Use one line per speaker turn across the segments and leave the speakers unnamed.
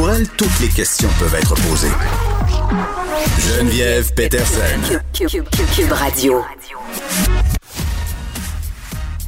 Pour elle, toutes les questions peuvent être posées. Geneviève Peterson.
Cube, Radio.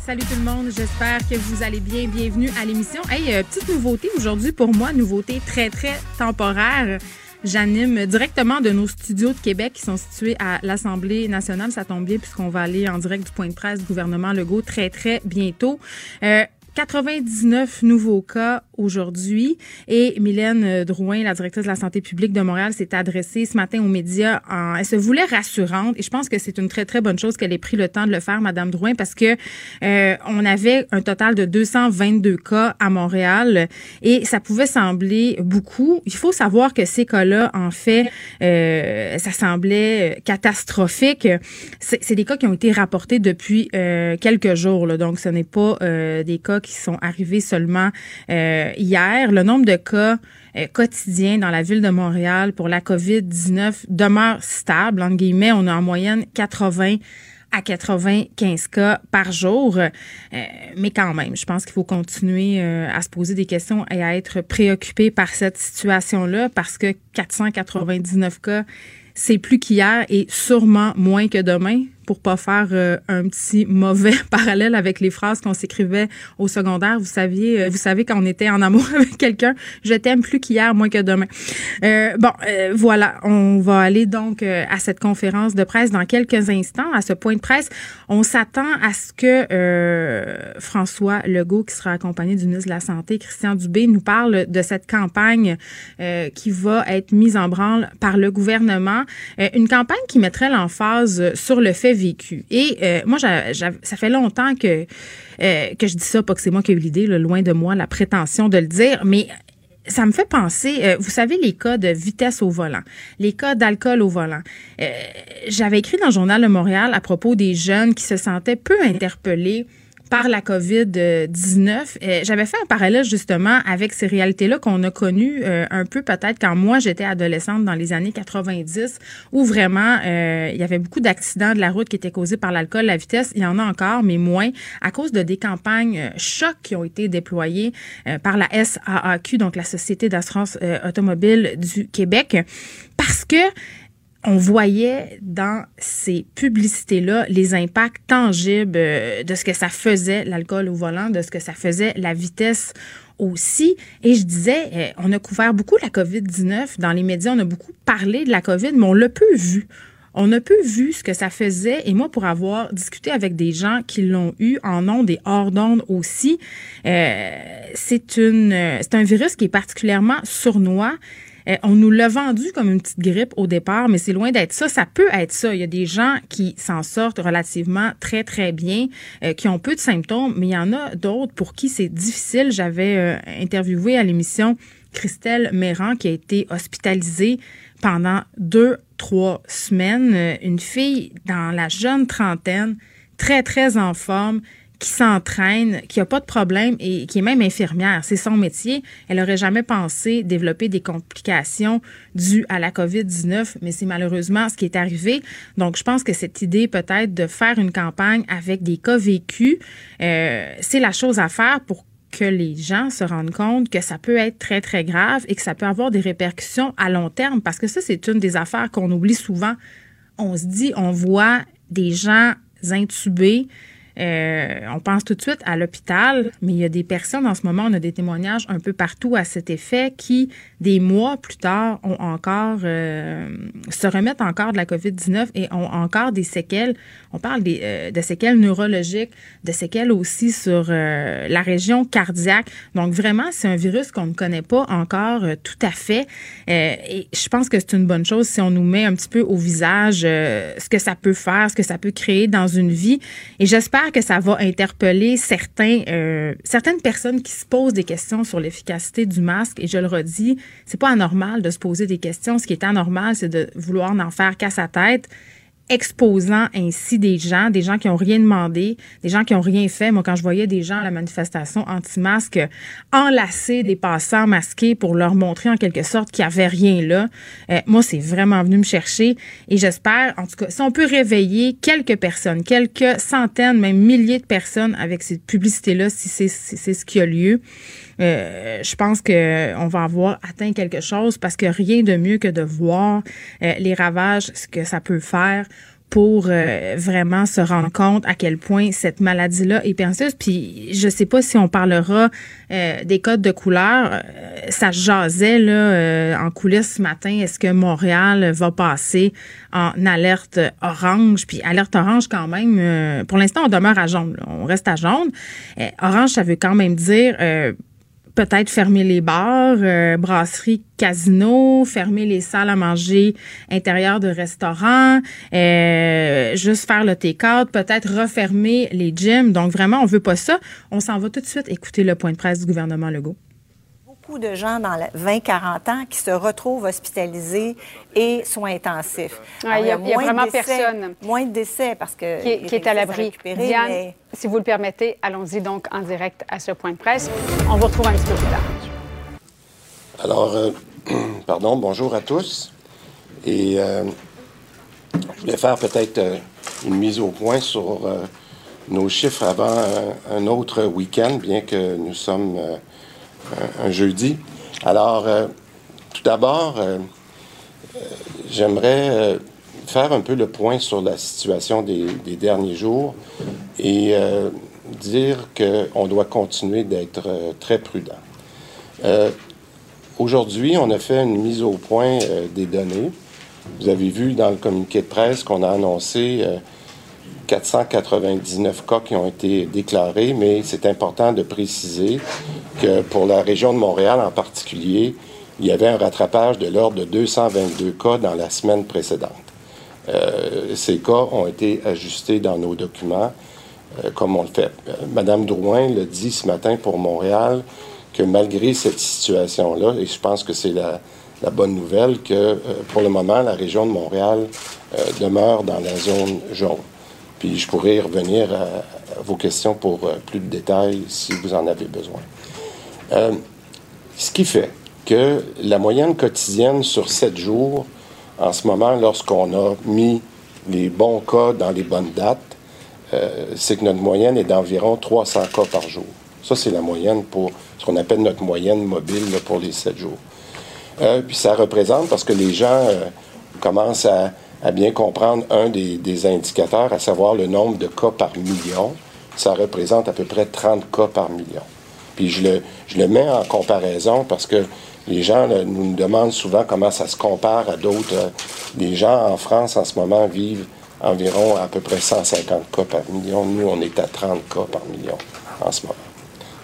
Salut tout le monde, j'espère que vous allez bien. Bienvenue à l'émission. Hey, euh, petite nouveauté aujourd'hui pour moi, nouveauté très très temporaire. J'anime directement de nos studios de Québec qui sont situés à l'Assemblée nationale. Ça tombe bien puisqu'on va aller en direct du point de presse du gouvernement Legault très très bientôt. Euh, 99 nouveaux cas aujourd'hui et Mylène Drouin, la directrice de la santé publique de Montréal, s'est adressée ce matin aux médias. En, elle se voulait rassurante et je pense que c'est une très très bonne chose qu'elle ait pris le temps de le faire, Madame Drouin, parce que euh, on avait un total de 222 cas à Montréal et ça pouvait sembler beaucoup. Il faut savoir que ces cas-là, en fait, euh, ça semblait catastrophique. C'est des cas qui ont été rapportés depuis euh, quelques jours, là, donc ce n'est pas euh, des cas qui sont arrivés seulement euh, hier. Le nombre de cas euh, quotidiens dans la ville de Montréal pour la COVID-19 demeure stable. En guillemets, on a en moyenne 80 à 95 cas par jour. Euh, mais quand même, je pense qu'il faut continuer à se poser des questions et à être préoccupé par cette situation-là parce que 499 cas, c'est plus qu'hier et sûrement moins que demain pour pas faire euh, un petit mauvais parallèle avec les phrases qu'on s'écrivait au secondaire. Vous saviez, euh, vous savez quand on était en amour avec quelqu'un, je t'aime plus qu'hier, moins que demain. Euh, bon, euh, voilà, on va aller donc à cette conférence de presse dans quelques instants. À ce point de presse, on s'attend à ce que François Legault, qui sera accompagné du ministre de la Santé, Christian Dubé, nous parle de cette campagne qui va être mise en branle par le gouvernement. une campagne qui mettrait l'emphase sur le fait vécu. Et euh, moi, ça fait longtemps que, euh, que je dis ça, pas que c'est moi qui ai eu l'idée, loin de moi la prétention de le dire, mais ça me fait penser, euh, vous savez, les cas de vitesse au volant, les cas d'alcool au volant. J'avais écrit dans le journal de Montréal à propos des jeunes qui se sentaient peu interpellés par la COVID-19. Euh, j'avais fait un parallèle justement avec ces réalités-là qu'on a connues euh, un peu peut-être quand moi j'étais adolescente dans les années 90, où vraiment euh, il y avait beaucoup d'accidents de la route qui étaient causés par l'alcool, la vitesse. Il y en a encore, mais moins à cause de des campagnes chocs qui ont été déployées par la SAAQ, donc la Société d'assurance automobile du Québec, parce que on voyait dans ces publicités-là les impacts tangibles euh, de ce que ça faisait, l'alcool au volant, de ce que ça faisait, la vitesse aussi. Et je disais, euh, on a couvert beaucoup la COVID-19 dans les médias, on a beaucoup parlé de la COVID, mais on l'a peu vu. On a peu vu ce que ça faisait. Et moi, pour avoir discuté avec des gens qui l'ont eu en ondes et hors d'ondes aussi, euh, c'est c'est un virus qui est particulièrement sournois. Euh, on nous l'a vendu comme une petite grippe au départ, mais c'est loin d'être ça. Ça peut être ça. Il y a des gens qui s'en sortent relativement très, très bien, euh, qui ont peu de symptômes, mais il y en a d'autres pour qui c'est difficile. J'avais euh, interviewé à l'émission Christelle Méran qui a été hospitalisée pendant deux, trois semaines. Une fille dans la jeune trentaine, très, très en forme, qui s'entraîne, qui a pas de problème et qui est même infirmière. C'est son métier. Elle aurait jamais pensé développer des complications dues à la COVID-19, mais c'est malheureusement ce qui est arrivé. Donc, je pense que cette idée peut-être de faire une campagne avec des cas vécus, euh, c'est la chose à faire pour que les gens se rendent compte que ça peut être très, très grave et que ça peut avoir des répercussions à long terme parce que ça, c'est une des affaires qu'on oublie souvent. On se dit, on voit des gens intubés, euh, on pense tout de suite à l'hôpital, mais il y a des personnes en ce moment, on a des témoignages un peu partout à cet effet qui, des mois plus tard, ont encore euh, se remettent encore de la COVID-19 et ont encore des séquelles. On parle des, euh, de séquelles neurologiques, de séquelles aussi sur la région cardiaque. Donc vraiment, c'est un virus qu'on ne connaît pas encore tout à fait. et je pense que c'est une bonne chose si on nous met un petit peu au visage ce que ça peut faire, ce que ça peut créer dans une vie. Et j'espère que ça va interpeller certains, euh, certaines personnes qui se posent des questions sur l'efficacité du masque. Et je le redis, c'est pas anormal de se poser des questions. Ce qui est anormal, c'est de vouloir n'en faire qu'à sa tête exposant ainsi des gens, des gens qui ont rien demandé, des gens qui ont rien fait. Moi, quand je voyais des gens à la manifestation anti-masque enlacer des passants masqués pour leur montrer en quelque sorte qu'il n'y avait rien là, euh, moi, c'est vraiment venu me chercher. Et j'espère, en tout cas, si on peut réveiller quelques personnes, quelques centaines, même milliers de personnes avec cette publicité-là, si c'est ce qui a lieu, euh, je pense qu'on va avoir atteint quelque chose parce que rien de mieux que de voir euh, les ravages, ce que ça peut faire pour euh, vraiment se rendre compte à quel point cette maladie-là est pernicieuse. Puis je sais pas si on parlera des codes de couleur. ça jasait là en coulisses ce matin. Est-ce que Montréal va passer en alerte orange? Puis alerte orange quand même. pour l'instant, on demeure à jaune. On reste à jaune. orange, ça veut quand même dire peut-être fermer les bars, euh, brasseries, casinos, fermer les salles à manger intérieures de restaurants, euh, juste faire le take-out, peut-être refermer les gyms. Donc vraiment, on veut pas ça. On s'en va tout de suite écouter le point de presse du gouvernement Legault
de gens dans 20-40 ans qui se retrouvent hospitalisés et soins intensifs.
Il n'y a, vraiment personne.
Moins de décès parce que.
Qui, est à l'abri. Diane, si vous le permettez, allons-y donc en direct à ce point de presse. On vous retrouve un petit peu plus tard.
Alors, euh, pardon, bonjour à tous. Et euh, je voulais faire peut-être euh, une mise au point sur nos chiffres avant un autre week-end, bien que nous sommes un, jeudi. Alors, euh, tout d'abord, euh, euh, j'aimerais faire un peu le point sur la situation des, derniers jours et dire qu'on doit continuer d'être très prudent. Aujourd'hui, on a fait une mise au point des données. Vous avez vu dans le communiqué de presse qu'on a annoncé 499 cas qui ont été déclarés, mais c'est important de préciser que pour la région de Montréal en particulier, il y avait un rattrapage de l'ordre de 222 cas dans la semaine précédente. Euh, ces cas ont été ajustés dans nos documents, euh, comme on le fait. Euh, Madame Drouin le dit ce matin pour Montréal que malgré cette situation-là, et je pense que c'est la, la, bonne nouvelle, que pour le moment, la région de Montréal demeure dans la zone jaune. Puis je pourrais revenir à, vos questions pour euh, plus de détails si vous en avez besoin. Euh, ce qui fait que la moyenne quotidienne sur sept jours, en ce moment, lorsqu'on a mis les bons cas dans les bonnes dates, euh, c'est que notre moyenne est d'environ 300 cas par jour. Ça, c'est la moyenne pour ce qu'on appelle notre moyenne mobile pour les sept jours. puis ça représente, parce que les gens commencent à, à bien comprendre un des, indicateurs, à savoir le nombre de cas par million. Ça représente à peu près 30 cas par million. Puis je le, je le mets en comparaison parce que les gens nous demandent souvent comment ça se compare à d'autres. les gens en France en ce moment vivent environ à peu près 150 cas par million. Nous, on est à 30 cas par million en ce moment.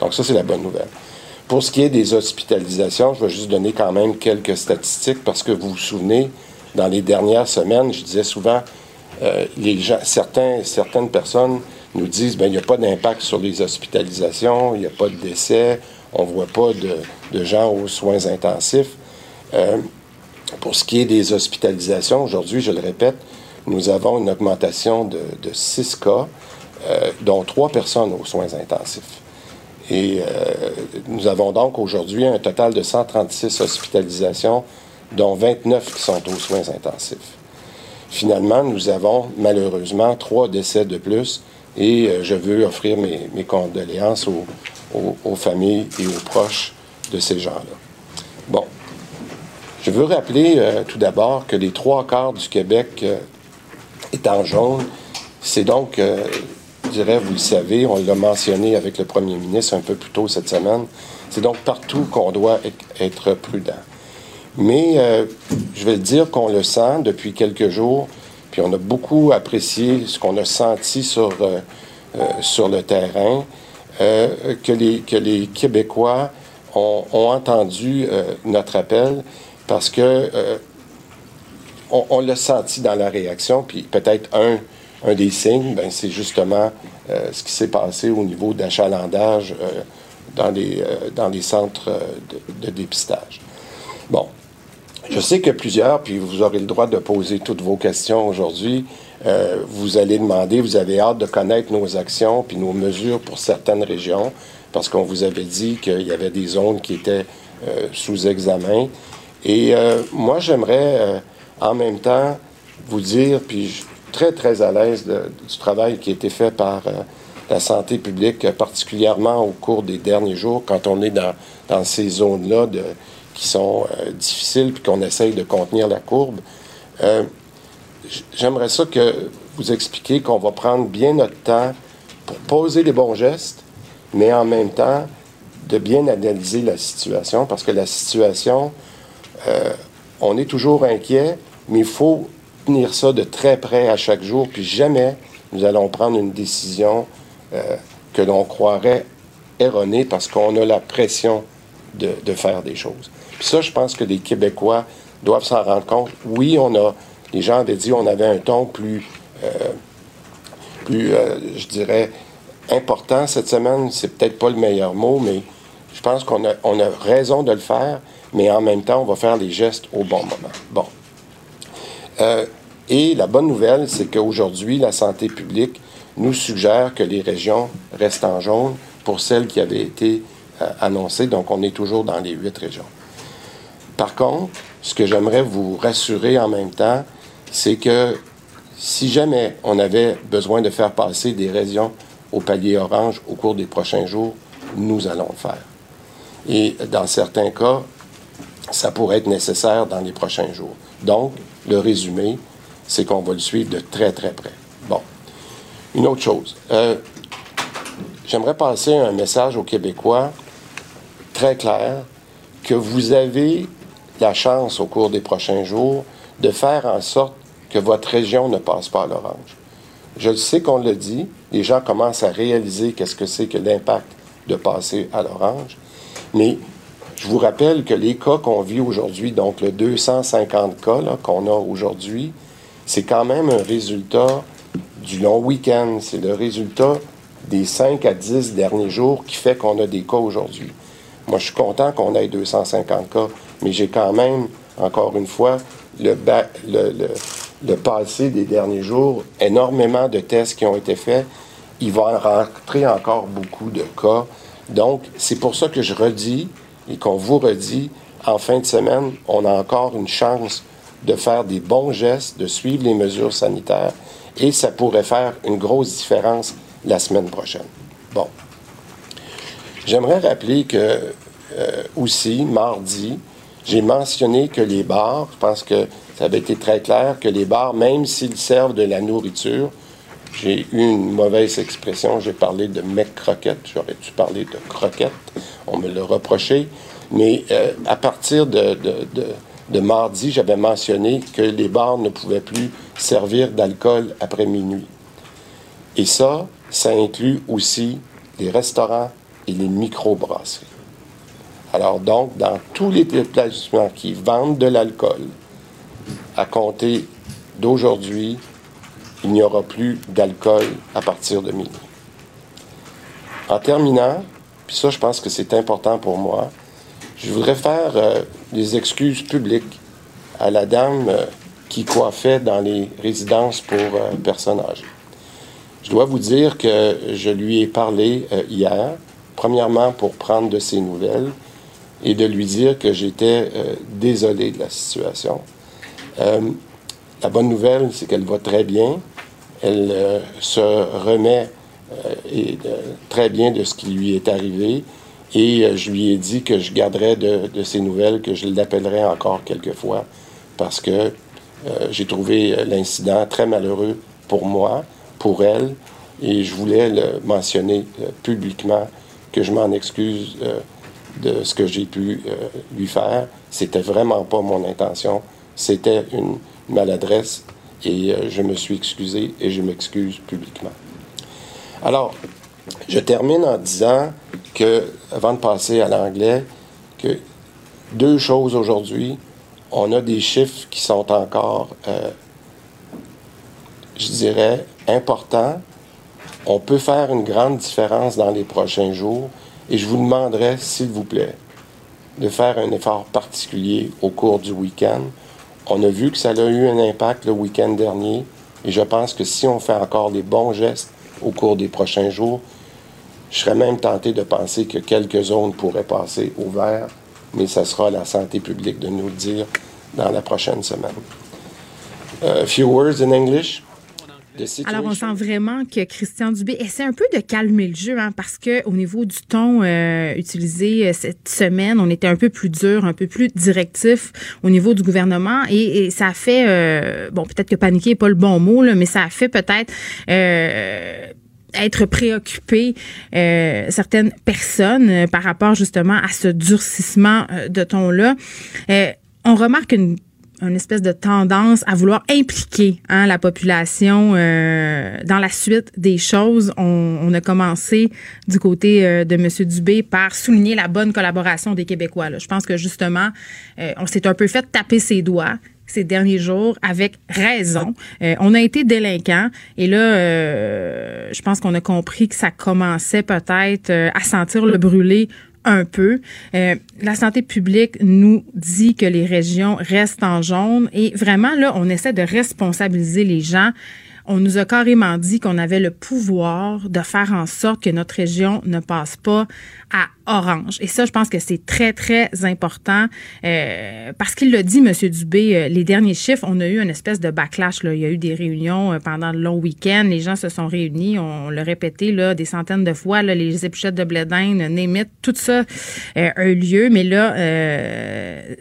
Donc ça, c'est la bonne nouvelle. Pour ce qui est des hospitalisations, je vais juste donner quand même quelques statistiques parce que vous vous souvenez, dans les dernières semaines, je disais souvent, euh, certains, certaines personnes nous disent, ben il n'y a pas d'impact sur les hospitalisations, il n'y a pas de décès, on ne voit pas de, gens aux soins intensifs. Euh, pour ce qui est des hospitalisations, aujourd'hui, je le répète, nous avons une augmentation de, de 6 cas, euh, dont 3 personnes aux soins intensifs. Et nous avons donc aujourd'hui un total de 136 hospitalisations dont 29 qui sont aux soins intensifs. Finalement, nous avons malheureusement trois décès de plus et euh, je veux offrir mes, condoléances aux, familles et aux proches de ces gens-là. Bon, je veux rappeler euh, tout d'abord que les trois quarts du Québec euh, est en jaune. C'est donc, je dirais, vous le savez, on l'a mentionné avec le premier ministre un peu plus tôt cette semaine, c'est donc partout qu'on doit être prudent. Mais euh, je vais le dire qu'on le sent depuis quelques jours, puis on a beaucoup apprécié ce qu'on a senti sur, euh, euh, sur le terrain, que, les, que les Québécois ont, entendu notre appel parce que on, l'a senti dans la réaction, puis peut-être un, un des signes, ben, c'est justement ce qui s'est passé au niveau d'achalandage dans, les, dans les centres de, de dépistage. Bon, je sais que plusieurs, puis vous aurez le droit de poser toutes vos questions aujourd'hui, euh, vous allez demander, vous avez hâte de connaître nos actions puis nos mesures pour certaines régions, parce qu'on vous avait dit qu'il y avait des zones qui étaient euh, sous examen. Et euh, moi, j'aimerais en même temps vous dire, puis je suis très, très à l'aise du travail qui a été fait par la santé publique, particulièrement au cours des derniers jours, quand on est dans, dans ces zones-là de qui sont euh, difficiles puis qu'on essaye de contenir la courbe. Euh, j'aimerais ça que vous expliquiez qu'on va prendre bien notre temps pour poser les bons gestes, mais en même temps de bien analyser la situation parce que la situation, euh, on est toujours inquiet, mais il faut tenir ça de très près à chaque jour, puis jamais nous allons prendre une décision que l'on croirait erronée parce qu'on a la pression de, de, faire des choses. Puis ça, je pense que les Québécois doivent s'en rendre compte. Oui, on a, les gens avaient dit on avait un ton plus, euh, plus euh, je dirais, important cette semaine. C'est peut-être pas le meilleur mot, mais je pense qu'on a, on a raison de le faire, mais en même temps, on va faire les gestes au bon moment. Bon. Euh, et la bonne nouvelle, c'est qu'aujourd'hui, la santé publique nous suggère que les régions restent en jaune pour celles qui avaient été annoncées. Donc, on est toujours dans les huit régions. Par contre, ce que j'aimerais vous rassurer en même temps, c'est que si jamais on avait besoin de faire passer des régions au palier orange au cours des prochains jours, nous allons le faire. Et dans certains cas, ça pourrait être nécessaire dans les prochains jours. Donc, le résumé, c'est qu'on va le suivre de très, très près. Bon. Une autre chose. Euh, j'aimerais passer un message aux Québécois très clair que vous avez la chance au cours des prochains jours de faire en sorte que votre région ne passe pas à l'orange. Je sais qu'on le dit, les gens commencent à réaliser qu'est-ce que c'est que l'impact de passer à l'orange, mais je vous rappelle que les cas qu'on vit aujourd'hui, donc le 250 cas qu'on a aujourd'hui, c'est quand même un résultat du long week-end. C'est le résultat des 5 à 10 derniers jours qui fait qu'on a des cas aujourd'hui. Moi, je suis content qu'on ait 250 cas mais j'ai quand même, encore une fois, le, passé des derniers jours, énormément de tests qui ont été faits. Il va en rentrer encore beaucoup de cas. Donc, c'est pour ça que je redis et qu'on vous redit, en fin de semaine, on a encore une chance de faire des bons gestes, de suivre les mesures sanitaires, et ça pourrait faire une grosse différence la semaine prochaine. Bon. J'aimerais rappeler que euh, aussi, mardi, j'ai mentionné que les bars, je pense que ça avait été très clair, que les bars, même s'ils servent de la nourriture, j'ai eu une mauvaise expression, j'ai parlé de mec croquette, j'aurais dû parler de croquette, on me l'a reproché, mais euh, à partir de, de mardi, j'avais mentionné que les bars ne pouvaient plus servir d'alcool après minuit. Et ça, ça inclut aussi les restaurants et les microbrasseries. Alors donc, dans tous les établissements qui vendent de l'alcool, à compter d'aujourd'hui, il n'y aura plus d'alcool à partir de minuit. En terminant, puis ça, je pense que c'est important pour moi, je voudrais faire euh, des excuses publiques à la dame euh, qui coiffait dans les résidences pour euh, personnes âgées. Je dois vous dire que je lui ai parlé hier, premièrement pour prendre de ses nouvelles, et de lui dire que j'étais euh, désolé de la situation. Euh, la bonne nouvelle, c'est qu'elle va très bien. Elle euh, se remet et, très bien de ce qui lui est arrivé. Et je lui ai dit que je garderais de, de ses nouvelles, que je l'appellerais encore quelques fois, parce que j'ai trouvé l'incident très malheureux pour moi, pour elle, et je voulais le mentionner publiquement, que je m'en excuse de ce que j'ai pu euh, lui faire. C'était vraiment pas mon intention. C'était une maladresse et euh, je me suis excusé et je m'excuse publiquement. Alors, je termine en disant que, avant de passer à l'anglais, que deux choses aujourd'hui. On a des chiffres qui sont encore, euh, je dirais, importants On peut faire une grande différence dans les prochains jours et je vous demanderai, s'il vous plaît, de faire un effort particulier au cours du week-end. On a vu que ça a eu un impact le week-end dernier et je pense que si on fait encore des bons gestes au cours des prochains jours, je serais même tenté de penser que quelques zones pourraient passer au vert, mais ça sera la santé publique de nous le dire dans la prochaine semaine. Uh, few words in English?
Alors, on sent vraiment que Christian Dubé essaie un peu de calmer le jeu, hein, parce que au niveau du ton euh, utilisé euh, cette semaine, on était un peu plus dur, un peu plus directif au niveau du gouvernement, et, ça a fait, euh, bon, peut-être que paniquer n'est pas le bon mot, là, mais ça a fait peut-être être préoccupé certaines personnes par rapport justement à ce durcissement de ton-là. on remarque une une espèce de tendance à vouloir impliquer hein, la population euh, dans la suite des choses. On, on a commencé du côté euh, de M. Dubé par souligner la bonne collaboration des Québécois. Là. Je pense que justement, euh, on s'est un peu fait taper ses doigts ces derniers jours avec raison. on a été délinquants et là, je pense qu'on a compris que ça commençait peut-être à sentir le brûler un peu. Euh, la santé publique nous dit que les régions restent en jaune et vraiment, là, on essaie de responsabiliser les gens on nous a carrément dit qu'on avait le pouvoir de faire en sorte que notre région ne passe pas à orange. Et ça, je pense que c'est très, très important euh, parce qu'il l'a dit, M. Dubé, euh, les derniers chiffres, on a eu une espèce de backlash. Là. Il y a eu des réunions euh, pendant le long week-end. Les gens se sont réunis. On, l'a répété là, des centaines de fois. Là, les épluchettes de blédin, Némite, tout ça a eu lieu. Mais là,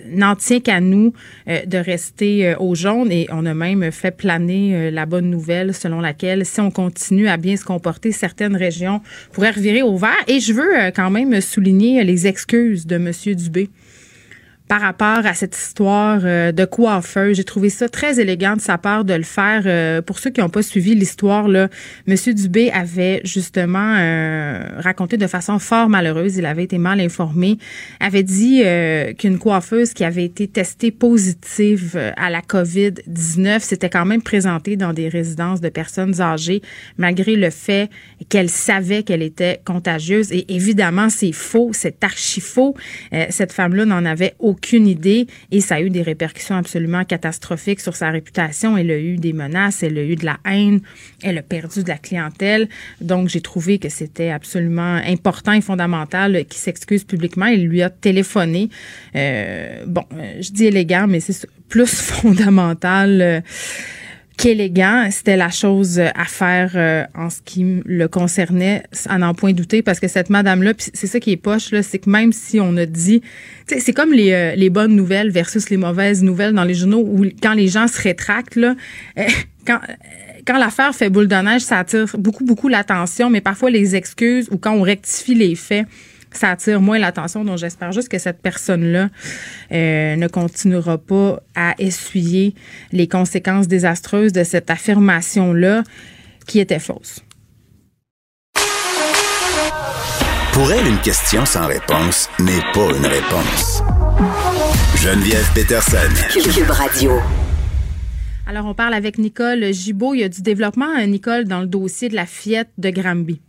n'en tient qu'à nous de rester au jaune. Et on a même fait planer la bonne nouvelle selon laquelle si on continue à bien se comporter, certaines régions pourraient revirer au vert. Et je veux quand même souligner les excuses de M. Dubé par rapport à cette histoire euh, de coiffeur. J'ai trouvé ça très élégant de sa part de le faire. Euh, pour ceux qui n'ont pas suivi l'histoire, là, Monsieur Dubé avait justement euh, raconté de façon fort malheureuse, il avait été mal informé, avait dit qu'une coiffeuse qui avait été testée positive à la COVID-19 s'était quand même présentée dans des résidences de personnes âgées, malgré le fait qu'elle savait qu'elle était contagieuse. Et évidemment, c'est faux, c'est archi faux. cette femme-là n'en avait aucun aucune idée et ça a eu des répercussions absolument catastrophiques sur sa réputation. Elle a eu des menaces, elle a eu de la haine, elle a perdu de la clientèle. Donc, j'ai trouvé que c'était absolument important et fondamental qu'il s'excuse publiquement. Il lui a téléphoné. Euh, bon, euh, je dis élégant, mais c'est plus fondamental. Euh, qu'élégant, c'était la chose à faire euh, en ce qui le concernait, à n'en point douter, parce que cette madame-là, c'est ça qui est poche, là, c'est que même si on a dit, c'est comme les, euh, les bonnes nouvelles versus les mauvaises nouvelles dans les journaux, où quand les gens se rétractent, là, euh, quand quand l'affaire fait boule de neige, ça attire beaucoup, beaucoup l'attention, mais parfois les excuses ou quand on rectifie les faits, ça attire moins l'attention. Donc, j'espère juste que cette personne-là euh, ne continuera pas à essuyer les conséquences désastreuses de cette affirmation-là qui était fausse.
Pour elle, une question sans réponse n'est pas une réponse. Geneviève Peterson.
Cube Radio.
Alors, on parle avec Nicole Gibault. Il y a du développement, euh, Nicole, dans le dossier de la fillette de Granby.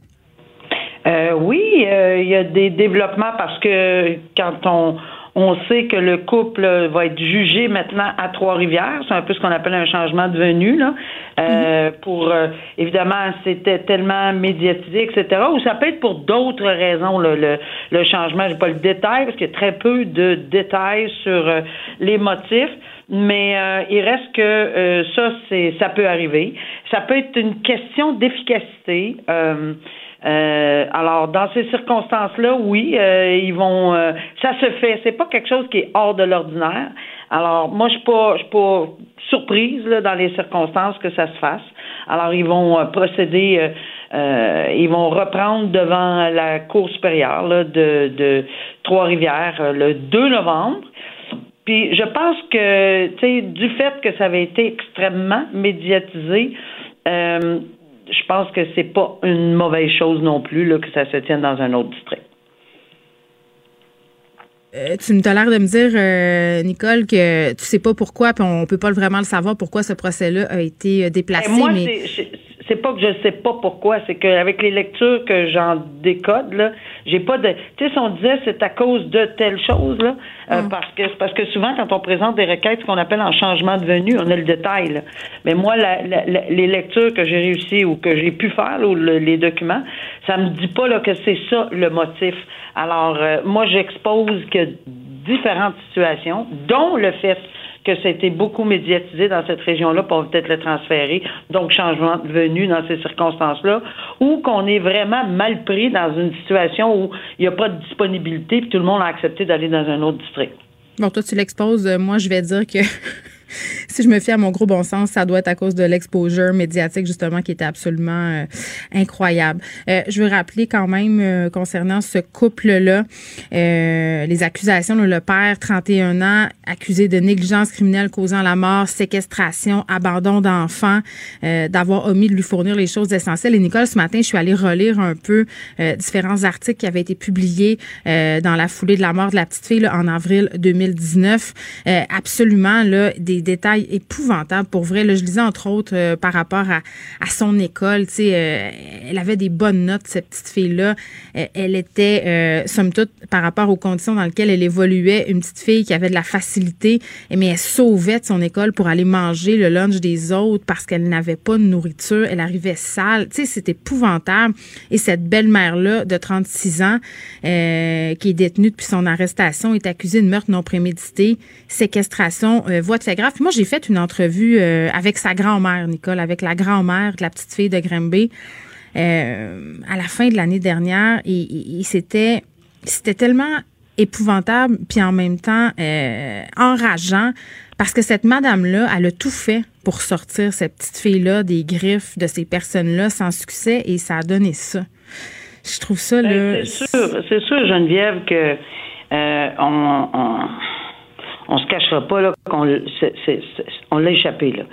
Euh, oui, euh, il y a des développements parce que quand on on sait que le couple va être jugé maintenant à Trois-Rivières. C'est un peu ce qu'on appelle un changement de venue, là. Euh, mhm. Pour évidemment, c'était tellement médiatisé, etc. Ou ça peut être pour d'autres raisons le, le, le changement. J'ai pas le détail parce qu'il y a très peu de détails sur les motifs. Mais il reste que ça, c'est ça peut arriver. Ça peut être une question d'efficacité. Euh, alors, dans ces circonstances-là, oui, euh, ils vont. Euh, ça se fait. C'est pas quelque chose qui est hors de l'ordinaire. Alors, moi, je suis pas, je suis pas surprise là, dans les circonstances que ça se fasse. Alors, ils vont procéder. ils vont reprendre devant la Cour supérieure là, de, de Trois-Rivières le 2 novembre. Puis je pense que, tu sais, du fait que ça avait été extrêmement médiatisé, euh, je pense que c'est pas une mauvaise chose non plus là, que ça se tienne dans un autre district.
Euh, tu me l'air de me dire, euh, Nicole, que tu sais pas pourquoi, puis on peut pas vraiment le savoir pourquoi ce procès-là a été euh, déplacé.
moi, c'est pas que je sais pas pourquoi, c'est qu'avec les lectures que j'en décode, là, j'ai pas de. Tu sais, si on disait c'est à cause de telle chose, là, euh, mm. parce que parce que souvent quand on présente des requêtes, ce qu'on appelle en changement de venue, on a le détail. Mais moi, la, les lectures que j'ai réussi ou que j'ai pu faire, ou les documents, ça me dit pas là que c'est ça le motif. Alors, euh, moi, j'expose que différentes situations, dont le fait que ça a été beaucoup médiatisé dans cette région-là pour peut-être le transférer, donc changement de venue dans ces circonstances-là, ou qu'on est vraiment mal pris dans une situation où il n'y a pas de disponibilité puis tout le monde a accepté d'aller dans un autre district.
Bon, toi, tu l'exposes. Euh, moi, je vais dire que si je me fie à mon gros bon sens, ça doit être à cause de l'exposure médiatique, justement, qui était absolument euh, incroyable. Euh, je veux rappeler quand même, euh, concernant ce couple-là, les accusations, le père, 31 ans, accusé de négligence criminelle causant la mort, séquestration, abandon d'enfants, d'avoir omis de lui fournir les choses essentielles. Et Nicole, ce matin, je suis allée relire un peu différents articles qui avaient été publiés dans la foulée de la mort de la petite fille en avril 2019. absolument, là, des détails épouvantables pour vrai. Là, je lisais entre autres euh, par rapport à, son école. Tu sais, euh, elle avait des bonnes notes, cette petite fille-là. Euh, elle était, somme toute, par rapport aux conditions dans lesquelles elle évoluait, une petite fille qui avait de la facilité, mais elle sauvait de son école pour aller manger le lunch des autres parce qu'elle n'avait pas de nourriture. Elle arrivait sale. Tu sais, c'est épouvantable. Et cette belle-mère-là, de 36 ans, qui est détenue depuis son arrestation, est accusée de meurtre non prémédité, séquestration, voie de fait grave moi, j'ai fait une entrevue euh, avec sa grand-mère, Nicole, avec la grand-mère de la petite fille de Grimby euh, à la fin de l'année dernière. Et, c'était, c'était tellement épouvantable, puis en même temps euh, enrageant, parce que cette madame-là, elle a tout fait pour sortir cette petite fille-là des griffes de ces personnes-là sans succès, et ça a donné ça. Je trouve ça, là...
C'est sûr, c'est sûr, Geneviève, que on on se cachera pas là qu'on on l'a échappé là.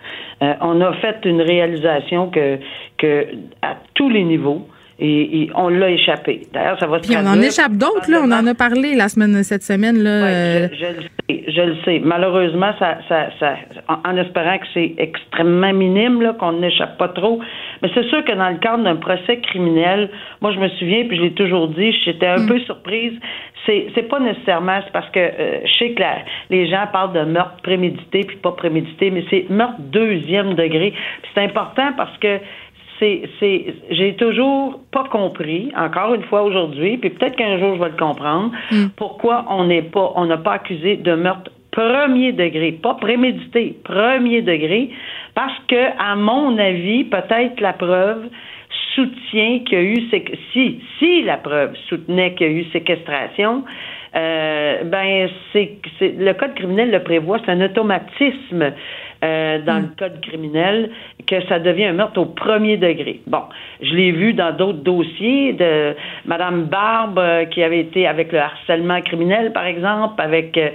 Euh, on a fait une réalisation que que à tous les niveaux et, on l'a échappé. D'ailleurs, ça va se
Puis on en échappe d'autres, là. On en a parlé la semaine, cette semaine, là.
Euh. je, le sais, je le sais. Malheureusement, ça, ça, ça en, espérant que c'est extrêmement minime, là, qu'on n'échappe pas trop. Mais c'est sûr que dans le cadre d'un procès criminel, moi, je me souviens, puis je l'ai toujours dit, j'étais un mm. peu surprise. C'est, c'est pas nécessairement, c'est parce que euh, je sais que les gens parlent de meurtre prémédité puis pas prémédité, mais c'est meurtre deuxième degré. C'est important parce que c'est, c'est, j'ai toujours pas compris, encore une fois aujourd'hui, puis peut-être qu'un jour je vais le comprendre, mm. pourquoi on n'est pas, on n'a pas accusé de meurtre premier degré, pas prémédité, premier degré, parce que, à mon avis, peut-être la preuve soutient qu'il y a eu, si, si la preuve soutenait qu'il y a eu séquestration, euh, ben c'est, le code criminel le prévoit, c'est un automatisme. Euh, dans le hmm. code criminel que ça devient un meurtre au premier degré. Bon, je l'ai vu dans d'autres dossiers de Madame Barbe euh, qui avait été avec le harcèlement criminel, par exemple, avec euh,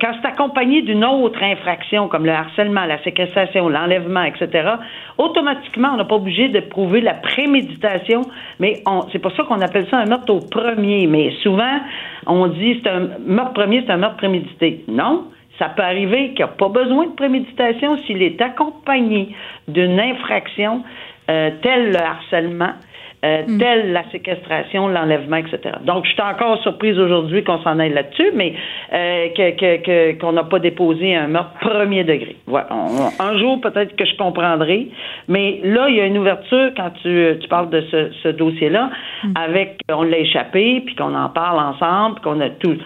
quand c'est accompagné d'une autre infraction comme le harcèlement, la séquestration, l'enlèvement, etc. Automatiquement, on n'a pas obligé de prouver la préméditation, mais c'est pour ça qu'on appelle ça un meurtre au premier. Mais souvent, on dit c'est un meurtre premier, c'est un meurtre prémédité. Non. Ça peut arriver qu'il n'y a pas besoin de préméditation s'il est accompagné d'une infraction euh, telle le harcèlement, euh, hmm. telle la séquestration, l'enlèvement, etc. Donc, je suis encore surprise aujourd'hui qu'on s'en aille là-dessus, mais euh, que, qu'on n'a pas déposé un meurtre premier degré. Voilà. un jour, peut-être que je comprendrai, mais là, il y a une ouverture quand tu, tu parles de ce, ce dossier-là, hmm. avec on l'a échappé, puis qu'on en parle ensemble, qu'on a tout,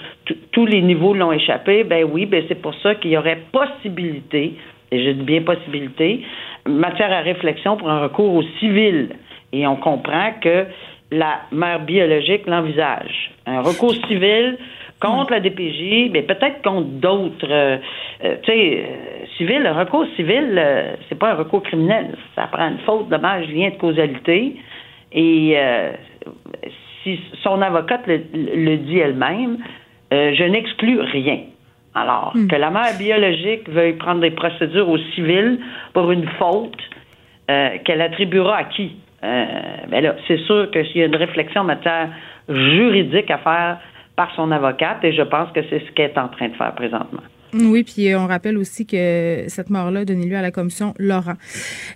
tous les niveaux l'ont échappé. Ben oui, ben c'est pour ça qu'il y aurait possibilité, et je dis bien possibilité, matière à réflexion pour un recours au civil. Et on comprend que la mère biologique l'envisage. Un recours civil contre la DPJ, mais peut-être contre d'autres. Euh, euh, tu sais, euh, civil, un recours civil, c'est pas un recours criminel. Ça prend une faute, dommage, lien de causalité. Et si son avocate le, dit elle-même, je n'exclus rien. Alors, hmm. que la mère biologique veuille prendre des procédures au civil pour une faute qu'elle attribuera à qui? Euh, ben là, c'est sûr que s'il y a une réflexion en matière juridique à faire par son avocate, et je pense que c'est ce qu'elle est en train de faire présentement.
Oui, puis on rappelle aussi que cette mort-là a donné lieu à la commission Laurent.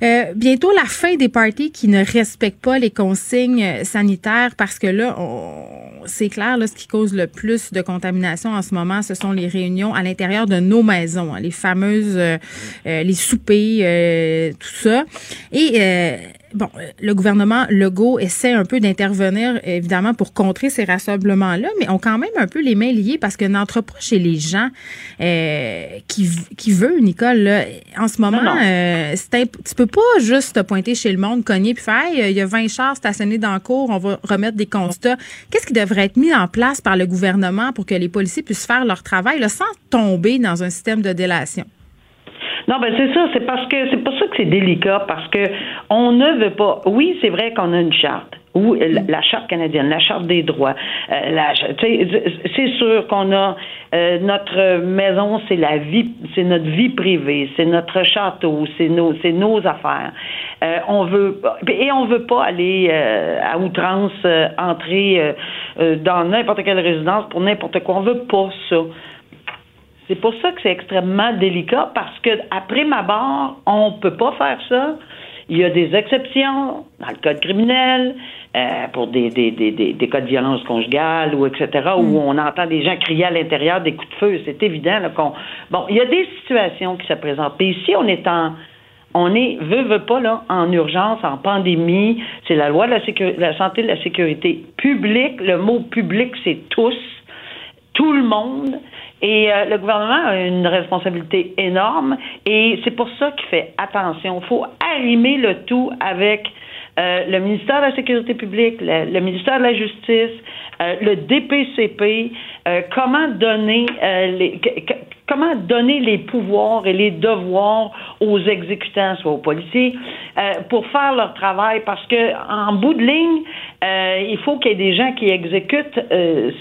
Euh, bientôt la fin des parties qui ne respectent pas les consignes sanitaires parce que là, c'est clair, là, ce qui cause le plus de contamination en ce moment, ce sont les réunions à l'intérieur de nos maisons, hein, les fameuses, euh, euh, les soupers, euh, tout ça. Et bon, euh, le gouvernement Legault essaie un peu d'intervenir, évidemment, pour contrer ces rassemblements-là, mais ont quand même un peu les mains liées parce que n'entre pas chez les gens euh, qui, qui veut, Nicole, là, en ce moment, euh, tu peux pas juste te pointer chez le monde, cogner puis faire, il y a 20 chars stationnés dans le cours, on va remettre des constats. Qu'est-ce qui devrait être mis en place par le gouvernement pour que les policiers puissent faire leur travail là, sans tomber dans un système de délation?
Non, ben c'est ça. C'est parce que c'est pour ça que c'est délicat parce que on ne veut pas. Oui, c'est vrai qu'on a une charte. Ou la, charte canadienne, la charte des droits. Euh, c'est sûr qu'on a euh, notre maison, c'est la vie, c'est notre vie privée, c'est notre château, c'est nos, c'est nos affaires. Euh, on veut et on veut pas aller euh, à outrance entrer dans n'importe quelle résidence pour n'importe quoi. On veut pas ça. C'est pour ça que c'est extrêmement délicat parce que après ma barre, on peut pas faire ça. Il y a des exceptions dans le code criminel euh, pour des, des, des, des, cas de violence conjugale ou etc. où mm. on entend des gens crier à l'intérieur des coups de feu. C'est évident qu'on. Bon, il y a des situations qui se présentent. Puis ici, on est en on est, veut, veut pas, là, en urgence, en pandémie. C'est la loi de la, sécurité, la santé de la sécurité publique. Le mot public, c'est tous, tout le monde. Et euh, le gouvernement a une responsabilité énorme et c'est pour ça qu'il fait attention. Il faut arrimer le tout avec euh, le ministère de la Sécurité publique, le, ministère de la Justice, euh, le DPCP, comment donner les comment donner les pouvoirs et les devoirs aux exécutants, soit aux policiers, pour faire leur travail, parce que en bout de ligne, il faut qu'il y ait des gens qui exécutent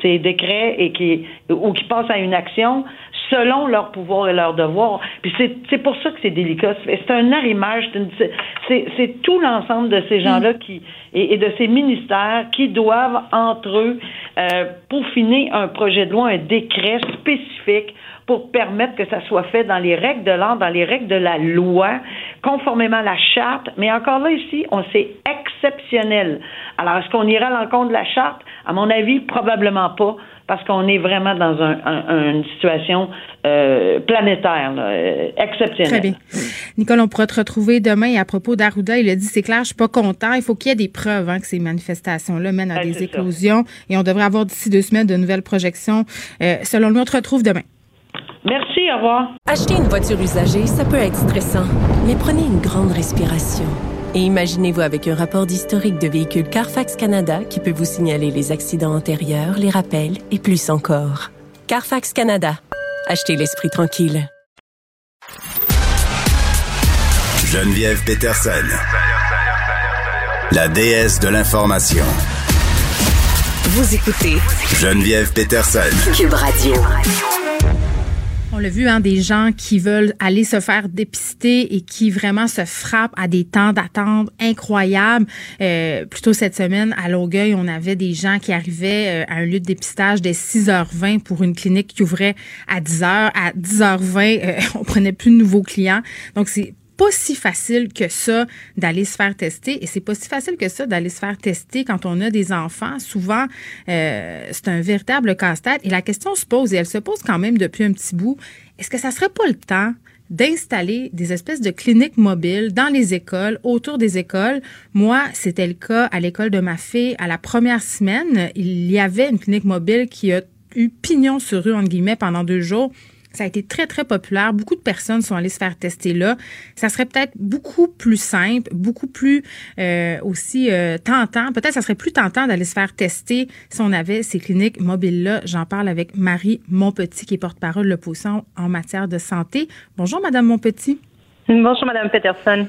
ces décrets et qui ou qui passent à une action selon leurs pouvoirs et leurs devoirs. Puis c'est pour ça que c'est délicat. C'est un arrimage, c'est tout l'ensemble de ces gens-là qui et, de ces ministères qui doivent entre eux euh, peaufiner un projet de loi, un décret spécifique pour permettre que ça soit fait dans les règles de l'ordre, dans les règles de la loi, conformément à la charte. Mais encore là, ici, on sait exceptionnel. Alors, est-ce qu'on ira à l'encontre de la charte? À mon avis, probablement pas parce qu'on est vraiment dans une situation euh, planétaire, euh, exceptionnelle.
Très bien. Nicole, on pourra te retrouver demain. à propos d'Arruda, il a dit, c'est clair, je suis pas content. Il faut qu'il y ait des preuves hein, que ces manifestations-là mènent à des éclosions. Et on devrait avoir d'ici deux semaines de nouvelles projections. Euh, selon lui, on te retrouve demain.
Merci, au revoir.
Acheter une voiture usagée, ça peut être stressant, mais prenez une grande respiration. Et imaginez-vous avec un rapport d'historique de véhicule Carfax Canada qui peut vous signaler les accidents antérieurs, les rappels et plus encore. Carfax Canada. Achetez l'esprit tranquille.
Geneviève Peterson. La déesse de l'information.
Vous écoutez
Geneviève Peterson.
Cube Radio.
On l'a vu, hein, des gens qui veulent aller se faire dépister et qui vraiment se frappent à des temps d'attente incroyables. Euh, plutôt cette semaine, à Longueuil, on avait des gens qui arrivaient euh, à un lieu de dépistage dès 6h20 pour une clinique qui ouvrait à 10h. À 10h20, euh, on prenait plus de nouveaux clients. Donc, c'est pas si facile que ça d'aller se faire tester et c'est pas si facile que ça d'aller se faire tester quand on a des enfants. Souvent, euh, c'est un véritable casse-tête et la question se pose et elle se pose quand même depuis un petit bout. Est-ce que ça serait pas le temps d'installer des espèces de cliniques mobiles dans les écoles, autour des écoles? Moi, c'était le cas à l'école de ma fille. À la première semaine, il y avait une clinique mobile qui a eu pignon sur rue, entre guillemets, pendant deux jours. Ça a été très, très populaire. Beaucoup de personnes sont allées se faire tester là. Ça serait peut-être beaucoup plus simple, beaucoup plus euh, aussi euh, tentant. Peut-être ça serait plus tentant d'aller se faire tester si on avait ces cliniques mobiles-là. J'en parle avec Marie Monpetit, qui est porte-parole de l'opposition en matière de santé. Bonjour, Madame Monpetit.
Bonjour, Madame Peterson.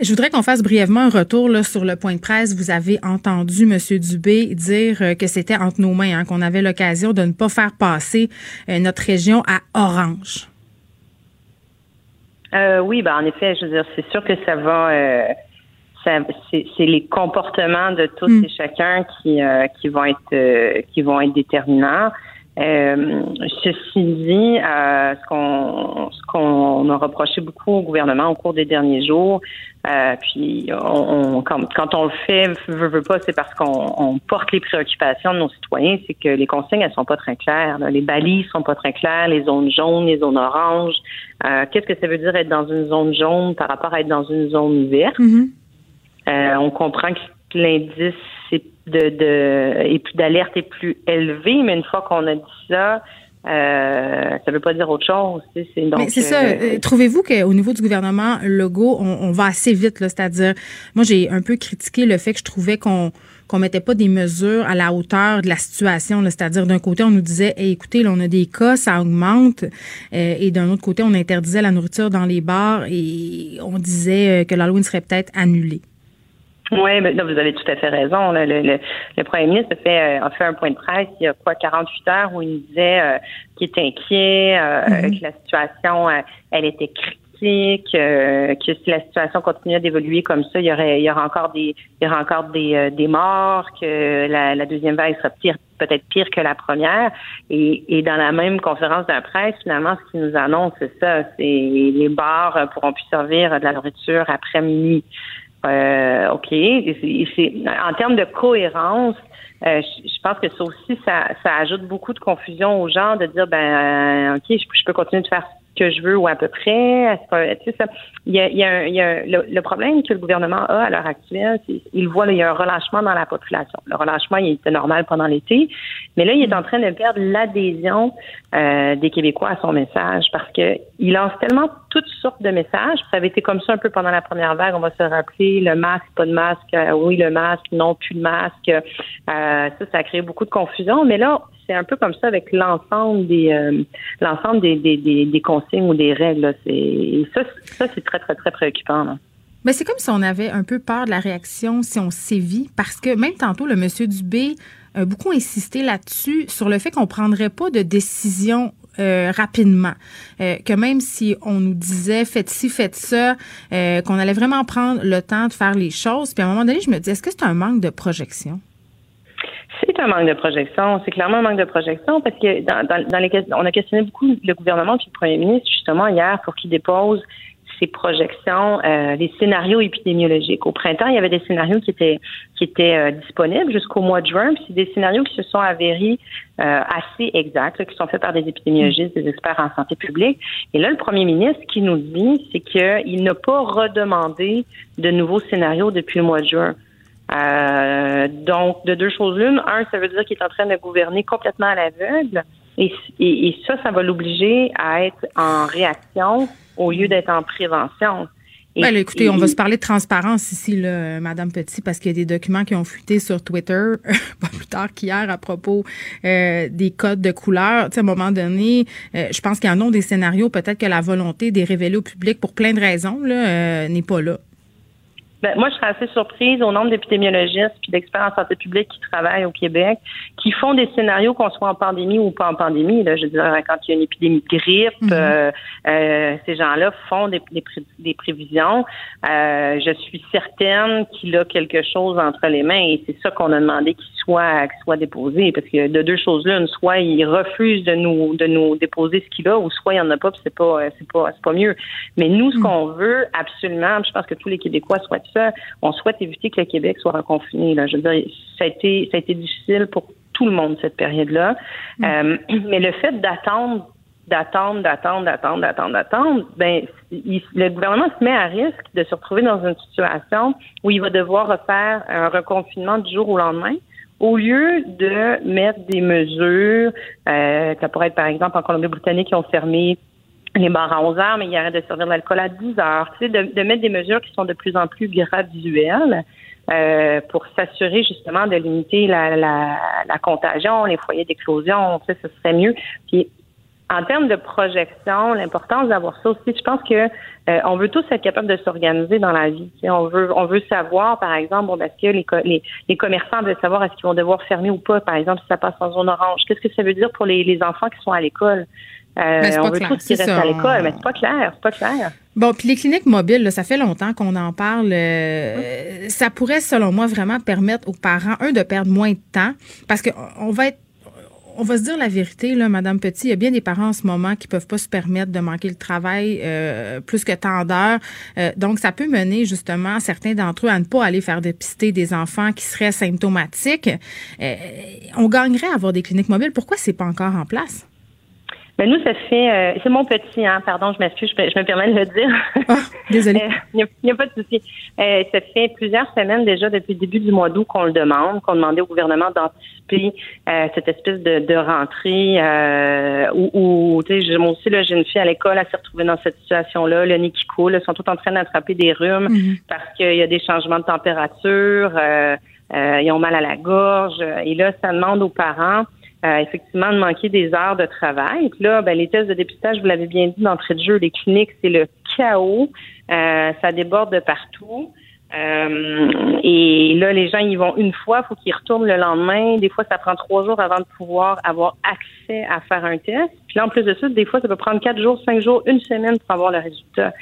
Je voudrais qu'on fasse brièvement un retour là, sur le point de presse. Vous avez entendu M. Dubé dire euh, que c'était entre nos mains, hein, qu'on avait l'occasion de ne pas faire passer euh, notre région à orange.
Euh, oui, ben en effet, je veux dire, c'est sûr que ça va. c'est les comportements de tous hmm. et chacun qui, qui vont être qui vont être déterminants. Euh, ceci dit, euh, ce qu'on ce qu'on a reproché beaucoup au gouvernement au cours des derniers jours, euh, puis on, quand, quand, on le fait, veut, veut pas, c'est parce qu'on on porte les préoccupations de nos citoyens, c'est que les consignes elles sont pas très claires, les balises sont pas très claires, les zones jaunes, les zones oranges. Qu'est-ce que ça veut dire être dans une zone jaune par rapport à être dans une zone verte? Mm-hmm. on comprend que l'indice de, de et plus d'alerte est plus élevé, mais une fois qu'on a dit ça, euh, ça veut pas dire autre chose.
C'est c'est ça. Euh, euh, trouvez-vous qu'au niveau du gouvernement Legault, on, va assez vite, c'est-à-dire, moi j'ai un peu critiqué le fait que je trouvais qu'on qu'on mettait pas des mesures à la hauteur de la situation. C'est-à-dire, d'un côté, on nous disait, écoutez, là, on a des cas, ça augmente, et d'un autre côté, on interdisait la nourriture dans les bars et on disait que l'Halloween serait peut-être annulé.
Oui, mais vous avez tout à fait raison. Le, le, le, premier ministre a fait, euh, a fait un point de presse il y a quoi 48 heures où il nous disait euh, qu'il était inquiet, euh, mm-hmm. que la situation elle était critique, que si la situation continuait d'évoluer comme ça, il y aurait il y aura encore des il y aura encore des, des morts, que la, la deuxième vague sera pire peut-être pire que la première. Et, et dans la même conférence de presse, finalement, ce qu'il nous annonce, c'est ça, c'est les bars pourront plus servir de la nourriture après minuit. Euh, OK. en termes de cohérence, euh, je, pense que ça aussi, ça, ça ajoute beaucoup de confusion aux gens de dire, ben, OK, je peux continuer de faire que je veux ou à peu près. Tu sais, il y a, il y a, le, problème que le gouvernement a à l'heure actuelle, c'est il voit il y a un relâchement dans la population. Le relâchement, il était normal pendant l'été, mais là, il est en train de perdre l'adhésion euh, des Québécois à son message parce que il lance tellement toutes sortes de messages. Ça avait été comme ça un peu pendant la première vague. On va se rappeler le masque, pas de masque, euh, oui le masque, non plus de masque. Euh, ça, ça a créé beaucoup de confusion. Mais là, c'est un peu comme ça avec l'ensemble des euh, l'ensemble des, des, des, consignes ou des règles. C'est ça, ça c'est très très très préoccupant.
Mais c'est comme si on avait un peu peur de la réaction si on sévit, parce que même tantôt le monsieur Dubé a beaucoup insisté là-dessus sur le fait qu'on prendrait pas de décision euh, rapidement. Euh, que même si on nous disait faites ci, faites ça, qu'on allait vraiment prendre le temps de faire les choses. Puis à un moment donné, je me dis, est-ce que c'est un manque de projection?
C'est un manque de projection. C'est clairement un manque de projection parce que dans, dans, les on a questionné beaucoup le gouvernement puis le premier ministre justement hier pour qu'il dépose ses projections, euh, les scénarios épidémiologiques. Au printemps, il y avait des scénarios qui étaient qui étaient euh, disponibles jusqu'au mois de juin, c'est des scénarios qui se sont avérés euh, assez exacts, qui sont faits par des épidémiologistes, des experts en santé publique. Et là, le premier ministre qui nous dit, c'est qu'il n'a pas redemandé de nouveaux scénarios depuis le mois de juin. Donc, de deux choses l'une. Un, ça veut dire qu'il est en train de gouverner complètement à l'aveugle. Et, ça, ça va l'obliger à être en réaction au lieu d'être en prévention.
Ben, écoutez, on va se parler de transparence ici, là, Madame Petit, parce qu'il y a des documents qui ont fuité sur Twitter, pas plus tard qu'hier, à propos euh, des codes de couleur. à un moment donné, euh, je pense qu'il y en a des scénarios, peut-être que la volonté de les révéler au public pour plein de raisons là, n'est pas là.
Ben, moi, je serais assez surprise au nombre d'épidémiologistes puis d'experts en santé publique qui travaillent au Québec, qui font des scénarios qu'on soit en pandémie ou pas en pandémie. Là, je veux dire, quand il y a une épidémie de grippe, mhm. euh, euh, ces gens-là font des, des, prévisions. Euh, je suis certaine qu'il a quelque chose entre les mains et c'est ça qu'on a demandé qu'il soit, qu'il soit déposé. Parce que de deux choses l'une, soit il refuse de nous de nous déposer ce qu'il a, ou soit il n'y en a pas, puis c'est pas c'est pas c'est pas mieux. Mais nous, ce mhm. qu'on veut absolument, je pense que tous les Québécois souhaitent on souhaite éviter que le Québec soit reconfiné. Là. Je veux dire, ça a été, ça a été difficile pour tout le monde cette période-là. Mm. Euh, mais le fait d'attendre d'attendre, d'attendre, d'attendre, d'attendre, d'attendre, ben, le gouvernement se met à risque de se retrouver dans une situation où il va devoir refaire un reconfinement du jour au lendemain, au lieu de mettre des mesures, euh, ça pourrait être par exemple en Colombie-Britannique qui ont fermé les bars à 11 heures, mais il arrête de servir de l'alcool à 10 heures. Tu sais, de, mettre des mesures qui sont de plus en plus graduelles euh, pour s'assurer justement de limiter la, la, contagion, les foyers d'éclosion. Tu sais, ce serait mieux. En termes de projection, l'importance d'avoir ça aussi, je pense que euh, on veut tous être capable de s'organiser dans la vie. On veut, on veut savoir, par exemple, bon, est-ce que les, les, les, commerçants veulent savoir est-ce qu'ils vont devoir fermer ou pas, par exemple, si ça passe en zone orange. Qu'est-ce que ça veut dire pour les, les enfants qui sont à l'école? Euh, on veut tous qu'ils restent à l'école, mais c'est pas clair, c'est pas clair.
Bon, puis les cliniques mobiles, ça fait longtemps qu'on en parle. Euh, ça pourrait, selon moi, vraiment permettre aux parents, un, de perdre moins de temps, parce qu'on va être on va se dire la vérité, là, Madame Petit. Il y a bien des parents en ce moment qui peuvent pas se permettre de manquer le travail euh, plus que tant d'heures. Euh, donc, ça peut mener justement certains d'entre eux à ne pas aller faire dépister des enfants qui seraient symptomatiques. Euh, on gagnerait à avoir des cliniques mobiles. Pourquoi c'est pas encore en place?
Ben nous, ça fait, euh, c'est mon petit, hein, pardon, je m'excuse, je, me permets de le dire.
Ah, désolée.
Il n'y a, pas de souci. Euh, ça fait plusieurs semaines déjà, depuis le début du mois d'août, qu'on le demande, qu'on demandait au gouvernement d'anticiper euh, cette espèce de, de rentrée euh, où, où tu sais, moi aussi, j'ai une fille à l'école, elle s'est retrouvée dans cette situation-là, le nez qui coule, ils sont tous en train d'attraper des rhumes
Mhm.
parce qu'il y a des changements de température, euh, euh, ils ont mal à la gorge, et là, ça demande aux parents euh, effectivement de manquer des heures de travail. Puis là, ben, les tests de dépistage, vous l'avez bien dit d'entrée de jeu, les cliniques, c'est le chaos. Euh, ça déborde de partout. Euh, et là, les gens y vont une fois, il faut qu'ils retournent le lendemain. Des fois, ça prend trois jours avant de pouvoir avoir accès à faire un test. Puis là, en plus de ça, des fois, ça peut prendre quatre jours, cinq jours, une semaine pour avoir le résultat.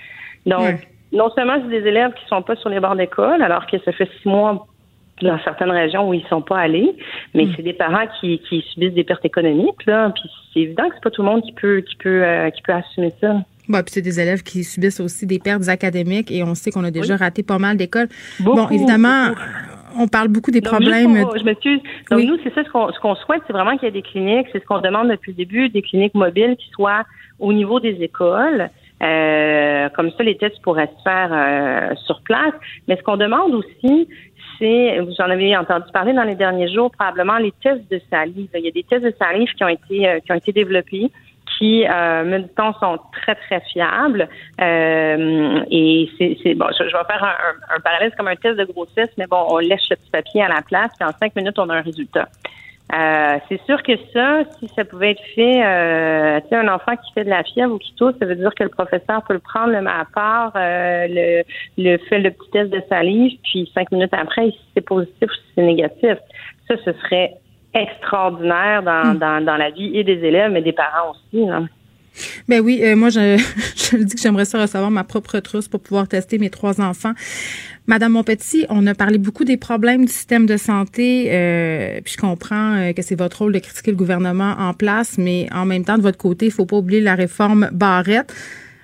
Donc, non seulement c'est des élèves qui sont pas sur les bords d'école, alors que ça fait six mois dans certaines régions où ils sont pas allés, mais c'est des parents qui, qui subissent des pertes économiques là, puis c'est évident que c'est pas tout le monde qui peut qui peut euh, qui peut assumer ça.
Bon, puis c'est des élèves qui subissent aussi des pertes académiques et on sait qu'on a déjà raté pas mal d'écoles. Bon, évidemment,
beaucoup.
on parle beaucoup des
Donc,
problèmes.
pour- je m'excuse. Donc
Oui.
nous, c'est ça ce qu'on ce qu'on souhaite, c'est vraiment qu'il y ait des cliniques, c'est ce qu'on demande depuis le début, des cliniques mobiles qui soient au niveau des écoles. Euh, comme ça, les tests pourraient se faire euh, sur place. Mais ce qu'on demande aussi, vous en avez entendu parler dans les derniers jours, probablement les tests de salive. Il y a des tests de salive qui ont été euh, qui ont été développés qui, euh, me sont très, très fiables. Euh, et c'est, bon, je, vais faire un, un, un parallèle, comme un test de grossesse, mais bon, on lèche le petit papier à la place, puis en cinq minutes, on a un résultat. Euh, c'est sûr que ça, si ça pouvait être fait, euh, tu sais, un enfant qui fait de la fièvre ou qui tousse, ça veut dire que le professeur peut le prendre, le à part, euh, le, le fait le petit test de salive, puis cinq minutes après, si c'est positif ou si c'est négatif. Ça, ce serait extraordinaire dans, dans, dans la vie et des élèves, mais des parents aussi. Là.
Ben oui, euh, moi, je, je dis que j'aimerais ça recevoir ma propre trousse pour pouvoir tester mes trois enfants. Madame Monpetit, on a parlé beaucoup des problèmes du système de santé, euh, puis je comprends euh, que c'est votre rôle de critiquer le gouvernement en place, mais en même temps, de votre côté, il faut pas oublier la réforme Barrette.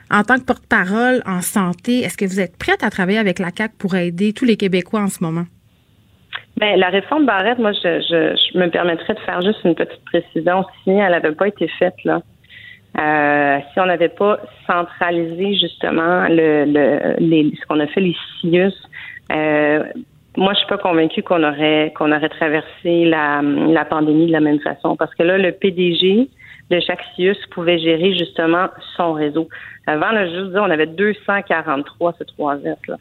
En tant que porte-parole en santé, est-ce que vous êtes prête à travailler avec la CAC pour aider tous les Québécois en ce moment?
Ben, la réforme Barrette, moi, je, je, je me permettrais de faire juste une petite précision. Si elle n'avait pas été faite, là, euh, si on n'avait pas centralisé justement le, le les, ce qu'on a fait les CIUS, euh, moi je suis pas convaincue qu'on aurait qu'on aurait traversé la, la pandémie de la même façon parce que là le PDG de chaque CIUS pouvait gérer justement son réseau. Avant, là, je dire, on avait 243 ce 3 S là.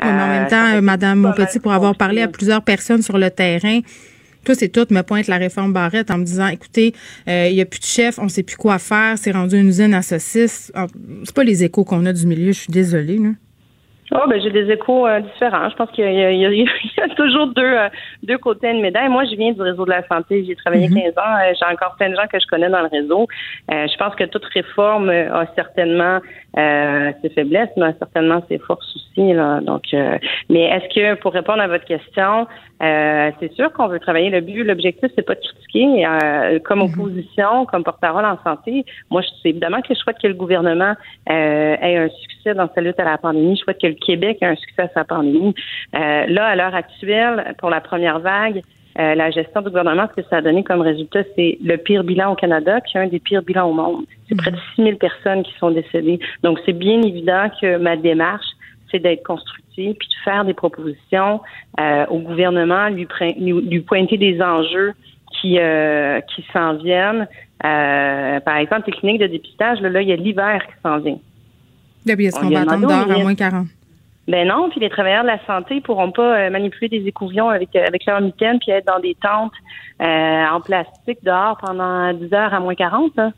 Oui, mais en même
Euh,
temps, Madame
mal
pour avoir parlé à plusieurs personnes sur le terrain, tout c'est tout me pointe la réforme Barrette en me disant, écoutez, euh, il y a plus de chef, on sait plus quoi faire, c'est rendu une usine à saucisses. C'est pas les échos qu'on a du milieu, je suis désolée. Là.
Oh, ben j'ai des échos euh, différents. Je pense qu'il y, y a- il y a toujours deux, euh, deux côtés à une médaille. Moi, je viens du réseau de la santé. J'ai travaillé 15 ans. Euh, J'ai encore plein de gens que je connais dans le réseau. Euh, je pense que toute réforme a certainement euh, ses faiblesses, mais certainement ses forces aussi. Là. Donc, euh, mais est-ce que, pour répondre à votre question, euh, c'est sûr qu'on veut travailler. Le but, l'objectif, c'est pas de critiquer. Euh, comme opposition, comme porte-parole en santé, moi, je c'est évidemment que je souhaite que le gouvernement euh, ait un succès dans sa lutte à la pandémie. Je souhaite que le Québec ait un succès à sa pandémie. Euh, là, à l'heure actuelle, pour la première vague, euh, la gestion du gouvernement, ce que ça a donné comme résultat, c'est le pire bilan au Canada, qui est un des pires bilans au monde. C'est près de 6 000 personnes qui sont décédées. Donc, c'est bien évident que ma démarche, c'est d'être constructive, puis de faire des propositions euh, au gouvernement, lui, lui, pointer des enjeux qui, euh, qui s'en viennent. Euh, par exemple, les cliniques de dépistage, là, là il y a l'hiver qui s'en vient.
Là, puis est-ce
On
qu'on va attendre à moins 40?
Ben non, puis les travailleurs de la santé pourront pas euh, manipuler des écouvillons avec euh, avec leur mitaine puis être dans des tentes euh, en plastique dehors pendant 10 heures à moins 40. là.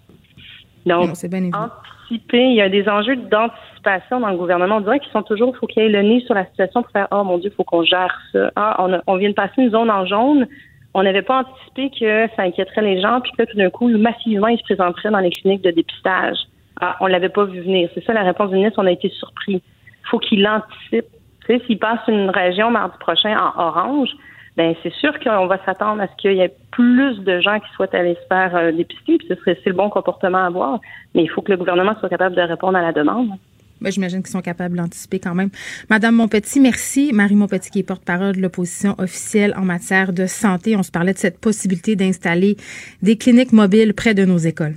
Donc,
Non, bien
anticiper, il y a des enjeux d'anticipation dans le gouvernement. On dirait qu'ils sont toujours, il faut qu'il y ait le nez sur la situation pour faire, oh mon Dieu, il faut qu'on gère ça. Ah, on, a- on vient de passer une zone en jaune. On n'avait pas anticipé que ça inquiéterait les gens, puis que tout d'un coup, massivement, ils se présenteraient dans les cliniques de dépistage. Ah, on l'avait pas vu venir. C'est ça la réponse du ministre, on a été surpris. Faut qu'il anticipe. S'il passe une région mardi prochain en orange, ben c'est sûr qu'on va s'attendre à ce qu'il y ait plus de gens qui souhaitent aller se faire euh, dépister, puis ce serait c'est le bon comportement à avoir. Mais il faut que le gouvernement soit capable de répondre à la demande.
Ben, j'imagine qu'ils sont capables d'anticiper quand même. Madame Montpetit, merci. Marie Montpetit, qui est porte-parole de l'opposition officielle en matière de santé. On se parlait de cette possibilité d'installer des cliniques mobiles près de nos écoles.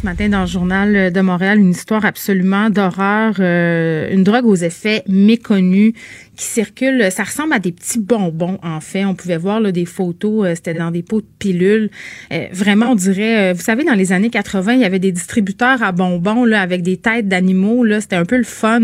ce matin dans le journal de Montréal une histoire absolument d'horreur, euh, une drogue aux effets méconnus qui circule. Ça ressemble à des petits bonbons en fait. On pouvait voir là, des photos, euh, c'était dans des pots de pilules. Euh, vraiment, on dirait, vous savez, dans les années 80, il y avait des distributeurs à bonbons là avec des têtes d'animaux. Là, c'était un peu le fun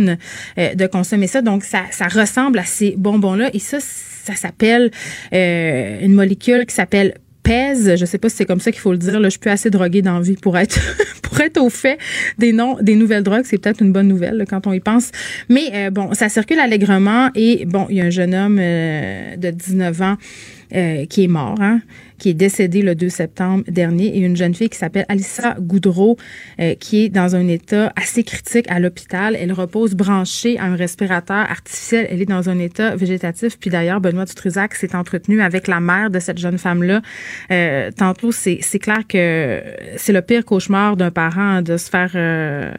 de consommer ça. Donc ça, ça ressemble à ces bonbons là. Et ça, ça s'appelle une molécule qui s'appelle je sais pas si c'est comme ça qu'il faut le dire, là, je suis assez droguée dans vie pour être pour être au fait des noms des nouvelles drogues, c'est peut-être une bonne nouvelle quand on y pense. Mais euh, bon, ça circule allègrement et bon, il y a un jeune homme euh, de 19 ans euh, qui est mort. Hein qui est décédée le 2 septembre dernier, et une jeune fille qui s'appelle Alissa Goudreau, euh, qui est dans un état assez critique à l'hôpital. Elle repose branchée à un respirateur artificiel. Elle est dans un état végétatif. Puis d'ailleurs, Benoît Dutrisac s'est entretenu avec la mère de cette jeune femme-là. Euh, tantôt, c'est clair que c'est le pire cauchemar d'un parent de se faire euh,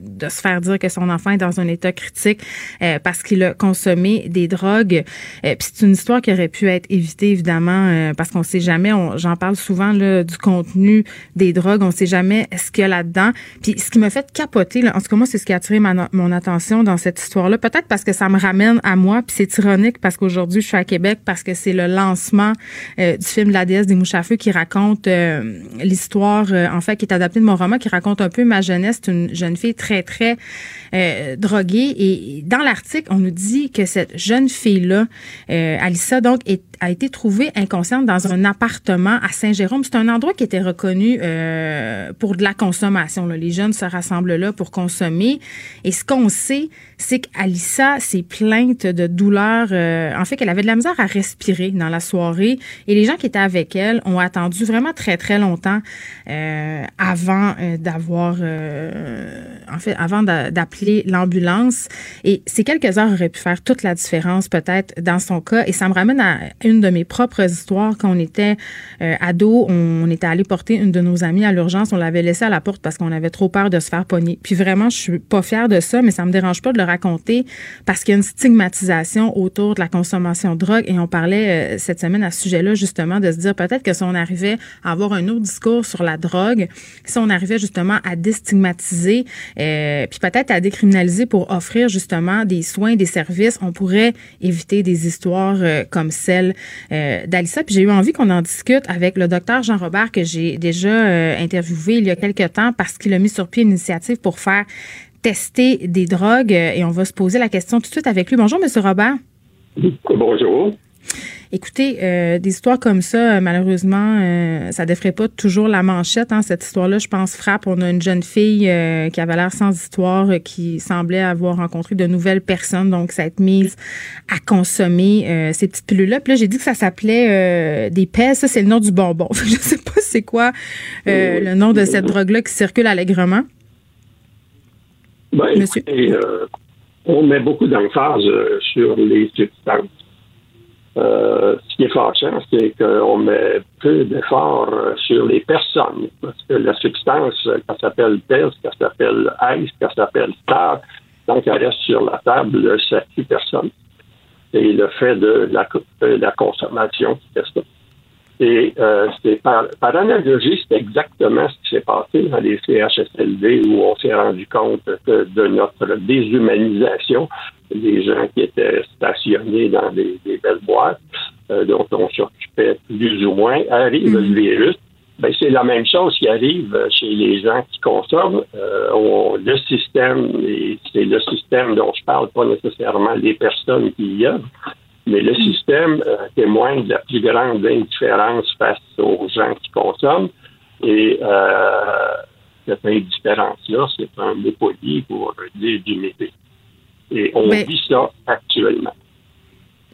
de se faire dire que son enfant est dans un état critique euh, parce qu'il a consommé des drogues. Euh, puis c'est une histoire qui aurait pu être évitée évidemment parce qu'on sait jamais j'en parle souvent du contenu des drogues, on sait jamais ce qu'il y a là-dedans. Puis ce qui m'a fait capoter, en tout cas moi, c'est ce qui a attiré mon attention dans cette histoire-là. Peut-être parce que ça me ramène à moi, puis c'est ironique parce qu'aujourd'hui je suis à Québec parce que c'est le lancement euh, du film La déesse des mouches à feu qui raconte euh, l'histoire, euh, en fait, qui est adapté de mon roman, qui raconte un peu ma jeunesse. C'est une jeune fille très très droguée et dans l'article on nous dit que cette jeune fille-là, Alissa donc, est, a été trouvée inconsciente dans un appart à Saint-Jérôme. C'est un endroit qui était reconnu euh, pour de la consommation. Les jeunes se rassemblent là pour consommer. Et ce qu'on sait, c'est qu'Alissa s'est plainte de douleurs. Euh, en fait, qu'elle avait de la misère à respirer dans la soirée. Et les gens qui étaient avec elle ont attendu vraiment très, très longtemps euh, avant d'avoir... en fait, avant d'appeler l'ambulance. Et ces quelques heures auraient pu faire toute la différence, peut-être, dans son cas. Et ça me ramène à une de mes propres histoires quand on était euh, ado, on, était allé porter une de nos amies à l'urgence. On l'avait laissée à la porte parce qu'on avait trop peur de se faire pogner. Puis vraiment, je suis pas fière de ça, mais ça me dérange pas de le raconter parce qu'il y a une stigmatisation autour de la consommation de drogue. Et on parlait euh, cette semaine à ce sujet-là, justement, de se dire peut-être que si on arrivait à avoir un autre discours sur la drogue, si on arrivait justement à déstigmatiser, euh, puis peut-être à décriminaliser pour offrir justement des soins, des services, on pourrait éviter des histoires comme celle d'Alissa. Puis j'ai eu envie qu'on en discute avec le docteur Jean-Robert que j'ai déjà euh, interviewé il y a quelques temps parce qu'il a mis sur pied une initiative pour faire tester des drogues euh, et on va se poser la question tout de suite avec lui. Bonjour, Monsieur Robert.
Bonjour.
Écoutez, euh, des histoires comme ça, euh, malheureusement, euh, ça défrait pas toujours la manchette. Hein, cette histoire-là, je pense, frappe. On a une jeune fille euh, qui avait l'air sans histoire, qui semblait avoir rencontré de nouvelles personnes, donc ça a été mise à consommer ces petites pilules-là. Puis là, j'ai dit que ça s'appelait des pèses. Ça, c'est le nom du bonbon. je sais pas c'est quoi le nom de cette drogue-là qui circule allègrement.
Ben, Monsieur? on met beaucoup d'emphase sur les substances euh, ce qui est fâchant, c'est qu'on met peu d'efforts euh, sur les personnes. Parce que la substance, qu'elle s'appelle PES, qu'elle s'appelle ICE, qu'elle s'appelle STAR, tant qu'elle reste sur la table, ça tue personne. Et le fait de la, la consommation qui fait ça. Euh, c'est par, par, analogie, c'est exactement ce qui s'est passé dans les CHSLD où on s'est rendu compte de notre déshumanisation des gens qui étaient stationnés dans des, belles boîtes euh, dont on s'occupait plus ou moins. Arrive le mhm. virus, ben, c'est la même chose qui arrive chez les gens qui consomment. Euh, le système, c'est le système dont je parle, pas nécessairement les personnes qui y œuvrent, mais le système euh, témoigne de la plus grande indifférence face aux gens qui consomment. Et cette indifférence-là, c'est un mot poli pour dire d'humilité. Et on vit ça actuellement.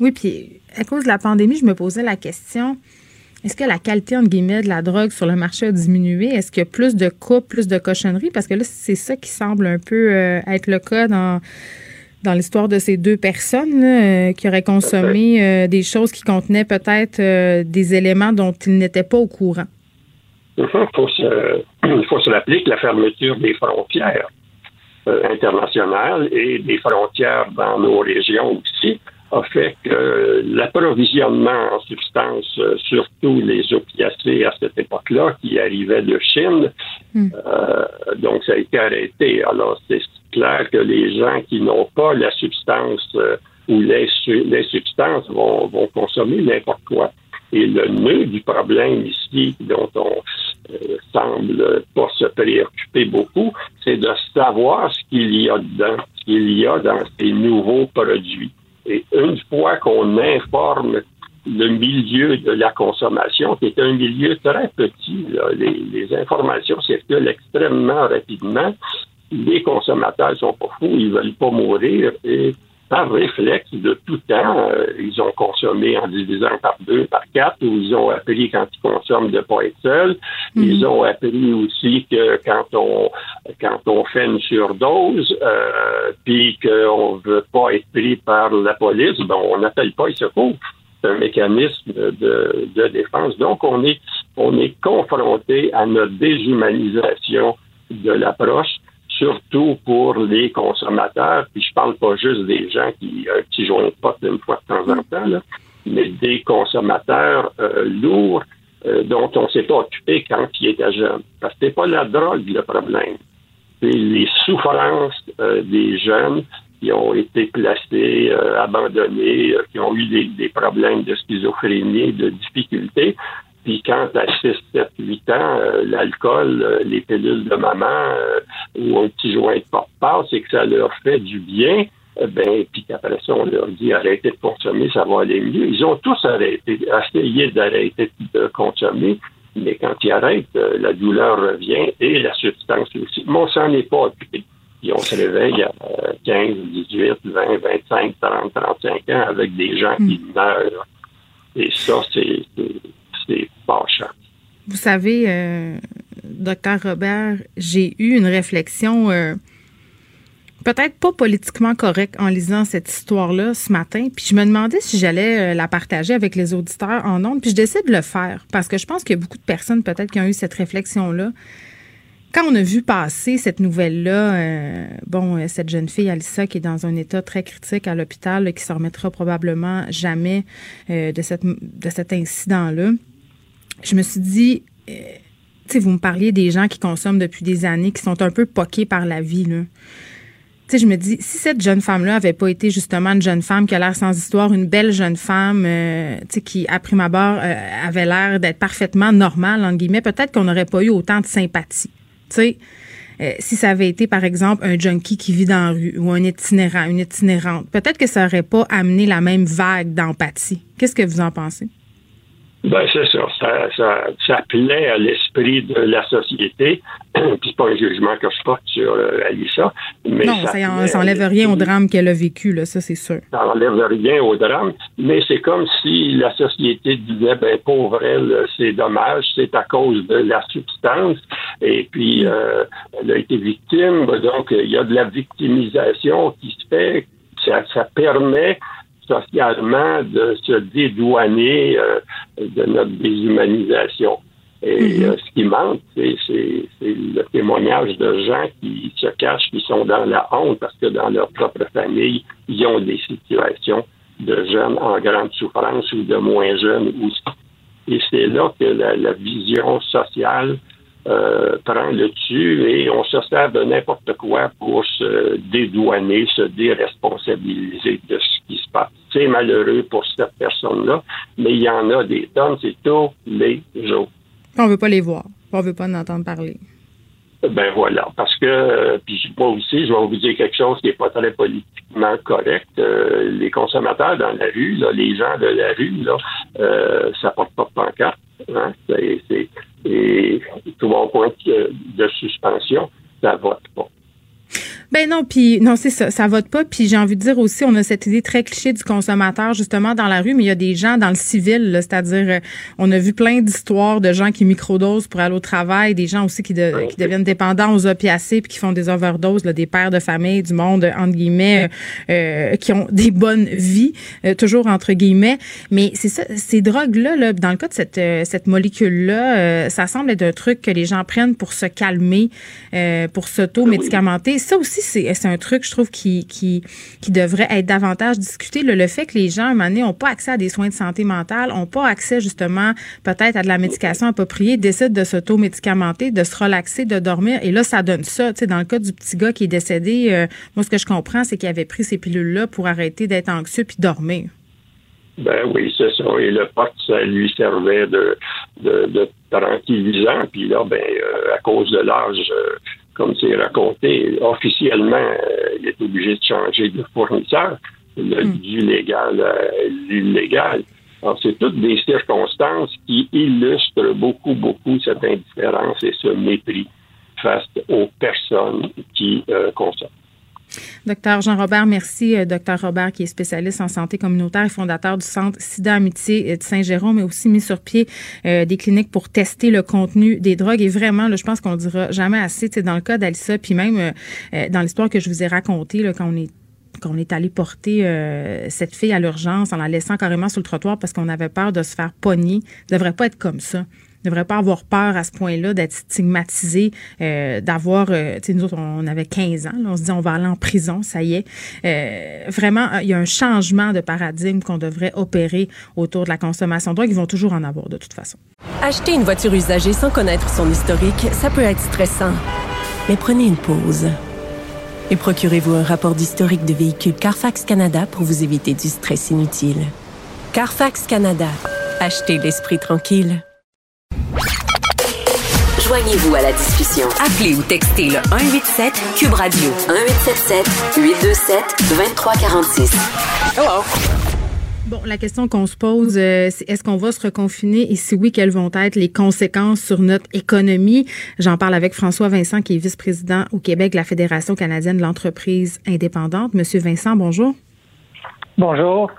Oui, puis à cause de la pandémie, je me posais la question. Est-ce que la qualité, entre guillemets, de la drogue sur le marché a diminué? Est-ce qu'il y a plus de coupes, plus de cochonneries? Parce que là, c'est ça qui semble un peu euh, être le cas dans, dans l'histoire de ces deux personnes euh, qui auraient consommé euh, des choses qui contenaient peut-être des éléments dont ils n'étaient pas au courant.
Il faut se, il faut se rappeler que la fermeture des frontières internationales et des frontières dans nos régions aussi a fait que l'approvisionnement en substances, euh, surtout les opiacés à cette époque-là, qui arrivaient de Chine, hmm. euh, donc ça a été arrêté. Alors c'est clair que les gens qui n'ont pas la substance euh, ou les, substances vont, vont consommer n'importe quoi. Et le nœud du problème ici, dont on semble pas se préoccuper beaucoup, c'est de savoir ce qu'il y a dedans, ce qu'il y a dans ces nouveaux produits. Et une fois qu'on informe le milieu de la consommation, qui est un milieu très petit, les, informations circulent extrêmement rapidement. Les consommateurs sont pas fous, ils veulent pas mourir et par réflexe de tout temps, euh, ils ont consommé en divisant par deux, par quatre, ou ils ont appris quand ils consomment de ne pas être seuls. Mhm. Ils ont appris aussi que quand on quand on fait une surdose, euh, puis qu'on veut pas être pris par la police, ben on n'appelle pas les secours. C'est un mécanisme de, de défense. Donc on est on est confronté à notre déshumanisation de l'approche surtout pour les consommateurs, puis je parle pas juste des gens qui, euh, jouent pas une fois de temps en temps, mais des consommateurs euh, lourds euh, dont on s'est pas occupé quand ils étaient jeunes. Parce que c'est pas la drogue le problème. C'est les souffrances des jeunes qui ont été placés, abandonnés, qui ont eu des, problèmes de schizophrénie, de difficultés, puis quand à 6, 7, 8 ans, euh, l'alcool, euh, les pilules de maman euh, ou un petit joint de porte-passe c'est que ça leur fait du bien, ben, puis qu'après ça, on leur dit arrêtez de consommer, ça va aller mieux. Ils ont tous arrêté, essayé d'arrêter de consommer, mais quand ils arrêtent, la douleur revient et la substance aussi. Mais on s'en est pas occupé. Puis on se réveille à 15, 18, 20, 25, 30, 35 ans avec des gens qui hmm. meurent. Et ça, c'est
vous savez, euh, docteur Robert, j'ai eu une réflexion euh, peut-être pas politiquement correcte en lisant cette histoire-là ce matin. Puis je me demandais si j'allais euh, la partager avec les auditeurs en ondes. Puis je décide de le faire parce que je pense qu'il y a beaucoup de personnes peut-être qui ont eu cette réflexion-là. Quand on a vu passer cette nouvelle-là, bon, cette jeune fille, Alissa, qui est dans un état très critique à l'hôpital, qui se remettra probablement jamais de, cette, de cet incident-là, je me suis dit, euh, tu sais, vous me parliez des gens qui consomment depuis des années, qui sont un peu poqués par la vie, là. Tu sais, je me dis, si cette jeune femme-là avait pas été justement une jeune femme qui a l'air sans histoire, une belle jeune femme, euh, tu sais, qui, à prime abord, euh, avait l'air d'être parfaitement normale, entre guillemets, peut-être qu'on n'aurait pas eu autant de sympathie. Tu sais, si ça avait été, par exemple, un junkie qui vit dans la rue ou un itinérant, une itinérante, peut-être que ça aurait pas amené la même vague d'empathie. Qu'est-ce que vous en pensez?
Ben, c'est ça. Ça, ça. ça, plaît à l'esprit de la société. Puis c'est pas un jugement que je porte sur euh, Alissa. Mais
non, ça, ça enlève rien au drame qu'elle a vécu, là, ça c'est sûr.
Ça enlève rien au drame, mais c'est comme si la société disait ben pauvre elle, c'est dommage, c'est à cause de la substance. Et puis euh, elle a été victime, donc il y a de la victimisation qui se fait. Ça, ça permet socialement de se dédouaner euh, de notre déshumanisation. Et mm-hmm. euh, ce qui manque, c'est le témoignage de gens qui se cachent, qui sont dans la honte parce que dans leur propre famille, ils ont des situations de jeunes en grande souffrance ou de moins jeunes aussi. Et c'est là que la vision sociale euh, prend le dessus et on se sert de n'importe quoi pour se dédouaner, se déresponsabiliser de ce qui se passe. C'est malheureux pour cette personne-là, mais il y en a des tonnes, c'est tous les jours.
On veut pas les voir, on veut pas en entendre parler.
Ben voilà, parce que, euh, puis moi aussi, je vais vous dire quelque chose qui n'est pas très politiquement correct. Euh, les consommateurs dans la rue, là, les gens de la rue, là, euh, ça porte pas de pancarte. Hein? C'est, et tout mon point de, suspension, ça vote pas.
Ben non, puis non, c'est ça, ça vote pas. Puis j'ai envie de dire aussi, on a cette idée très cliché du consommateur justement dans la rue, mais il y a des gens dans le civil, c'est-à-dire, euh, on a vu plein d'histoires de gens qui microdosent pour aller au travail, des gens aussi qui, qui deviennent dépendants aux opiacés puis qui font des overdoses, là, des pères de famille, du monde entre guillemets, euh, qui ont des bonnes vies, toujours entre guillemets. Mais c'est ça, ces drogues-là, là, dans le cas de cette cette molécule-là, ça semble être un truc que les gens prennent pour se calmer, pour s'auto-médicamenter. Ça aussi c'est un truc, je trouve, qui, devrait être davantage discuté. Le, fait que les gens, à un moment donné, n'ont pas accès à des soins de santé mentale, n'ont pas accès, justement, peut-être à de la médication appropriée, décident de s'auto-médicamenter, de se relaxer, de dormir. Et là, ça donne ça. Dans le cas du petit gars qui est décédé, euh, moi, ce que je comprends, c'est qu'il avait pris ces pilules-là pour arrêter d'être anxieux puis dormir.
Ben oui, c'est ça. Et le pote, ça lui servait de tranquillisant. Puis là, ben, euh, à cause de l'âge, euh, comme c'est raconté, officiellement, euh, il est obligé de changer de fournisseur, le, mm. du légal à l'illégal. Alors, c'est toutes des circonstances qui illustrent beaucoup, beaucoup cette indifférence et ce mépris face aux personnes qui euh, consomment.
Docteur Jean-Robert, merci. Euh, docteur Robert, qui est spécialiste en santé communautaire et fondateur du Centre SIDA Amitié euh, de Saint-Jérôme, mais aussi mis sur pied euh, des cliniques pour tester le contenu des drogues. Et vraiment, je pense qu'on dira jamais assez. Dans le cas d'Alissa, puis même dans l'histoire que je vous ai racontée, quand on est quand on est allé porter cette fille à l'urgence en la laissant carrément sur le trottoir parce qu'on avait peur de se faire pogner. Ça devrait pas être comme ça ne devrait pas avoir peur à ce point-là d'être stigmatisé, euh, d'avoir, euh, tu sais, nous autres, on avait 15 ans, on se dit on va aller en prison, ça y est. Euh, vraiment, il y a un changement de paradigme qu'on devrait opérer autour de la consommation de drogue. Ils vont toujours en avoir de toute façon.
Acheter une voiture usagée sans connaître son historique, ça peut être stressant. Mais prenez une pause. Et procurez-vous un rapport d'historique de véhicule Carfax Canada pour vous éviter du stress inutile. Carfax Canada. Achetez l'esprit tranquille.
Joignez-vous à la discussion. Appelez ou textez le 187 Cube Radio 1877 827 2346. Hello.
Bon, la question qu'on se pose, euh, c'est est-ce qu'on va se reconfiner et si oui, quelles vont être les conséquences sur notre économie? J'en parle avec François Vincent, qui est vice-président au Québec de la Fédération canadienne de l'entreprise indépendante. Monsieur Vincent, bonjour.
Bonjour.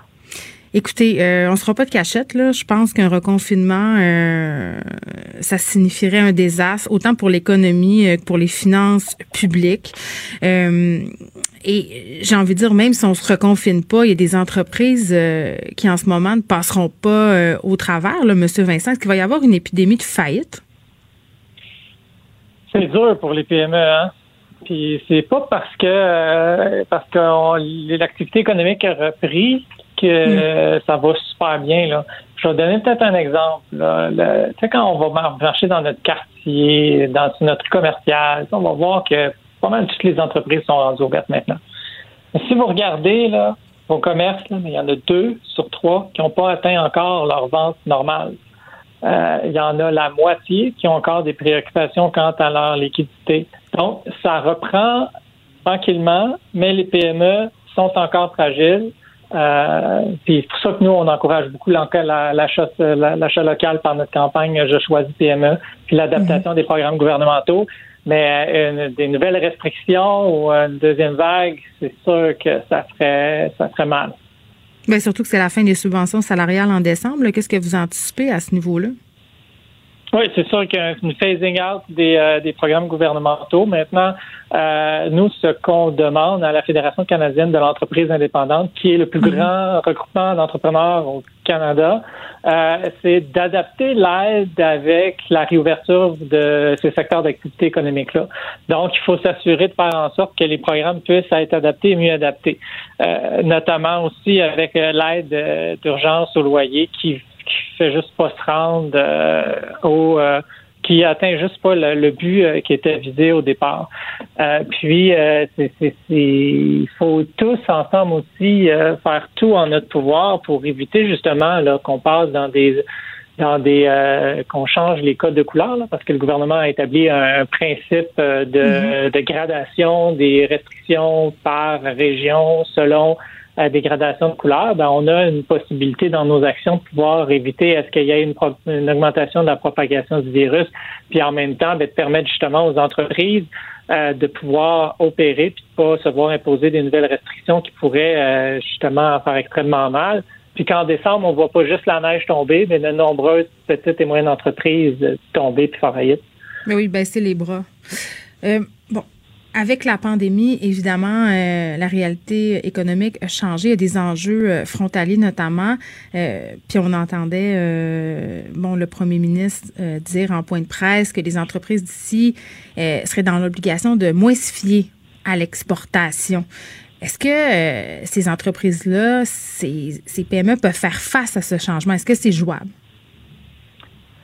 Écoutez, euh, on ne sera pas de cachette là. Je pense qu'un reconfinement, euh, ça signifierait un désastre autant pour l'économie euh, que pour les finances publiques. et j'ai envie de dire, même si on se reconfine pas, il y a des entreprises qui en ce moment ne passeront pas au travers. Là, Monsieur Vincent, est-ce qu'il va y avoir une épidémie de faillite?
C'est dur pour les PME, hein. Puis c'est pas parce que parce que l'activité économique a repris que mm. ça va super bien. Là. Je vais donner peut-être un exemple. Tu sais, quand on va marcher dans notre quartier, dans notre commercial, on va voir que pas mal toutes les entreprises sont rendues ouvertes maintenant. si vous regardez là, vos commerces, là, il y en a deux sur trois qui n'ont pas atteint encore leur vente normale. Euh, il y en a la moitié qui ont encore des préoccupations quant à leur liquidité. Donc, ça reprend tranquillement, mais les PME sont encore fragiles. Euh, c'est pour ça que nous, on encourage beaucoup l'achat local par notre campagne Je choisis PME, puis l'adaptation mhm. des programmes gouvernementaux. Mais euh, des nouvelles restrictions ou une deuxième vague, c'est sûr que ça ferait, ça ferait mal.
Bien, surtout que c'est la fin des subventions salariales en décembre. Qu'est-ce que vous anticipez à ce niveau-là?
Oui, c'est sûr qu'il y a une phasing out des, euh, des programmes gouvernementaux. Maintenant, euh, nous, ce qu'on demande à la Fédération canadienne de l'entreprise indépendante, qui est le plus mhm. grand regroupement d'entrepreneurs au Canada, euh, c'est d'adapter l'aide avec la réouverture de ces secteurs d'activité économique-là. Donc, il faut s'assurer de faire en sorte que les programmes puissent être adaptés et mieux adaptés, euh, notamment aussi avec euh, l'aide d'urgence au loyer qui qui fait juste pas se rendre euh, au euh, qui atteint juste pas le, but euh, qui était visé au départ. puis, il faut tous ensemble aussi faire tout en notre pouvoir pour éviter justement qu'on passe dans des dans des qu'on change les codes de couleur parce que le gouvernement a établi un, principe de, mm-hmm. de, gradation des restrictions par région selon à dégradation de couleur, ben, on a une possibilité dans nos actions de pouvoir éviter est-ce qu'il y ait une, augmentation de la propagation du virus, puis en même temps ben, de permettre justement aux entreprises de pouvoir opérer puis de pas se voir imposer des nouvelles restrictions qui pourraient justement faire extrêmement mal. Puis qu'en décembre, on voit pas juste la neige tomber, mais de nombreuses petites et moyennes entreprises tomber puis faire faillite.
Mais oui, baisser les bras. bon, avec la pandémie, évidemment, euh, la réalité économique a changé. Il y a des enjeux euh, frontaliers notamment. Euh, puis on entendait, bon, le premier ministre dire en point de presse que les entreprises d'ici seraient dans l'obligation de moins se fier à l'exportation. Est-ce que ces entreprises-là, ces, ces PME peuvent faire face à ce changement? Est-ce que c'est jouable?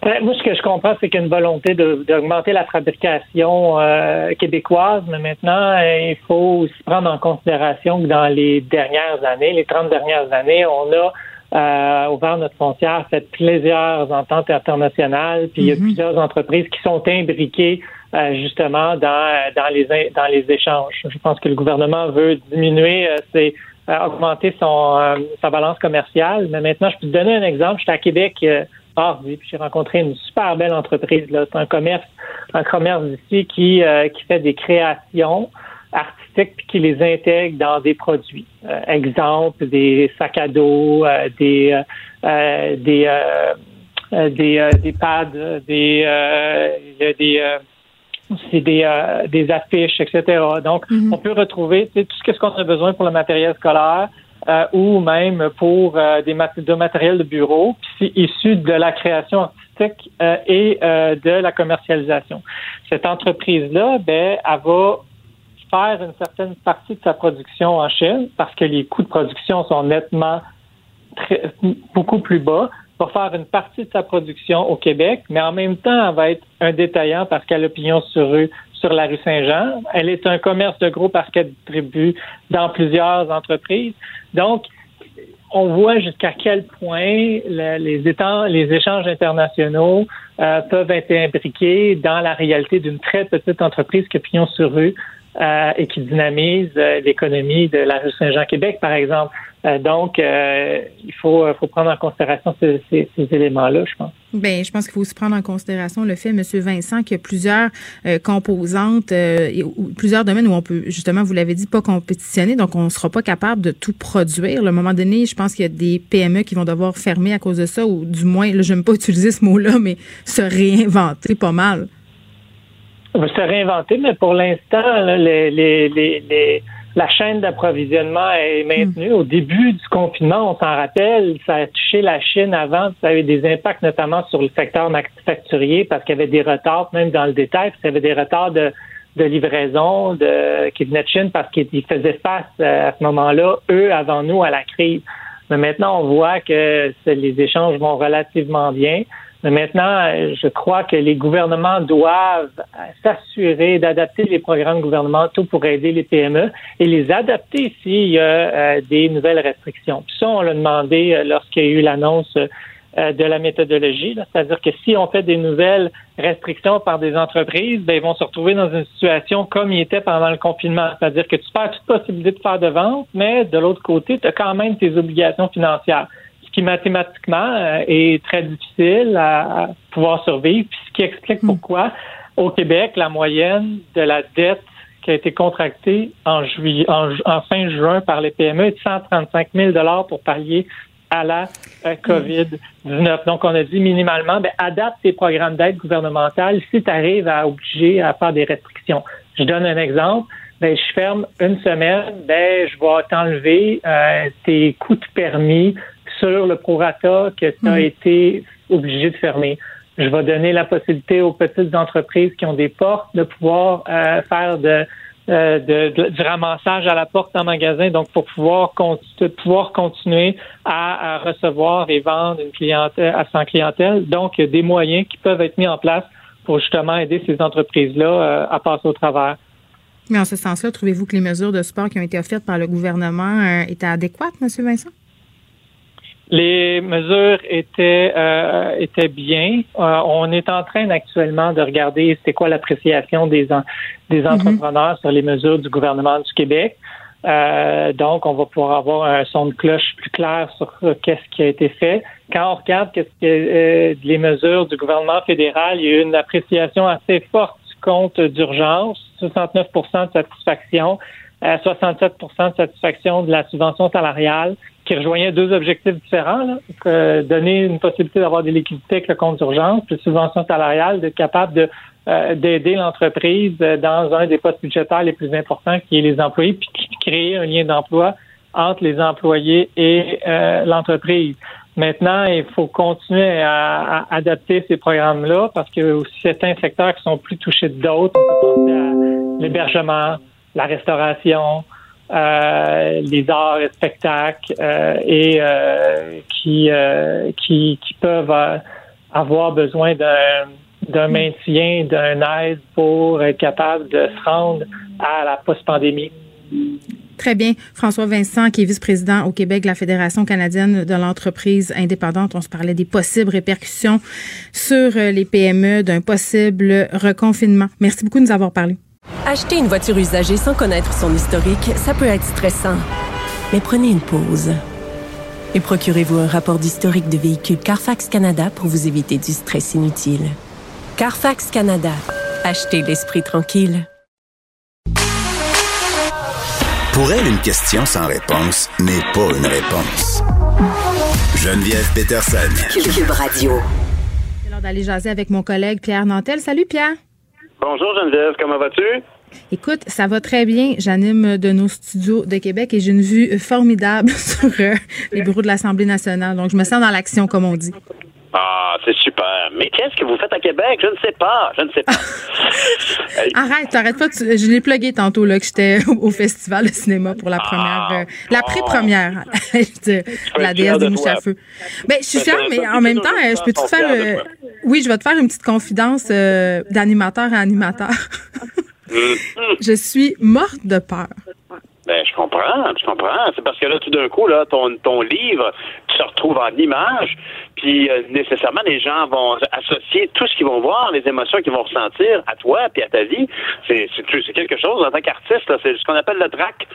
Moi, ce que je comprends, c'est qu'il y a une volonté d'augmenter la fabrication euh, québécoise, mais maintenant, euh, il faut aussi prendre en considération que dans les dernières années, les 30 dernières années, on a euh, ouvert notre frontière, fait plusieurs ententes internationales, puis il y a mm-hmm. plusieurs entreprises qui sont imbriquées justement dans, dans, les, dans les échanges. Je pense que le gouvernement veut diminuer c'est augmenter son, sa balance commerciale, mais maintenant, je peux te donner un exemple. J'étais à Québec puis j'ai rencontré une super belle entreprise. Là. C'est un commerce, un commerce ici qui, euh, qui fait des créations artistiques puis qui les intègre dans des produits. Euh, exemple, des sacs à dos, euh, des des des, des pads, des des c'est des, des affiches, etc. Donc, mm-hmm. on peut retrouver tout ce qu'on a besoin pour le matériel scolaire, euh, ou même pour euh, des de matériel de bureau, puis c'est issu de la création artistique euh, et de la commercialisation. Cette entreprise-là, ben, elle va faire une certaine partie de sa production en Chine parce que les coûts de production sont nettement beaucoup plus bas va faire une partie de sa production au Québec, mais en même temps, elle va être un détaillant parce qu'elle a pignon sur rue sur la rue Saint-Jean. Elle est un commerce de gros parce qu'elle distribue dans plusieurs entreprises. Donc, on voit jusqu'à quel point les, échanges internationaux euh, peuvent être imbriqués dans la réalité d'une très petite entreprise que pignon sur rue euh, et qui dynamise euh, l'économie de la rue Saint-Jean-Québec, par exemple. Euh, donc, il faut, prendre en considération ces, éléments-là, je pense.
Bien, je pense qu'il faut aussi prendre en considération le fait, M. Vincent, qu'il y a plusieurs composantes, plusieurs domaines où on peut, justement, vous l'avez dit, pas compétitionner, donc on ne sera pas capable de tout produire. À un moment donné, je pense qu'il y a des PME qui vont devoir fermer à cause de ça, ou du moins, je n'aime pas utiliser ce mot-là, mais se réinventer pas mal.
Se réinventer, mais pour l'instant, les, les, les la chaîne d'approvisionnement est maintenue. Au début du confinement, on s'en rappelle, ça a touché la Chine avant, ça avait des impacts notamment sur le secteur manufacturier parce qu'il y avait des retards, même dans le détail, puis il y avait des retards de, de livraison de, qui venaient de Chine parce qu'ils faisaient face euh, à ce moment-là, eux, avant nous, à la crise. Mais maintenant, on voit que les échanges vont relativement bien. Mais maintenant, je crois que les gouvernements doivent s'assurer d'adapter les programmes gouvernementaux pour aider les PME et les adapter s'il y a euh, des nouvelles restrictions. Puis ça, on l'a demandé euh, lorsqu'il y a eu l'annonce euh, de la méthodologie, c'est-à-dire que si on fait des nouvelles restrictions par des entreprises, ben, ils vont se retrouver dans une situation comme il était pendant le confinement, c'est-à-dire que tu perds toute possibilité de faire de vente, mais de l'autre côté, tu as quand même tes obligations financières qui mathématiquement euh, est très difficile à, pouvoir survivre, puis ce qui explique hmm. pourquoi au Québec, la moyenne de la dette qui a été contractée en, juillet, en, fin juin par les PME est de 135 000 pour pallier à la euh, COVID-19. Donc, on a dit minimalement, ben, adapte tes programmes d'aide gouvernementale si tu arrives à obliger à faire des restrictions. Je donne un exemple. Ben, je ferme une semaine, ben, je vais t'enlever euh, tes coûts de permis, sur le prorata que tu as hmm. été obligé de fermer. Je vais donner la possibilité aux petites entreprises qui ont des portes de pouvoir euh, faire de, euh, de, du ramassage à la porte en magasin, donc pour pouvoir, pouvoir continuer à, recevoir et vendre une clientèle à son clientèle. Donc, il y a des moyens qui peuvent être mis en place pour justement aider ces entreprises-là euh, à passer au travers.
Mais en ce sens-là, trouvez-vous que les mesures de support qui ont été offertes par le gouvernement étaient adéquates, M. Vincent?
Les mesures étaient euh, étaient bien. Euh, on est en train actuellement de regarder c'est quoi l'appréciation des des mhm. entrepreneurs sur les mesures du gouvernement du Québec. Euh, donc, on va pouvoir avoir un son de cloche plus clair sur qu'est-ce qui a été fait. Quand on regarde qu'est-ce que les mesures du gouvernement fédéral, il y a eu une appréciation assez forte du compte d'urgence, 69% de satisfaction, 67% de satisfaction de la subvention salariale, qui rejoignait deux objectifs différents. donner une possibilité d'avoir des liquidités avec le compte d'urgence, puis subvention salariale, d'être capable de euh, d'aider l'entreprise dans un des postes budgétaires les plus importants qui est les employés, puis créer un lien d'emploi entre les employés et euh, l'entreprise. Maintenant, il faut continuer à, adapter ces programmes-là parce qu'il certains secteurs qui sont plus touchés que d'autres. On peut penser à l'hébergement, la restauration, euh, les arts et spectacles et qui, qui, qui peuvent avoir besoin d'un d'un maintien, d'un aide pour être capable de se rendre à la post-pandémie.
Très bien. François Vincent, qui est vice-président au Québec de la Fédération canadienne de l'entreprise indépendante. On se parlait des possibles répercussions sur euh, les PME d'un possible reconfinement. Merci beaucoup de nous avoir parlé.
Acheter une voiture usagée sans connaître son historique, ça peut être stressant. Mais prenez une pause. Et procurez-vous un rapport d'historique de véhicule Carfax Canada pour vous éviter du stress inutile. Carfax Canada. Achetez l'esprit tranquille.
Pour elle, une question sans réponse n'est pas une réponse. Geneviève Peterson.
Cube Radio.
C'est l'heure d'aller jaser avec mon collègue Pierre Nantel. Salut Pierre.
Bonjour Geneviève, comment vas-tu?
Écoute, ça va très bien. J'anime de nos studios de Québec et j'ai une vue formidable sur euh, les bureaux de l'Assemblée nationale. Donc, je me sens dans l'action, comme on dit.
Ah, c'est super. Mais qu'est-ce que vous faites à Québec? Je ne sais pas. Je ne sais pas.
Arrête, t'arrêtes pas. je l'ai plugué tantôt là, que j'étais au festival de cinéma pour la première, ah, euh, la pré-première de la déesse des mouches à feu. Ben, je suis fière, mais en même temps, je peux te faire. Euh, oui, je vais te faire une petite confidence euh, d'animateur à animateur. Mm-hmm. je suis morte de peur.
Ben, je comprends, je comprends. C'est parce que là, tout d'un coup, là, ton, ton livre se retrouve en image, puis euh, nécessairement, les gens vont associer tout ce qu'ils vont voir, les émotions qu'ils vont ressentir à toi puis à ta vie. C'est, c'est, quelque chose en tant qu'artiste, c'est ce qu'on appelle le trac.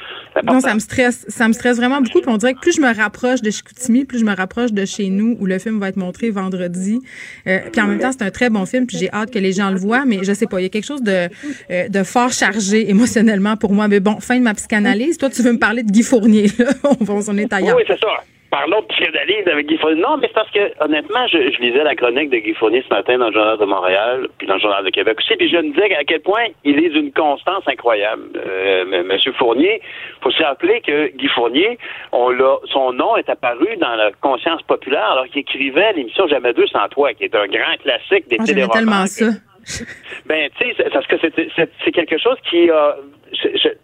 Non, ça me stresse. Ça me stresse vraiment beaucoup. Puis on dirait que plus je me rapproche de Chicoutimi, plus je me rapproche de chez nous, où le film va être montré vendredi. Euh, puis en même temps, c'est un très bon film, puis j'ai hâte que les gens le voient, mais je sais pas, il y a quelque chose de, euh, de fort chargé émotionnellement pour moi. Mais bon, fin de ma psychanalyse. Toi, tu veux me parler de Guy Fournier, là. on, on est ailleurs.
Oui, c'est ça parlons de psychanalyse avec Guy Fournier. Non, mais c'est parce que, honnêtement, je, lisais la chronique de Guy Fournier ce matin dans le Journal de Montréal, puis dans le Journal de Québec aussi, puis je me disais à quel point il est d'une constance incroyable. Euh, Monsieur Fournier, faut se rappeler que Guy Fournier, on l'a, son nom est apparu dans la conscience populaire alors qu'il écrivait l'émission Jamais deux sans toi, qui est un grand classique des oh,
téléromans. tellement ça.
ben, tu sais, parce que c'est quelque chose qui a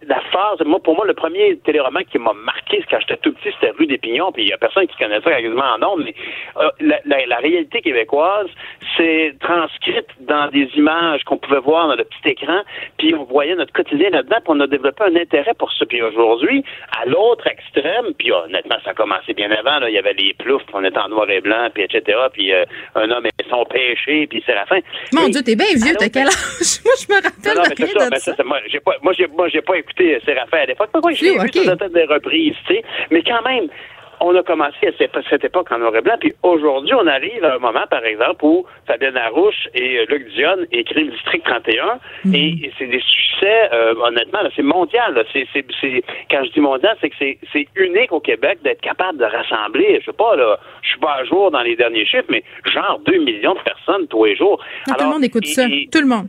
la phase, moi, pour moi, le premier téléroman qui m'a marqué quand j'étais tout petit, c'était Rue des Pignons, puis il y a personne qui connaît ça quasiment en nombre, mais euh, la, réalité québécoise, c'est transcrite dans des images qu'on pouvait voir dans le petit écran, puis on voyait notre quotidien là-dedans, puis on a développé un intérêt pour ça. Puis aujourd'hui, à l'autre extrême, puis honnêtement, ça a commencé bien avant, là, il y avait les ploufs, on était en noir et blanc, puis etc., puis euh, un homme et son péché, puis c'est la fin.
Mon Dieu, t'es bien vieux, t'as quel âge? moi, je me rappelle non, rien de ça. ça.
moi, j'ai pas, moi, j'ai moi, j'ai pas écouté Séraphin à l'époque. Pourquoi je l'ai vu sur des reprises, tu sais? Mais quand même, on a commencé à cette époque en noir et blanc, puis aujourd'hui, on arrive à un moment, par exemple, où Fabienne Arouche et euh, Luc Dion écrivent District 31, mhm. et c'est des succès, euh, honnêtement, c'est mondial. C'est, quand je dis mondial, c'est que c'est, unique au Québec d'être capable de rassembler, je sais pas, là, je suis pas à jour dans les derniers chiffres, mais genre 2 millions de personnes tous les jours.
tout le monde écoute ça, tout le monde.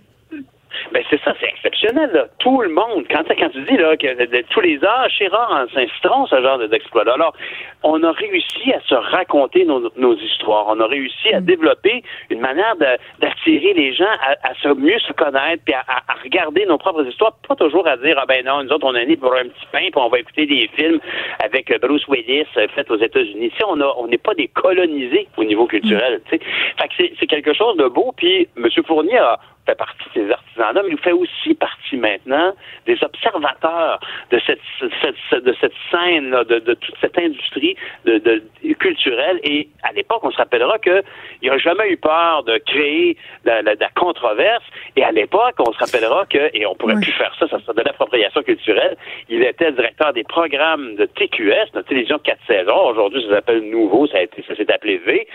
Ben c'est ça, c'est exceptionnel. Là. Tout le monde, quand, quand tu dis là, que de, tous les âges, c'est rare en Saint-Citron, ce genre d'exploit. Alors, on a réussi à se raconter nos, nos histoires. On a réussi à mm. développer une manière d'attirer les gens à, se mieux se connaître, puis à, regarder nos propres histoires, pas toujours à dire ah ben non, nous autres on est nés pour un petit pain, puis on va écouter des films avec Bruce Willis euh, fait aux États-Unis. On a, on n'est pas des colonisés au niveau culturel. Mm. Fait que c'est quelque chose de beau. Puis M. Fournier a fait partie de ces artisans-là, mais il fait aussi partie maintenant des observateurs de cette, de cette scène, là, de, toute cette industrie de, culturelle. Et à l'époque, on se rappellera qu'il n'y a jamais eu peur de créer la, la, controverse. Et à l'époque, on se rappellera que, et on pourrait plus faire ça, ça serait de l'appropriation culturelle, il était directeur des programmes de TQS, notre télévision 4 saisons. Aujourd'hui, ça s'appelle Nouveau, ça, a été, ça s'est appelé V.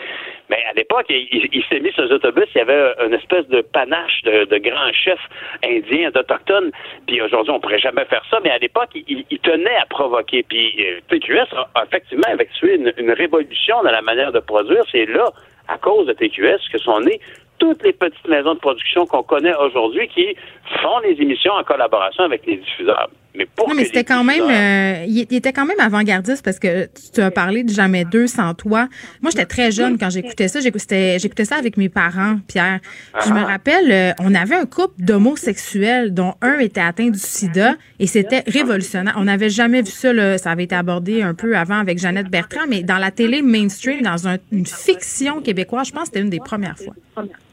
Mais à l'époque, il, s'est mis sur les autobus, il y avait une espèce de panache de, de grands chefs indiens, d'Autochtones. Puis aujourd'hui, on pourrait jamais faire ça, mais à l'époque, il, il, tenait à provoquer. Puis euh, TQS a, effectivement effectué une, une révolution dans la manière de produire. C'est là, à cause de TQS, que sont nés toutes les petites maisons de production qu'on connaît aujourd'hui qui font les émissions en collaboration avec les diffuseurs. Mais pour
non, mais c'était quand même, euh, il était quand même avant-gardiste parce que tu as parlé de Jamais deux sans toi. Moi, j'étais très jeune quand j'écoutais ça. J'écoutais, j'écoutais ça avec mes parents, Pierre. je me ah. rappelle, euh, on avait un couple d'homosexuels dont un était atteint du sida et c'était révolutionnaire. On n'avait jamais vu ça. Là. Ça avait été abordé un peu avant avec Jeannette Bertrand, mais dans la télé mainstream, dans une fiction québécoise, je pense que c'était une des premières fois.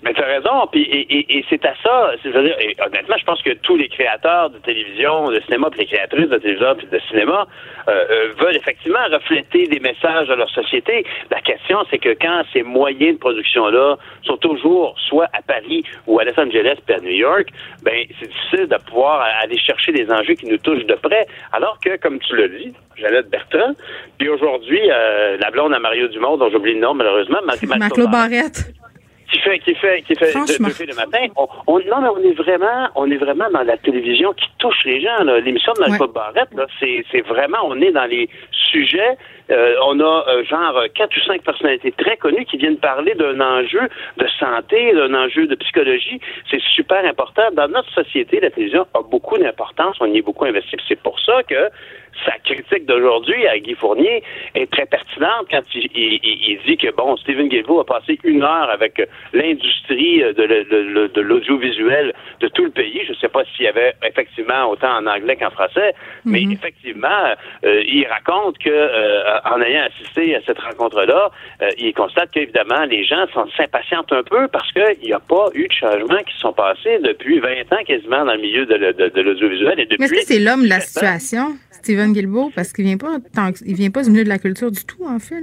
Mais tu as raison, puis et, et, c'est à ça, cest à dire, honnêtement, je pense que tous les créateurs de télévision, de cinéma, puis les créatrices de télévision puis de cinéma euh, euh, veulent effectivement refléter des messages de leur société. La question, c'est que quand ces moyens de production-là sont toujours soit à Paris ou à Los Angeles puis à New York, ben c'est difficile de pouvoir aller chercher des enjeux qui nous touchent de près. Alors que, comme tu l'as dit, Jeannette Bertrand, puis aujourd'hui, euh, la blonde à Mario Dumont, dont j'oublie le nom malheureusement,
Marc-Claude Barrette
qui fait qui fait qui fait depuis le matin. On, non mais on est vraiment on est vraiment dans la télévision qui touche les gens. L'émission de Michael Barrette, c'est c'est vraiment on est dans les sujets. Euh, on a euh, genre quatre ou cinq personnalités très connues qui viennent parler d'un enjeu de santé, d'un enjeu de psychologie. C'est super important. Dans notre société, la télévision a beaucoup d'importance. On y est beaucoup investi. C'est pour ça que sa critique d'aujourd'hui à Guy Fournier est très pertinente quand il, dit que, bon, Stephen Guilbeault a passé une heure avec l'industrie de, l'audiovisuel de tout le pays. Je ne sais pas s'il y avait effectivement autant en anglais qu'en français, mais mhm. effectivement, euh, il raconte que euh, en ayant assisté à cette rencontre-là, euh, il constate qu'évidemment, les gens s'impatientent un peu parce qu'il n'y a pas eu de changements qui sont passés depuis 20 ans quasiment dans le milieu de, l'audiovisuel.
Mais est-ce que c'est l'homme de la situation? Steven Parce qu'il vient pas il vient pas du milieu de la culture du tout, en fait.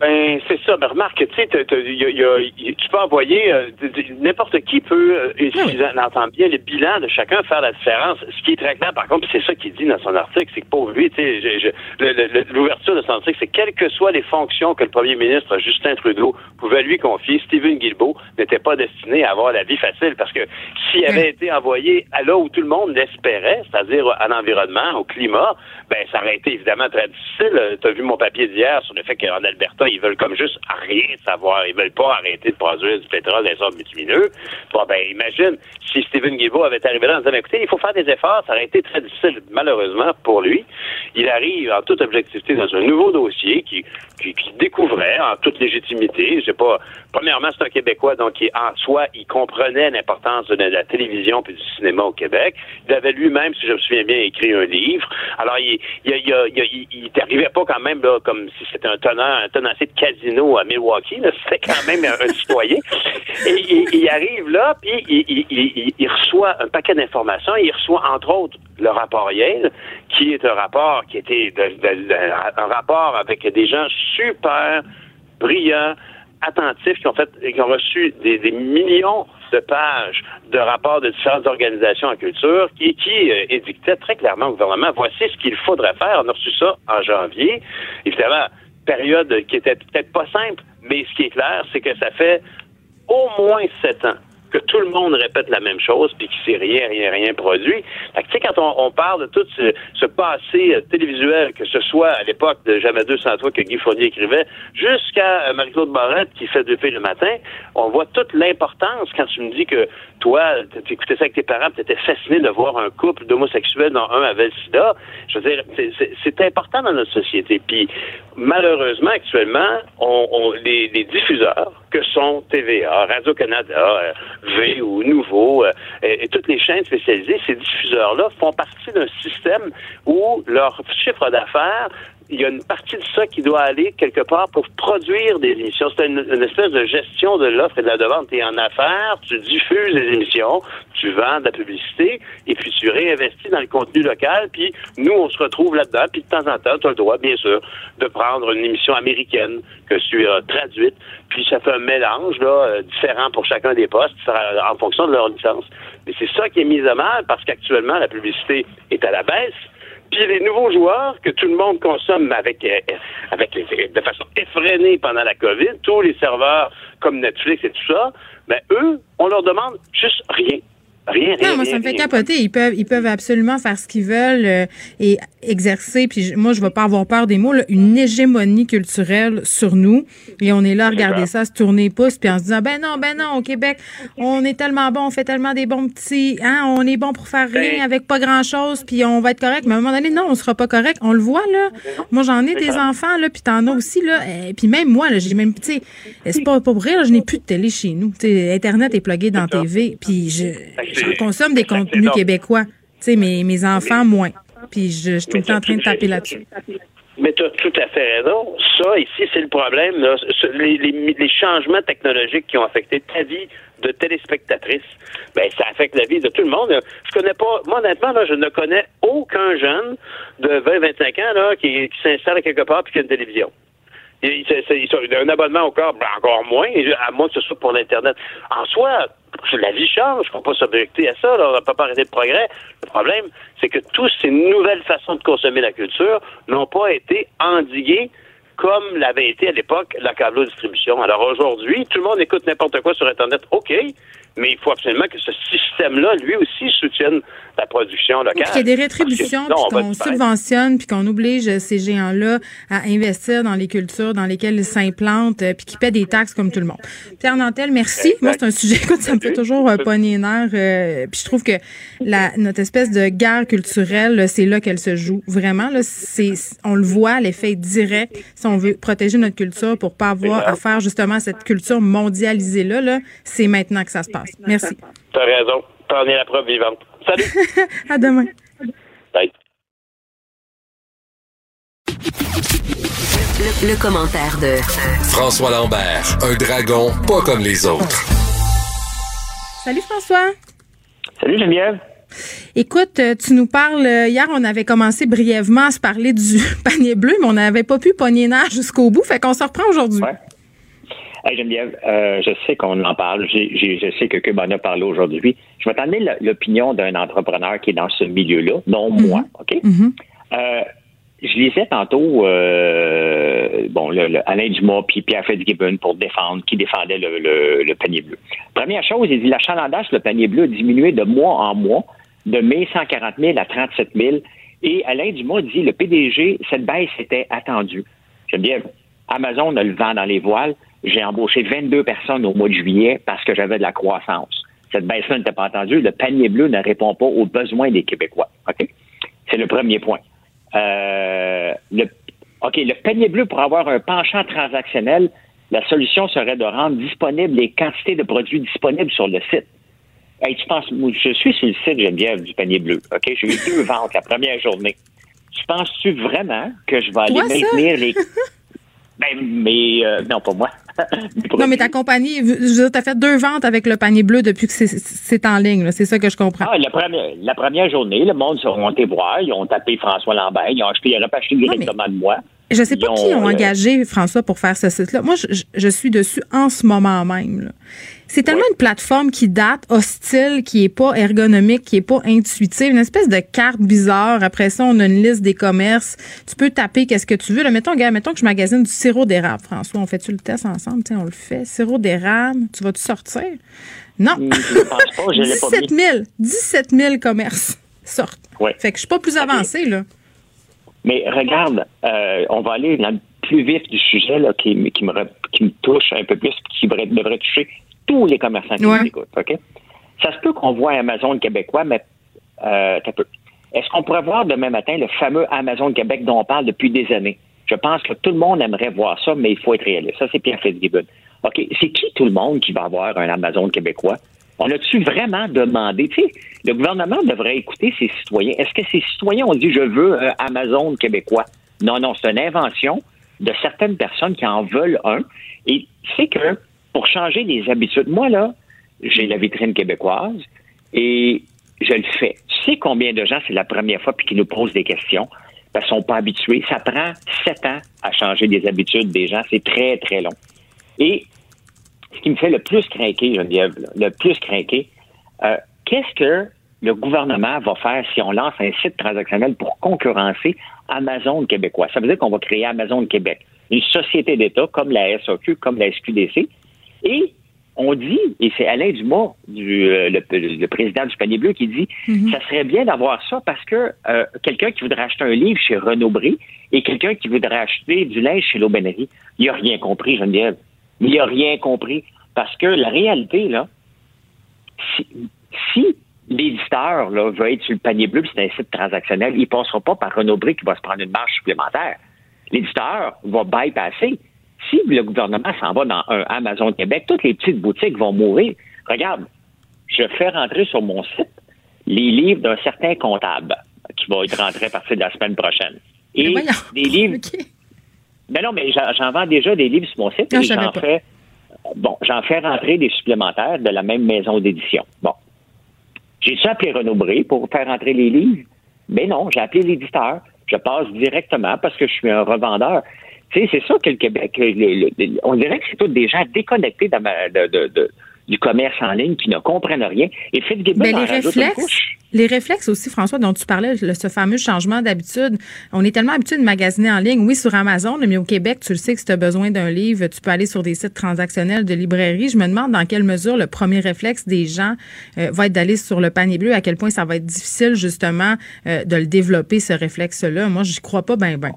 Ben, c'est ça. Mais remarque, tu sais, tu peux envoyer, euh, n'importe qui peut, euh, on entend bien le bilan de chacun, faire la différence. Ce qui est très clair, par contre, c'est ça qu'il dit dans son article, c'est que pour lui, tu sais, l'ouverture de son article, c'est quelles que soient les fonctions que le premier ministre Justin Trudeau pouvait lui confier, Stephen Guilbeault n'était pas destiné à avoir la vie facile parce que s'il avait été envoyé à là où tout le monde l'espérait, c'est-à-dire à l'environnement, au climat, ben, ça aurait été évidemment très difficile. Tu as vu mon papier d'hier sur le fait qu'en Alberta, ils veulent comme juste rien savoir. Ils veulent pas arrêter de produire du pétrole des ordres bitumineux. Bon, ben, imagine, si Stephen Guilbeault avait arrivé là en disant, écoutez, il faut faire des efforts, ça aurait été très difficile, malheureusement, pour lui. Il arrive en toute objectivité dans un nouveau dossier qui, qui, découvrait en toute légitimité, je sais pas, premièrement, c'est un Québécois, donc en soi, il comprenait l'importance de la télévision puis du cinéma au Québec. Il avait lui-même, si je me souviens bien, écrit un livre. Alors, il, il, il, il, n'arrivait pas quand même comme si c'était un tenant, un de casino à Milwaukee. C'était quand même un, citoyen. Et il arrive là, puis il, reçoit un paquet d'informations. Il reçoit, entre autres, le rapport Yale, qui est un rapport qui était un rapport avec des gens super brillants, attentifs, qui ont fait, qui ont reçu des, millions de pages de rapports de différentes organisations en culture qui, qui euh, édictaient très clairement au gouvernement voici ce qu'il faudrait faire. On a reçu ça en janvier. Évidemment, période qui était peut-être pas simple, mais ce qui est clair, c'est que ça fait au moins sept ans que tout le monde répète la même chose puis qu'il s'est rien, rien, rien produit. tu sais, quand on, parle de tout ce, passé euh, télévisuel, que ce soit à l'époque de Jamais 200 toi que Guy Fournier écrivait, jusqu'à euh, Marie-Claude Barrette qui fait depuis le matin, on voit toute l'importance quand tu me dis que toi, tu écoutais ça avec tes parents, tu étais fasciné de voir un couple d'homosexuels dont un avait le sida. Je veux dire, c'est important dans notre société. Puis, malheureusement, actuellement, on, les, diffuseurs, que sont TVA, Radio-Canada, euh, V ou Nouveau, euh, et, toutes les chaînes spécialisées, ces diffuseurs-là font partie d'un système où leur chiffre d'affaires il y a une partie de ça qui doit aller quelque part pour produire des émissions. C'est une, espèce de gestion de l'offre et de la demande. Tu es en affaires, tu diffuses des émissions, tu vends de la publicité, et puis tu réinvestis dans le contenu local, puis nous, on se retrouve là-dedans, puis de temps en temps, tu as le droit, bien sûr, de prendre une émission américaine que tu as traduite, puis ça fait un mélange là, euh, différent pour chacun des postes en fonction de leur licence. Mais c'est ça qui est mis à mal, parce qu'actuellement, la publicité est à la baisse, Puis les nouveaux joueurs que tout le monde consomme avec, euh, avec de façon effrénée pendant la COVID, tous les serveurs comme Netflix et tout ça, ben eux, on leur demande juste rien. Rien,
non, moi, ça me fait capoter. Ils peuvent, ils peuvent absolument faire ce qu'ils veulent euh, et exercer, puis moi, je ne vais pas avoir peur des mots, une hégémonie culturelle sur nous. Et on est là à regarder ça, se tourner pouce, puis en se disant, ben non, ben non, au Québec, on est tellement bon, on fait tellement des bons petits, hein, on est bon pour faire rien ben avec pas grand-chose, puis on va être correct. Mais à un moment donné, non, on sera pas correct. On le voit, là. Moi, j'en ai des enfants, là, puis t'en as aussi, là. Et puis même moi, là, j'ai même, tu sais, c'est pas pour vrai, je n'ai plus de télé chez nous. sais Internet est plugué dans TV, puis je, ben, je consomme des contenus québécois. Tu sais, mes, mes enfants, moins. Puis je, suis tout le temps en train de taper là-dessus.
Mais tu as tout à fait raison. Ça, ici, c'est le problème. Les, changements technologiques qui ont affecté ta vie de téléspectatrice, ben ça affecte la vie de tout le monde. Je connais pas, moi honnêtement, là, je ne connais aucun jeune de 20-25 ans là, qui, qui s'installe quelque part puis qui a une télévision. Il, il, un abonnement encore, ben, encore moins, à moins que ce soit pour l'Internet. En soi, la vie change, il ne faut pas s'objecter à ça, on ne peut pas arrêter de progrès. Le problème, c'est que toutes ces nouvelles façons de consommer la culture n'ont pas été endiguées comme l'avait été à l'époque la câble distribution. Alors aujourd'hui, tout le monde écoute n'importe quoi sur Internet, OK, mais il faut absolument que ce système-là, lui aussi, soutienne la production locale.
Qu'il y ait des rétributions, puis qu'on subventionne, puis qu'on oblige ces géants-là à investir dans les cultures dans lesquelles ils s'implantent, euh, puis qu'ils paient des taxes comme tout le monde. Pierre Nantel, merci. Moi, c'est un sujet, écoute, ça me fait toujours un pogner nerf. Euh, puis je trouve que la, notre espèce de guerre culturelle, c'est là qu'elle se joue. Vraiment, là, c'est, on le voit, l'effet direct. Si on veut protéger notre culture pour pas avoir à faire justement cette culture mondialisée-là, là, c'est maintenant que ça se passe. Merci.
Tu as raison. T'en es la preuve vivante. Salut.
à demain.
Bye. Le, commentaire de
François Lambert, un dragon pas comme les autres.
Salut François.
Salut Geneviève.
Écoute, euh, tu nous parles, euh, hier on avait commencé brièvement à se parler du panier bleu, mais on n'avait pas pu pogner jusqu'au bout, fait qu'on se reprend aujourd'hui.
Hey Geneviève, euh, je sais qu'on en parle. je sais que Cube en a parlé aujourd'hui. Je vais t'amener l'opinion d'un entrepreneur qui est dans ce milieu-là, non mhm. moi, OK? Mhm. Euh, je lisais tantôt euh, bon, le, Alain Dumas puis Pierre Fitzgibbon pour défendre, qui défendait le, panier bleu. Première chose, il dit l'achalandage, le panier bleu a diminué de mois en mois, de mai 140 000 à 37 000. Et Alain Dumas dit le PDG, cette baisse était attendue. Geneviève, Amazon a le vent dans les voiles. J'ai embauché 22 personnes au mois de juillet parce que j'avais de la croissance. Cette baisse-là n'était pas entendue. Le panier bleu ne répond pas aux besoins des Québécois. OK? C'est le premier point. Euh, le, OK, le panier bleu, pour avoir un penchant transactionnel, la solution serait de rendre disponibles les quantités de produits disponibles sur le site. Hey, tu penses, je suis sur le site Geneviève du panier bleu. OK? J'ai eu deux ventes la première journée. Tu penses-tu vraiment que je vais aller maintenir les. Ben, mais euh, non, pas moi.
Non, mais ta compagnie, tu as fait deux ventes avec le panier bleu depuis que c'est en ligne. C'est ça que je comprends.
Ah, la, première, la première journée, le monde sont été voir, ils ont tapé François Lambert, ils ont acheté, ils auraient acheté directement de moi.
Je sais pas qui ont euh, engagé François pour faire ce site-là. Moi, je, je, suis dessus en ce moment même. Là. C'est tellement une plateforme qui date, hostile, qui est pas ergonomique, qui est pas intuitive, une espèce de carte bizarre. Après ça, on a une liste des commerces. Tu peux taper qu'est-ce que tu veux. Là, mettons, gars, mettons que je magasine du sirop d'érable, François. On fait-tu le test ensemble? Tiens, on le fait. Sirop d'érable, tu vas-tu sortir? Non.
Hmm, je pense pas, je 17 000,
17 000 commerces sortent. Fait que je suis pas plus avancé, là.
Mais regarde, euh, on va aller dans le plus vif du sujet là, qui, qui, me, qui me touche un peu plus, qui devrait toucher tous les commerçants qui nous écoutent. OK? Ça se peut qu'on voit Amazon québécois, mais euh, peu. Est-ce qu'on pourrait voir demain matin le fameux Amazon Québec dont on parle depuis des années? Je pense que tout le monde aimerait voir ça, mais il faut être réaliste. Ça, c'est Pierre Fitzgibbon. OK, c'est qui tout le monde qui va avoir un Amazon québécois? On a-tu vraiment demandé? Tu sais, le gouvernement devrait écouter ses citoyens. Est-ce que ces citoyens ont dit je veux un Amazon québécois? Non, non, c'est une invention de certaines personnes qui en veulent un. Et c'est que pour changer les habitudes. Moi, là, j'ai la vitrine québécoise et je le fais. Tu sais combien de gens, c'est la première fois, puis qui nous posent des questions, parce qu'ils sont pas habitués. Ça prend sept ans à changer les habitudes des gens. C'est très, très long. Et ce qui me fait le plus craquer, Geneviève, le plus craquer, euh, qu'est-ce que le gouvernement va faire si on lance un site transactionnel pour concurrencer Amazon québécois? Ça veut dire qu'on va créer Amazon Québec, une société d'État comme la SAQ, comme la SQDC. Et on dit, et c'est Alain Dumas, du, euh, le, président du panier bleu, qui dit mhm. ça serait bien d'avoir ça parce que euh, quelqu'un qui voudrait acheter un livre chez Renaud Bré et quelqu'un qui voudrait acheter du linge chez l'Aubainerie, il n'a rien compris, Geneviève. Il n'a rien compris. Parce que la réalité, là, si, si l'éditeur veut être sur le panier bleu, c'est un site transactionnel, il ne passera pas par Renaud Bré qui va se prendre une marge supplémentaire. L'éditeur va bypasser si le gouvernement s'en va dans un Amazon Québec, toutes les petites boutiques vont mourir. Regarde, je fais rentrer sur mon site les livres d'un certain comptable qui va être rentré à partir de la semaine prochaine. Et des livres. Ben non, mais j'en vends déjà des livres sur mon site et j'en fais. Bon, j'en fais rentrer des supplémentaires de la même maison d'édition. Bon. J'ai-tu appelé Renaud Bré pour faire rentrer les livres? Mais non, j'ai appelé l'éditeur. Je passe directement parce que je suis un revendeur. C'est ça que le Québec, on dirait que c'est tous des gens déconnectés de, du commerce en ligne qui ne comprennent rien. Et Fitzgibbon
Mais les réflexes, les réflexes aussi, François, dont tu parlais, ce fameux changement d'habitude. On est tellement habitué de magasiner en ligne, oui, sur Amazon, mais au Québec, tu le sais que si tu as besoin d'un livre, tu peux aller sur des sites transactionnels de librairie. Je me demande dans quelle mesure le premier réflexe des gens euh, va être d'aller sur le panier bleu, à quel point ça va être difficile, justement, euh, de le développer, ce réflexe-là. Moi, je crois pas ben ben.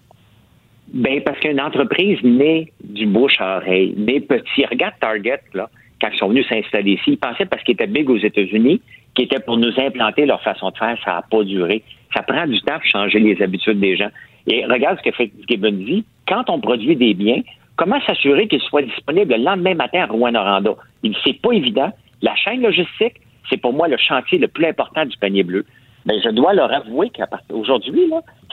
Ben, parce qu'une entreprise naît du bouche à oreille, naît petit. Regarde Target, là, quand ils sont venus s'installer ici, ils pensaient parce qu'ils étaient big aux États-Unis, qu'ils étaient pour nous implanter leur façon de faire, ça n'a pas duré. Ça prend du temps pour changer les habitudes des gens. Et regarde ce que fait Gibbon dit. Quand on produit des biens, comment s'assurer qu'ils soient disponibles le lendemain matin à Rouen-Noranda? Il c'est pas évident. La chaîne logistique, c'est pour moi le chantier le plus important du panier bleu. Mais je dois leur avouer qu'aujourd'hui,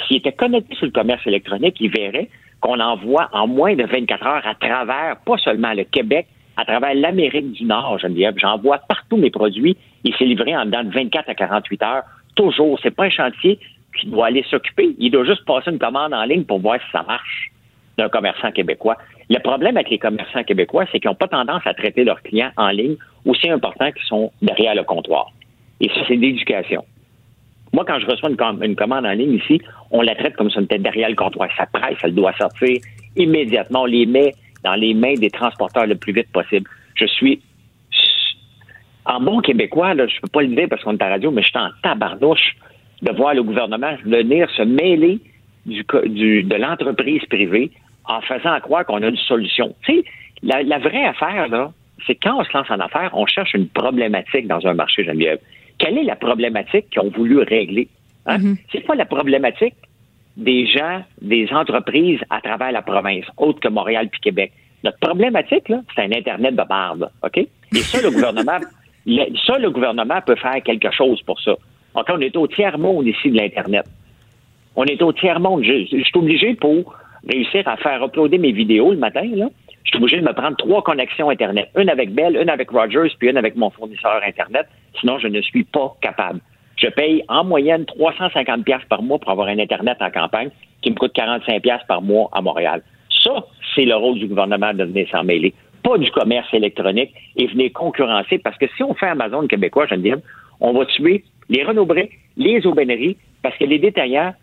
s'ils étaient connectés sur le commerce électronique, ils verraient qu'on envoie en moins de 24 heures à travers, pas seulement le Québec, à travers l'Amérique du Nord, Geneviève. J'envoie partout mes produits et c'est livré en dedans de 24 à 48 heures. Toujours. C'est pas un chantier qui doit aller s'occuper. Il doit juste passer une commande en ligne pour voir si ça marche d'un commerçant québécois. Le problème avec les commerçants québécois, c'est qu'ils n'ont pas tendance à traiter leurs clients en ligne aussi importants qu'ils sont derrière le comptoir. Et ça, c'est l'éducation. Moi, quand je reçois une, commande en ligne ici, on la traite comme si on était derrière le comptoir. Ça presse, elle doit sortir immédiatement. On les met dans les mains des transporteurs le plus vite possible. Je suis en bon québécois, là, je peux pas le dire parce qu'on est à radio, mais je suis en tabarnouche de voir le gouvernement venir se mêler de l'entreprise privée en faisant croire qu'on a une solution. Tu sais, la, la vraie affaire, c'est quand on se lance en affaires, on cherche une problématique dans un marché, Geneviève. Quelle est la problématique qu'ils ont voulu régler? Hein? Mm-hmm. C'est pas la problématique des gens, des entreprises à travers la province, autre que Montréal puis Québec. Notre problématique, là, c'est un Internet de barbe, OK? Et ça, le gouvernement, ça, le gouvernement peut faire quelque chose pour ça. Donc, on est au tiers-monde ici de l'Internet. On est au tiers-monde. Je, je, suis obligé pour réussir à faire uploader mes vidéos le matin, là. Je suis obligé de me prendre trois connexions Internet. Une avec Bell, une avec Rogers, puis une avec mon fournisseur Internet. Sinon, je ne suis pas capable. Je paye en moyenne 350 pièces par mois pour avoir un Internet en campagne qui me coûte 45 pièces par mois à Montréal. Ça, c'est le rôle du gouvernement de venir s'en mêler. Pas du commerce électronique et venir concurrencer parce que si on fait Amazon québécois, dire, on va tuer les Renaud les aubaineries parce que les détaillants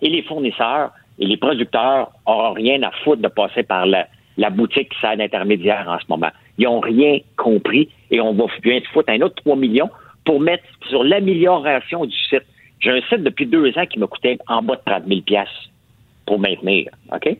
et les fournisseurs et les producteurs n'auront rien à foutre de passer par la, la boutique qui sert d'intermédiaire en ce moment. Ils n'ont rien compris et on va bien te foutre un autre 3 millions pour mettre sur l'amélioration du site. J'ai un site depuis deux ans qui m'a coûté en bas de 30 000 pour maintenir. OK?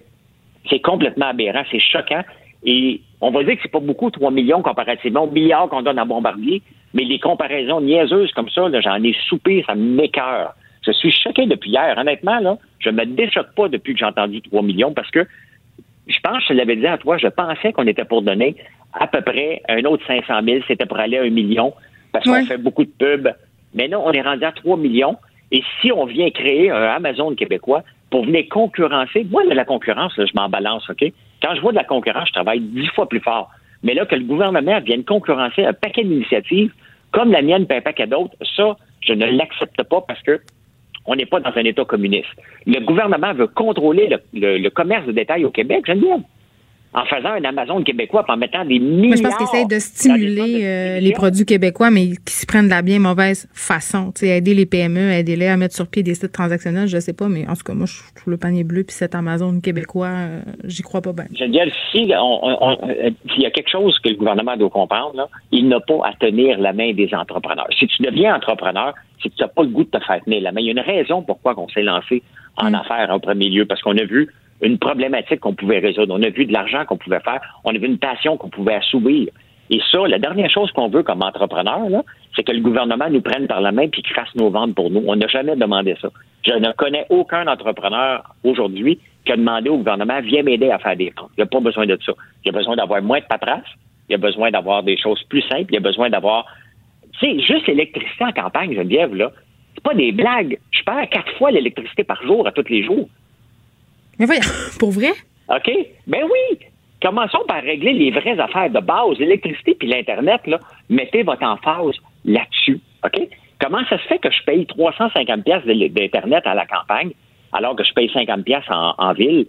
C'est complètement aberrant, c'est choquant. Et on va dire que c'est pas beaucoup, 3 millions comparativement aux milliards qu'on donne à Bombardier, mais les comparaisons niaiseuses comme ça, j'en ai soupé, ça m'écœure. Je suis choqué depuis hier. Honnêtement, là, je me déchoque pas depuis que j'ai entendu 3 millions parce que je pense, je l'avais dit à toi, je pensais qu'on était pour donner à peu près un autre 500 000, c'était pour aller à un million, parce qu'on fait beaucoup de pubs. Mais non, on est rendu à 3 millions. Et si on vient créer un Amazon québécois pour venir concurrencer, moi, de la concurrence, je m'en balance, OK? Quand je vois de la concurrence, je travaille dix fois plus fort. Mais là, que le gouvernement vienne concurrencer un paquet d'initiatives, comme la mienne, et un paquet d'autres, ça, je ne l'accepte pas parce que on n'est pas dans un État communiste. Le gouvernement veut contrôler le, commerce de détail au Québec, bien. En faisant un Amazon québécois, en mettant des milliards.
Moi, je pense qu'ils essayent de stimuler euh, les produits québécois, mais qui s'y prennent de la bien mauvaise façon. Tu aider les PME, aider-les à mettre sur pied des sites transactionnels, je sais pas, mais en tout cas, moi, je trouve le panier bleu puis cet Amazon québécois, euh, j'y crois pas bien.
Je veux dire, si euh, il y a quelque chose que le gouvernement doit comprendre, il n'a pas à tenir la main des entrepreneurs. Si tu deviens entrepreneur, c'est que tu n'as pas le goût de te faire tenir la main. Il y a une raison pourquoi on s'est lancé en mm. affaires en premier lieu, parce qu'on a vu une problématique qu'on pouvait résoudre. On a vu de l'argent qu'on pouvait faire. On a vu une passion qu'on pouvait assouvir. Et ça, la dernière chose qu'on veut comme entrepreneur, c'est que le gouvernement nous prenne par la main puis fasse nos ventes pour nous. On n'a jamais demandé ça. Je ne connais aucun entrepreneur aujourd'hui qui a demandé au gouvernement viens m'aider à faire des ventes. Il n'y a pas besoin de ça. Il y a besoin d'avoir moins de paperasse. Il y a besoin d'avoir des choses plus simples. Il y a besoin d'avoir, tu sais, juste l'électricité en campagne, Geneviève, là. C'est pas des blagues. Je perds quatre fois l'électricité par jour à tous les jours.
Mais voyons, pour vrai?
OK. Ben oui. Commençons par régler les vraies affaires de base, l'électricité puis l'Internet, là. Mettez votre emphase là-dessus. OK? Comment ça se fait que je paye 350 pièces d'Internet à la campagne alors que je paye 50 pièces en, ville?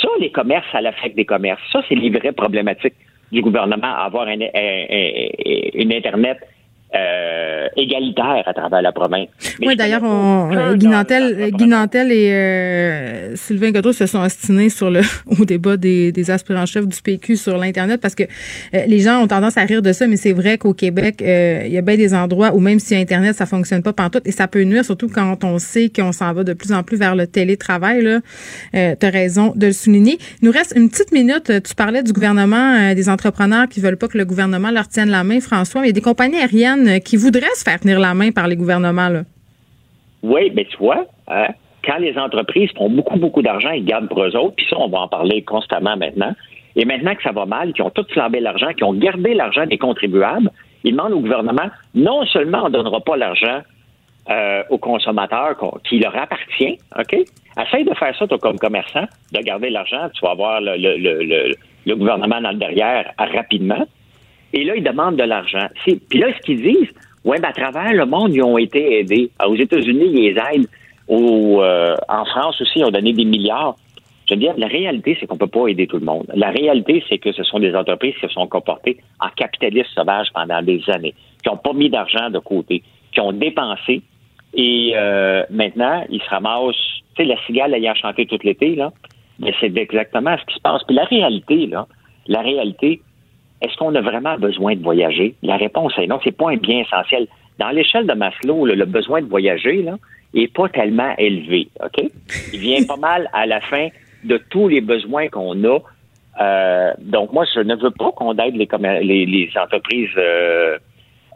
Ça, les commerces, ça l'affecte des commerces. Ça, c'est les vraies problématiques du gouvernement, avoir un, une Internet euh, égalitaire à travers la province.
oui, d'ailleurs, euh, Guy Nantel, et euh, Sylvain Godreau se sont ostinés sur le au débat des, des aspirants-chefs du PQ sur l'Internet parce que les gens ont tendance à rire de ça, mais c'est vrai qu'au Québec, il y a bien des endroits où même si Internet, ça fonctionne pas pantoute et ça peut nuire, surtout quand on sait qu'on s'en va de plus en plus vers le télétravail. Là. tu as raison de le souligner. Il nous reste une petite minute. Tu parlais du gouvernement, des entrepreneurs qui veulent pas que le gouvernement leur tienne la main, François. Il y a des compagnies aériennes qui voudraient se faire tenir la main par les gouvernements.
Oui, mais tu vois, hein, quand les entreprises font beaucoup, beaucoup d'argent, ils gardent pour eux autres, puis ça, on va en parler constamment maintenant. Et maintenant que ça va mal, qui ont tout flambé l'argent, qui ont gardé l'argent des contribuables, ils demandent au gouvernement, non seulement on ne donnera pas l'argent euh, aux consommateurs qui leur appartient, OK? Essaye de faire ça, toi, comme commerçant, de garder l'argent, tu vas avoir le, le, gouvernement dans le derrière rapidement. Et là, ils demandent de l'argent. Puis là, ce qu'ils disent, ouais, ben, à travers le monde, ils ont été aidés. Aux États-Unis, ils les aident. Euh, en France aussi, ils ont donné des milliards. Je veux dire, la réalité, c'est qu'on ne peut pas aider tout le monde. La réalité, c'est que ce sont des entreprises qui se sont comportées en capitalistes sauvages pendant des années, qui n'ont pas mis d'argent de côté, qui ont dépensé. Et euh, maintenant, ils se ramassent, tu sais, la cigale ayant chanté tout l'été, là, mais c'est exactement ce qui se passe. Puis la réalité, là, la réalité, est-ce qu'on a vraiment besoin de voyager? La réponse est non, c'est pas un bien essentiel. Dans l'échelle de Maslow, le besoin de voyager là, est pas tellement élevé. OK? Il vient pas mal à la fin de tous les besoins qu'on a. Euh, donc, moi, je ne veux pas qu'on aide les, les, entreprises euh,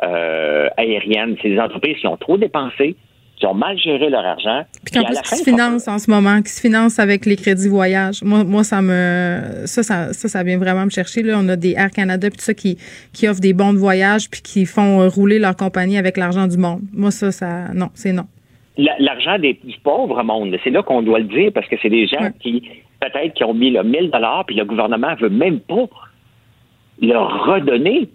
euh, aériennes. C'est des entreprises qui ont trop dépensé, qui ont mal géré leur argent.
Puis qu'en plus, qui se financent en ce moment, qui se financent avec les crédits voyage. Moi, moi ça me ça, ça, ça, vient vraiment me chercher. Là. On a des Air Canada puis ça qui, qui offrent des bons de voyage puis qui font rouler leur compagnie avec l'argent du monde. Moi, ça, ça non, c'est non.
L'argent du pauvre monde, c'est là qu'on doit le dire parce que c'est des gens qui, peut-être, qui ont mis le 1000 dollars puis le gouvernement veut même pas leur redonner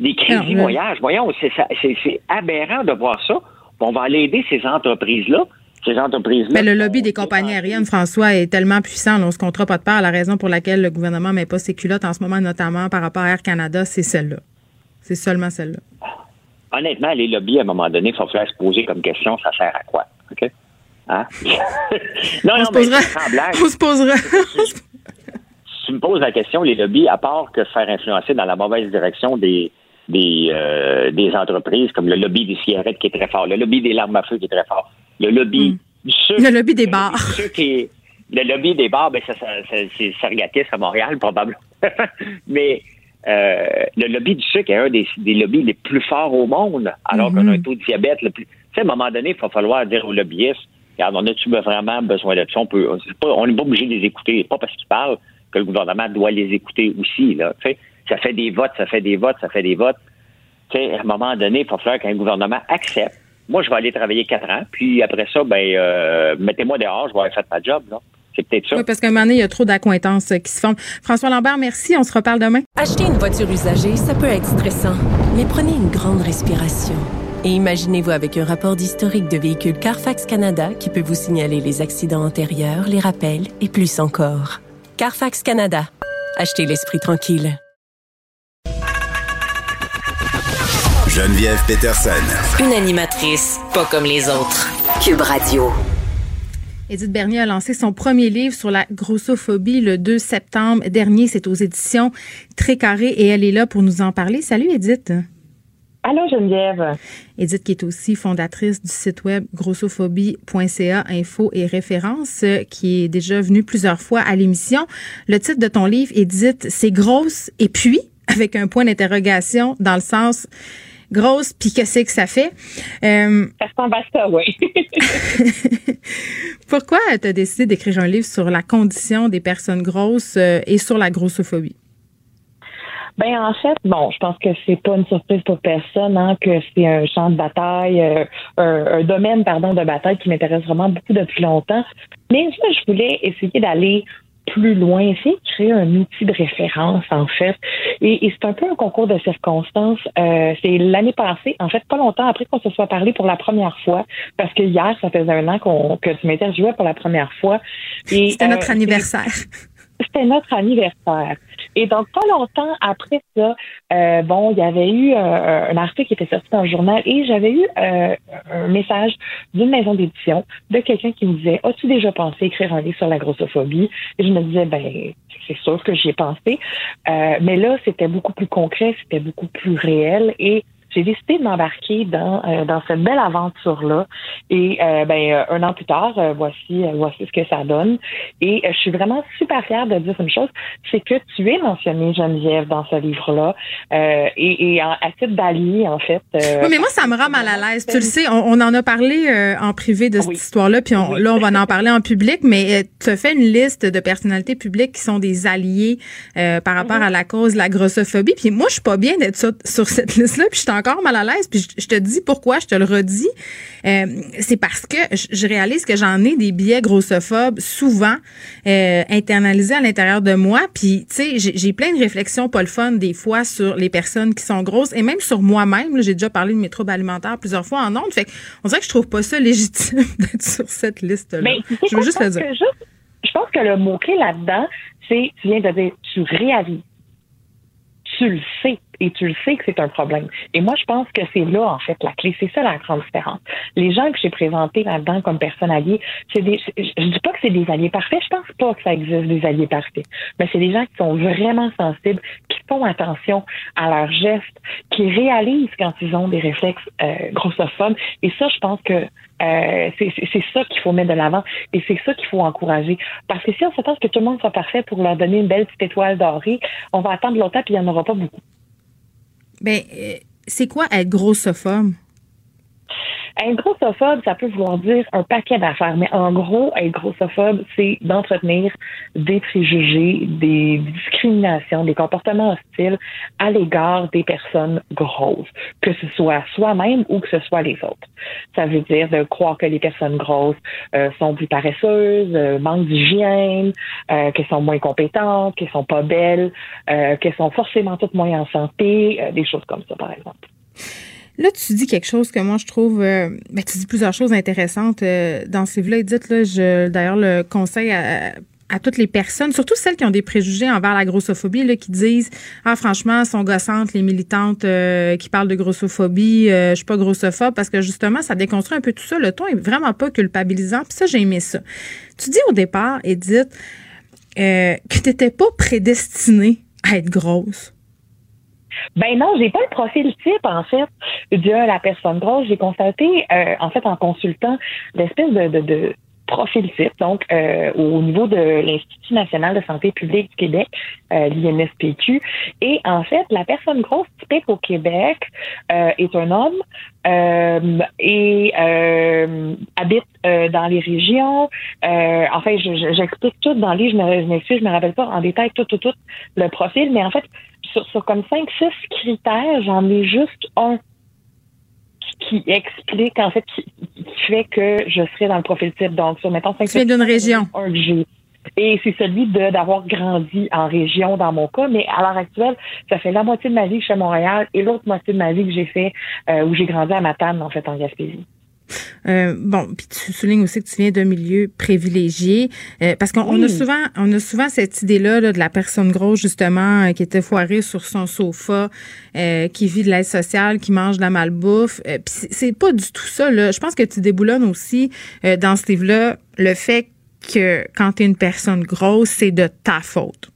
des crédits voyage. Voyons, c'est aberrant de voir ça on va aller aider ces entreprises-là. Ces entreprises-là.
Mais le lobby des compagnies aériennes, François, est tellement puissant. on ne se comptera pas de part. La raison pour laquelle le gouvernement ne met pas ses culottes en ce moment, notamment par rapport à Air Canada, c'est celle-là. C'est seulement celle-là.
Honnêtement, les lobbies, à un moment donné, il faut faire se poser comme question, ça sert à quoi? OK? Hein?
non, on, se posera, on se posera.
si tu me poses la question, les lobbies, à part que se faire influencer dans la mauvaise direction des, des, euh, des entreprises, comme le lobby des cigarettes qui est très fort, le lobby des larmes à feu qui est très fort, le lobby
mm. du sucre. Le lobby des bars.
le lobby des bars, ben, ça, ça, c'est Sargatis à Montréal, probablement. Mais euh, le lobby du sucre est un des, des, lobbies les plus forts au monde, alors qu'on a un mm-hmm. taux de diabète le plus. Tu sais, à un moment donné, il va falloir dire aux lobbyistes regarde, on a-tu vraiment besoin de ça? On peut, on n'est pas obligé de les écouter. pas parce qu'ils parlent que le gouvernement doit les écouter aussi. Là, tu sais ça fait des votes, ça fait des votes, ça fait des votes. Tu sais, à un moment donné, il faut faire qu'un gouvernement accepte. Moi, je vais aller travailler quatre ans, puis après ça, ben, euh, mettez-moi dehors, je vais avoir fait ma job, là. C'est peut-être ça.
Oui, parce qu'à un moment donné, il y a trop d'accointances qui se font. François Lambert, merci. On se reparle demain.
Acheter une voiture usagée, ça peut être stressant, mais prenez une grande respiration. Et imaginez-vous avec un rapport d'historique de véhicule Carfax Canada qui peut vous signaler les accidents antérieurs, les rappels et plus encore. Carfax Canada achetez l'esprit tranquille.
Geneviève Peterson.
Une animatrice pas comme les autres. Cube Radio.
Edith Bernier a lancé son premier livre sur la grossophobie le 2 septembre dernier. C'est aux éditions Très Carré et elle est là pour nous en parler. Salut Edith.
Allô Geneviève.
Edith qui est aussi fondatrice du site web grossophobie.ca info et références qui est déjà venue plusieurs fois à l'émission. Le titre de ton livre Edith, c'est grosse et puis avec un point d'interrogation dans le sens grosse, puis qu'est-ce que ça fait?
Euh, ça ressemble à ça, oui.
Pourquoi tu as décidé d'écrire un livre sur la condition des personnes grosses euh, et sur la grossophobie?
Ben en fait, bon, je pense que c'est pas une surprise pour personne, hein, que c'est un champ de bataille, euh, un, domaine pardon de bataille qui m'intéresse vraiment beaucoup depuis longtemps. Mais je voulais essayer d'aller plus loin, essayer de créer un outil de référence, en fait. Et, c'est un peu un concours de circonstances. Euh, c'est l'année passée, en fait, pas longtemps après qu'on se soit parlé pour la première fois, parce que hier, ça faisait un an qu'on, que tu m'interviewais pour la première fois.
C'était notre euh, anniversaire.
C'était notre anniversaire. Et donc, pas longtemps après ça, euh, bon, il y avait eu euh, un article qui était sorti dans le journal et j'avais eu euh, un message d'une maison d'édition de quelqu'un qui me disait As-tu déjà pensé écrire un livre sur la grossophobie? Et je me disais, ben, c'est sûr que j'y ai pensé. mais là, c'était beaucoup plus concret, c'était beaucoup plus réel et j'ai décidé de m'embarquer dans, euh, dans cette belle aventure-là. Et euh, ben, euh, un an plus tard, voici, voici ce que ça donne. Et je suis vraiment super fière de dire une chose, c'est que tu es mentionné Geneviève dans ce livre-là. et, et à titre d'allié, en fait.
oui, mais moi, ça me rend mal à l'aise. Tu le sais, on, en a parlé en privé de cette histoire-là, puis on, là, on va en parler en public, mais tu as fait une liste de personnalités publiques qui sont des alliés par rapport mm-hmm. à la cause de la grossophobie. Puis moi, je suis pas bien d'être sur, sur cette liste-là, puis je encore mal à l'aise. Puis je, te dis pourquoi, je te le redis. Euh, c'est parce que je, réalise que j'en ai des biais grossophobes souvent euh, internalisés à l'intérieur de moi. Puis, tu sais, j'ai plein de réflexions pas le fun des fois sur les personnes qui sont grosses et même sur moi-même. J'ai déjà parlé de mes troubles alimentaires plusieurs fois en ondes. Fait on dirait que je trouve pas ça légitime d'être sur cette liste-là.
Je veux juste le dire. je pense que le mot-clé là-dedans, c'est, tu viens de dire, tu réalises. Tu le sais et tu le sais que c'est un problème. Et moi, je pense que c'est là, en fait, la clé. C'est ça la grande différence. Les gens que j'ai présentés là-dedans comme personnes alliées, c'est des, je dis pas que c'est des alliés parfaits. Je pense pas que ça existe des alliés parfaits. Mais c'est des gens qui sont vraiment sensibles, qui font attention à leurs gestes, qui réalisent quand ils ont des réflexes euh, grossophobes. Et ça, je pense que euh, c'est ça qu'il faut mettre de l'avant et c'est ça qu'il faut encourager. Parce que si on s'attend que tout le monde soit parfait pour leur donner une belle petite étoile dorée, on va attendre longtemps puis il n'y en aura pas beaucoup.
Ben, euh, c'est quoi être grossophobe?
Être grossophobe, ça peut vouloir dire un paquet d'affaires, mais en gros, être grossophobe, c'est d'entretenir des préjugés, des discriminations, des comportements hostiles à l'égard des personnes grosses, que ce soit soi-même ou que ce soit les autres. Ça veut dire de croire que les personnes grosses euh, sont plus paresseuses, euh, manquent d'hygiène, euh, qu'elles sont moins compétentes, qu'elles sont pas belles, euh, qu'elles sont forcément toutes moins en santé, des choses comme ça, par exemple.
Là, tu dis quelque chose que moi, je trouve... Euh, ben, tu dis plusieurs choses intéressantes euh, dans ce livre-là. Edith, là, je, d'ailleurs, le conseil à, toutes les personnes, surtout celles qui ont des préjugés envers la grossophobie, là, qui disent ah franchement sont gossantes les militantes euh, qui parlent de grossophobie, je suis pas grossophobe parce que justement ça déconstruit un peu tout ça. Le ton est vraiment pas culpabilisant. Puis ça j'ai aimé ça. Tu dis au départ, Edith, que t'étais pas prédestinée à être grosse.
Ben non, j'ai pas le profil type en fait de la personne grosse. J'ai constaté euh, en fait en consultant l'espèce de, de, profil type, donc euh, au niveau de l'Institut national de santé publique du Québec, euh, l'INSPQ. Et en fait, la personne grosse typique au Québec euh, est un homme et habite dans les régions. enfin, j'explique tout dans les, je me, je je me rappelle pas en détail tout, tout, tout le profil, mais en fait, sur, sur comme cinq, six critères, j'en ai juste un qui explique, en fait, qui, fait que je serai dans le profil type. Donc, sur, mettons, cinq,
Tu d'une région.
Et c'est celui de d'avoir grandi en région dans mon cas, mais à l'heure actuelle, ça fait la moitié de ma vie que je suis à Montréal et l'autre moitié de ma vie que j'ai fait euh, où j'ai grandi à Matane, en fait, en Gaspésie.
Euh, bon, puis tu soulignes aussi que tu viens d'un milieu privilégié, euh, parce qu'on a souvent, on a souvent cette idée-là de la personne grosse justement euh, qui était foirée sur son sofa, qui vit de l'aide sociale, qui mange de la malbouffe. puis c'est pas du tout ça. Là. Je pense que tu déboulonnes aussi dans ce livre-là le fait que quand tu es une personne grosse, c'est de ta faute.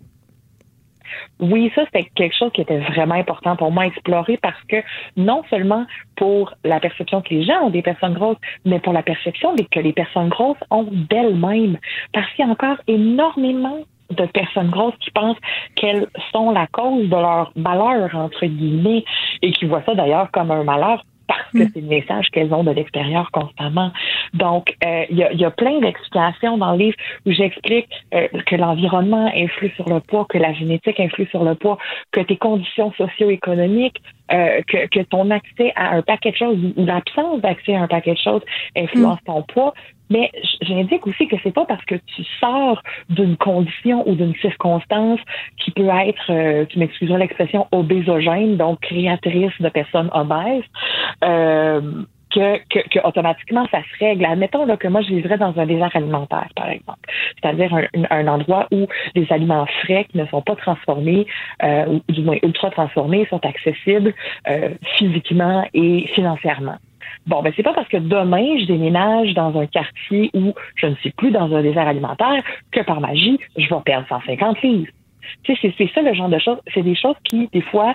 Oui, ça, c'était quelque chose qui était vraiment important pour moi à explorer parce que non seulement pour la perception que les gens ont des personnes grosses, mais pour la perception que les personnes grosses ont d'elles-mêmes. Parce qu'il y a encore énormément de personnes grosses qui pensent qu'elles sont la cause de leur malheur, entre guillemets, et qui voient ça d'ailleurs comme un malheur parce que mm. c'est le message qu'elles ont de l'extérieur constamment. Donc, euh, il y, a, plein d'explications dans le livre où j'explique euh, que l'environnement influe sur le poids, que la génétique influe sur le poids, que tes conditions socio-économiques, euh, que, que ton accès à un paquet de choses ou l'absence d'accès à un paquet de choses influence mm. ton poids. Mais j'indique aussi que c'est pas parce que tu sors d'une condition ou d'une circonstance qui peut être, euh, tu m'excuseras l'expression, obésogène, donc créatrice de personnes obèses, euh, que, que, automatiquement ça se règle. Admettons là, que moi je vivrais dans un désert alimentaire, par exemple, c'est-à-dire un, un, endroit où les aliments frais qui ne sont pas transformés, euh, ou du moins ultra transformés, sont accessibles euh, physiquement et financièrement. Bon, ben c'est pas parce que demain je déménage dans un quartier où je ne suis plus dans un désert alimentaire que par magie je vais perdre 150 livres. Tu sais, c'est ça le genre de choses. C'est des choses qui, des fois,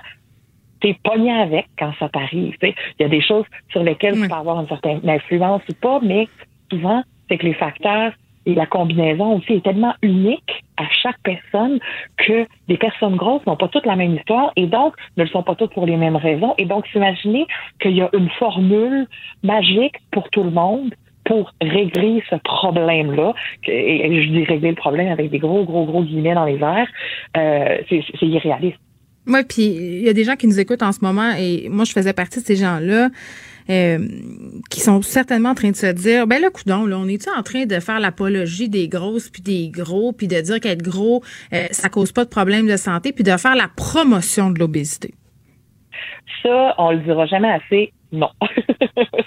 t'es pogné avec quand ça t'arrive. Il y a des choses sur lesquelles tu peux avoir une certaine influence ou pas, mais souvent, c'est que les facteurs et la combinaison aussi est tellement unique à chaque personne que des personnes grosses n'ont pas toutes la même histoire et donc ne le sont pas toutes pour les mêmes raisons. Et donc, s'imaginer qu'il y a une formule magique pour tout le monde pour régler ce problème-là, et je dis régler le problème avec des gros, gros, gros guillemets dans les airs, euh, c'est irréaliste.
Oui, puis il y a des gens qui nous écoutent en ce moment et moi, je faisais partie de ces gens-là. Euh, qui sont certainement en train de se dire ben là coudon là on est en train de faire l'apologie des grosses puis des gros puis de dire qu'être gros euh, ça cause pas de problème de santé puis de faire la promotion de l'obésité?
Ça, on le dira jamais assez. Non.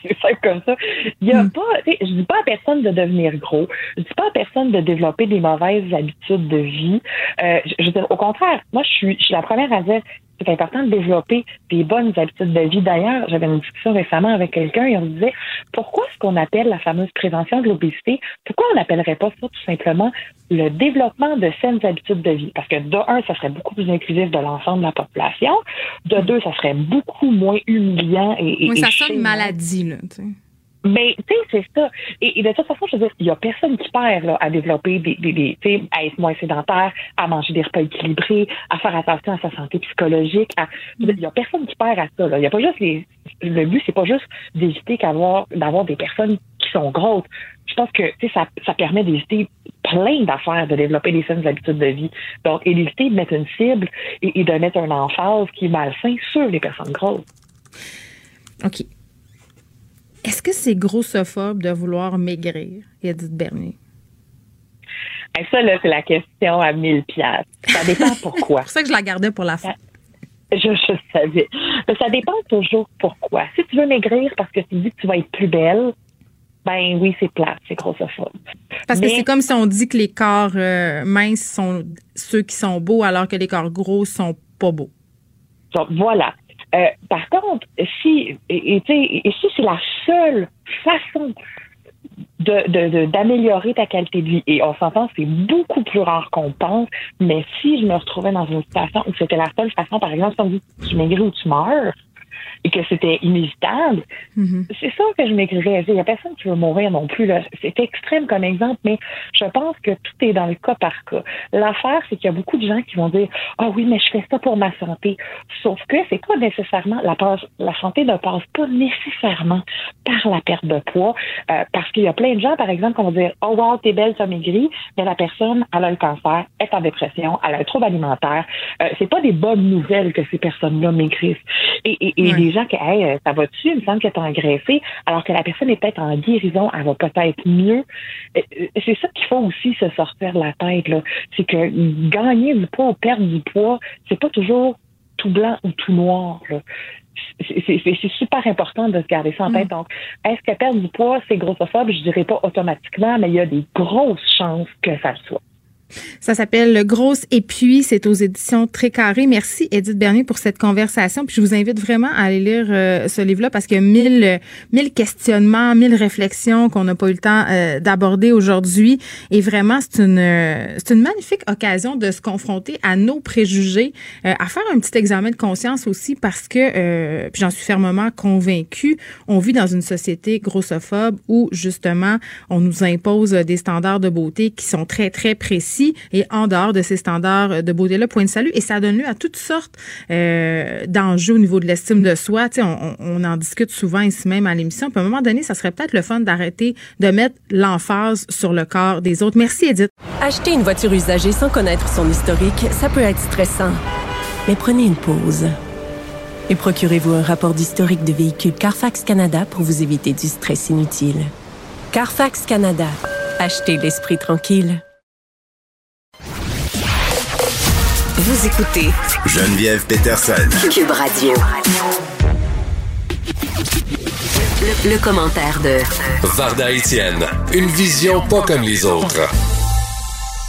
c'est simple comme ça. Il y a hmm. pas, je dis pas à personne de devenir gros. Je dis pas à personne de développer des mauvaises habitudes de vie. Euh, je, je, au contraire, moi, je suis, je suis la première à dire, c'est important de développer des bonnes habitudes de vie. D'ailleurs, j'avais une discussion récemment avec quelqu'un et on me disait pourquoi ce qu'on appelle la fameuse prévention de l'obésité, pourquoi on n'appellerait pas ça tout simplement le développement de saines habitudes de vie? Parce que de un, ça serait beaucoup plus inclusif de l'ensemble de la population. De deux, ça serait beaucoup moins humiliant et,
oui, ça sonne maladie, là.
Mais tu sais, c'est ça. Et, de toute façon, je veux dire, il y a personne qui perd à développer des, tu sais, à être moins sédentaire, à manger des repas équilibrés, à faire attention à sa santé psychologique. À, il y a personne qui perd à ça. Il y a pas juste les. Le but, c'est pas juste d'éviter qu'avoir d'avoir des personnes qui sont grosses. Je pense que ça, ça permet d'éviter plein d'affaires de développer des saines habitudes de vie. Donc, et d'éviter de mettre une cible et, et de mettre un emphase qui est malsain sur les personnes grosses.
OK. Est-ce que c'est grossophobe de vouloir maigrir, Edith Bernier?
ça, là, c'est la question à 1000 pièces. Ça dépend pourquoi.
c'est pour ça que je la gardais pour la fin.
Je, je savais. Mais ça dépend toujours pourquoi. Si tu veux maigrir parce que tu dis que tu vas être plus belle, ben oui, c'est plat, c'est grossophobe.
Parce que c'est comme si on dit que les corps euh, minces sont ceux qui sont beaux alors que les corps gros sont pas beaux.
Donc, voilà. Euh, par contre, si, et, et si c'est la seule façon de, d'améliorer ta qualité de vie. Et on s'entend, c'est beaucoup plus rare qu'on pense, mais si je me retrouvais dans une situation où c'était la seule façon, par exemple, si on dit tu maigris ou tu meurs, et que c'était inévitable, mm-hmm. c'est ça que je m'écrirais. Il n'y a personne qui veut mourir non plus. C'est extrême comme exemple, mais je pense que tout est dans le cas par cas. L'affaire, c'est qu'il y a beaucoup de gens qui vont dire Ah oui, mais je fais ça pour ma santé. Sauf que c'est pas nécessairement la la santé ne passe pas nécessairement par la perte de poids. Euh, parce qu'il y a plein de gens, par exemple, qui vont dire Oh wow, t'es belle, t'as maigri, mais la personne elle a le cancer, est en dépression, elle a un trouble alimentaire. Euh, c'est pas des bonnes nouvelles que ces personnes-là maigrissent. Et, et, et les gens qui, hey, euh, ça va-tu? Il me semble qu'elle est engraissée, alors que la personne est peut-être en guérison, elle va peut-être mieux. Euh, euh, c'est ça qu'il faut aussi se sortir de la tête, là. C'est que gagner du poids ou perdre du poids, c'est pas toujours tout blanc ou tout noir. C'est super important de se garder ça en tête. Mm. Donc, est-ce que perdre du poids, c'est grossophobe? Je dirais pas automatiquement, mais il y a des grosses chances que ça le soit.
Ça s'appelle Grosse et puis c'est aux éditions Très Carré. Merci Edith Bernier pour cette conversation. Puis je vous invite vraiment à aller lire euh, ce livre-là parce qu'il y a mille, mille questionnements, mille réflexions qu'on n'a pas eu le temps euh, d'aborder aujourd'hui. Et vraiment, c'est une, c'est une magnifique occasion de se confronter à nos préjugés, euh, à faire un petit examen de conscience aussi parce que, j'en suis fermement convaincue, on vit dans une société grossophobe où justement on nous impose des standards de beauté qui sont très très précis et en dehors de ces standards de beauté-là, point de salut. Et ça donne lieu à toutes sortes euh, d'enjeux au niveau de l'estime de soi. On, en discute souvent ici même à l'émission. Puis à un moment donné, ça serait peut-être le fun d'arrêter de mettre l'emphase sur le corps des autres. Merci, Edith.
Acheter une voiture usagée sans connaître son historique, ça peut être stressant. Mais prenez une pause. Et procurez-vous un rapport d'historique de véhicule Carfax Canada pour vous éviter du stress inutile. Carfax Canada. Achetez l'esprit tranquille.
Vous écoutez
Geneviève Peterson.
Cube Radio. Le, commentaire de
Varda Etienne. Une vision pas comme les autres.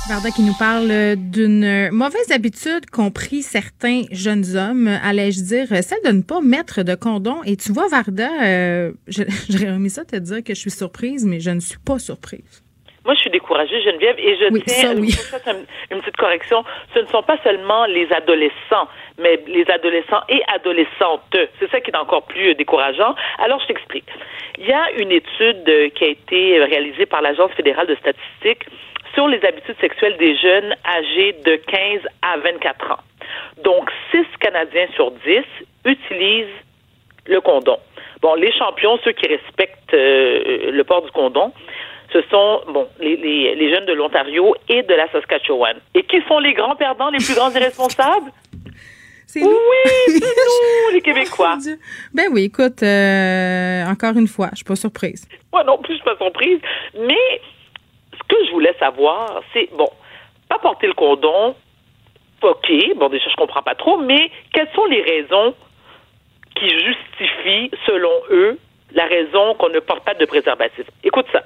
Varda qui nous parle d'une mauvaise habitude qu'ont pris certains jeunes hommes, allais-je dire, celle de ne pas mettre de condom. Et tu vois, Varda, euh, j'aurais remis ça te dire que je suis surprise, mais je ne suis pas surprise.
Moi, je suis découragée, Geneviève, et je tiens une, petite correction. Ce ne sont pas seulement les adolescents, mais les adolescents et adolescentes. C'est ça qui est encore plus décourageant. Alors, je t'explique. Il y a une étude qui a été réalisée par l'Agence fédérale de statistiques sur les habitudes sexuelles des jeunes âgés de 15 à 24 ans. Donc, 6 Canadiens sur 10 utilisent le condom. Bon, les champions, ceux qui respectent euh, le port du condom, ce sont bon les, les, les jeunes de l'Ontario et de la Saskatchewan. Et qui sont les grands perdants, les plus grands irresponsables? Nous. Oui, c'est nous, les Québécois.
ben oui, écoute, euh, encore une fois, je suis pas surprise.
Moi non plus, je suis pas surprise. Mais ce que je voulais savoir, c'est, bon, pas porter le condom, OK, bon, déjà, je comprends pas trop, mais quelles sont les raisons qui justifient, selon eux, la raison qu'on ne porte pas de préservatif? Écoute ça.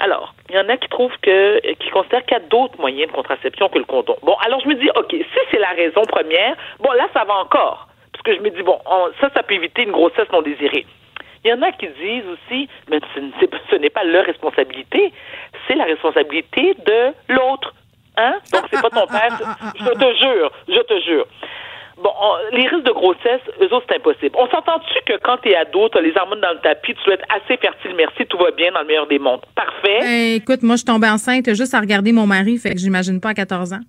Alors, il y en a qui trouvent que, qui considèrent qu'il y a d'autres moyens de contraception que le condom. Bon, alors je me dis, OK, si c'est la raison première, bon, là, ça va encore. Parce que je me dis, bon, ça, ça peut éviter une grossesse non désirée. Il y en a qui disent aussi, mais ce n'est pas leur responsabilité, c'est la responsabilité de l'autre. Hein? Donc, c'est pas ton père. Je te jure, je te jure. Bon, les risques de grossesse, eux autres, c'est impossible. On s'entend-tu que quand t'es ado, t'as les hormones dans le tapis, tu dois être assez fertile, merci, tout va bien dans le meilleur des mondes. Parfait.
Eh, écoute, moi, je suis tombée enceinte juste à regarder mon mari, fait que j'imagine pas à 14 ans.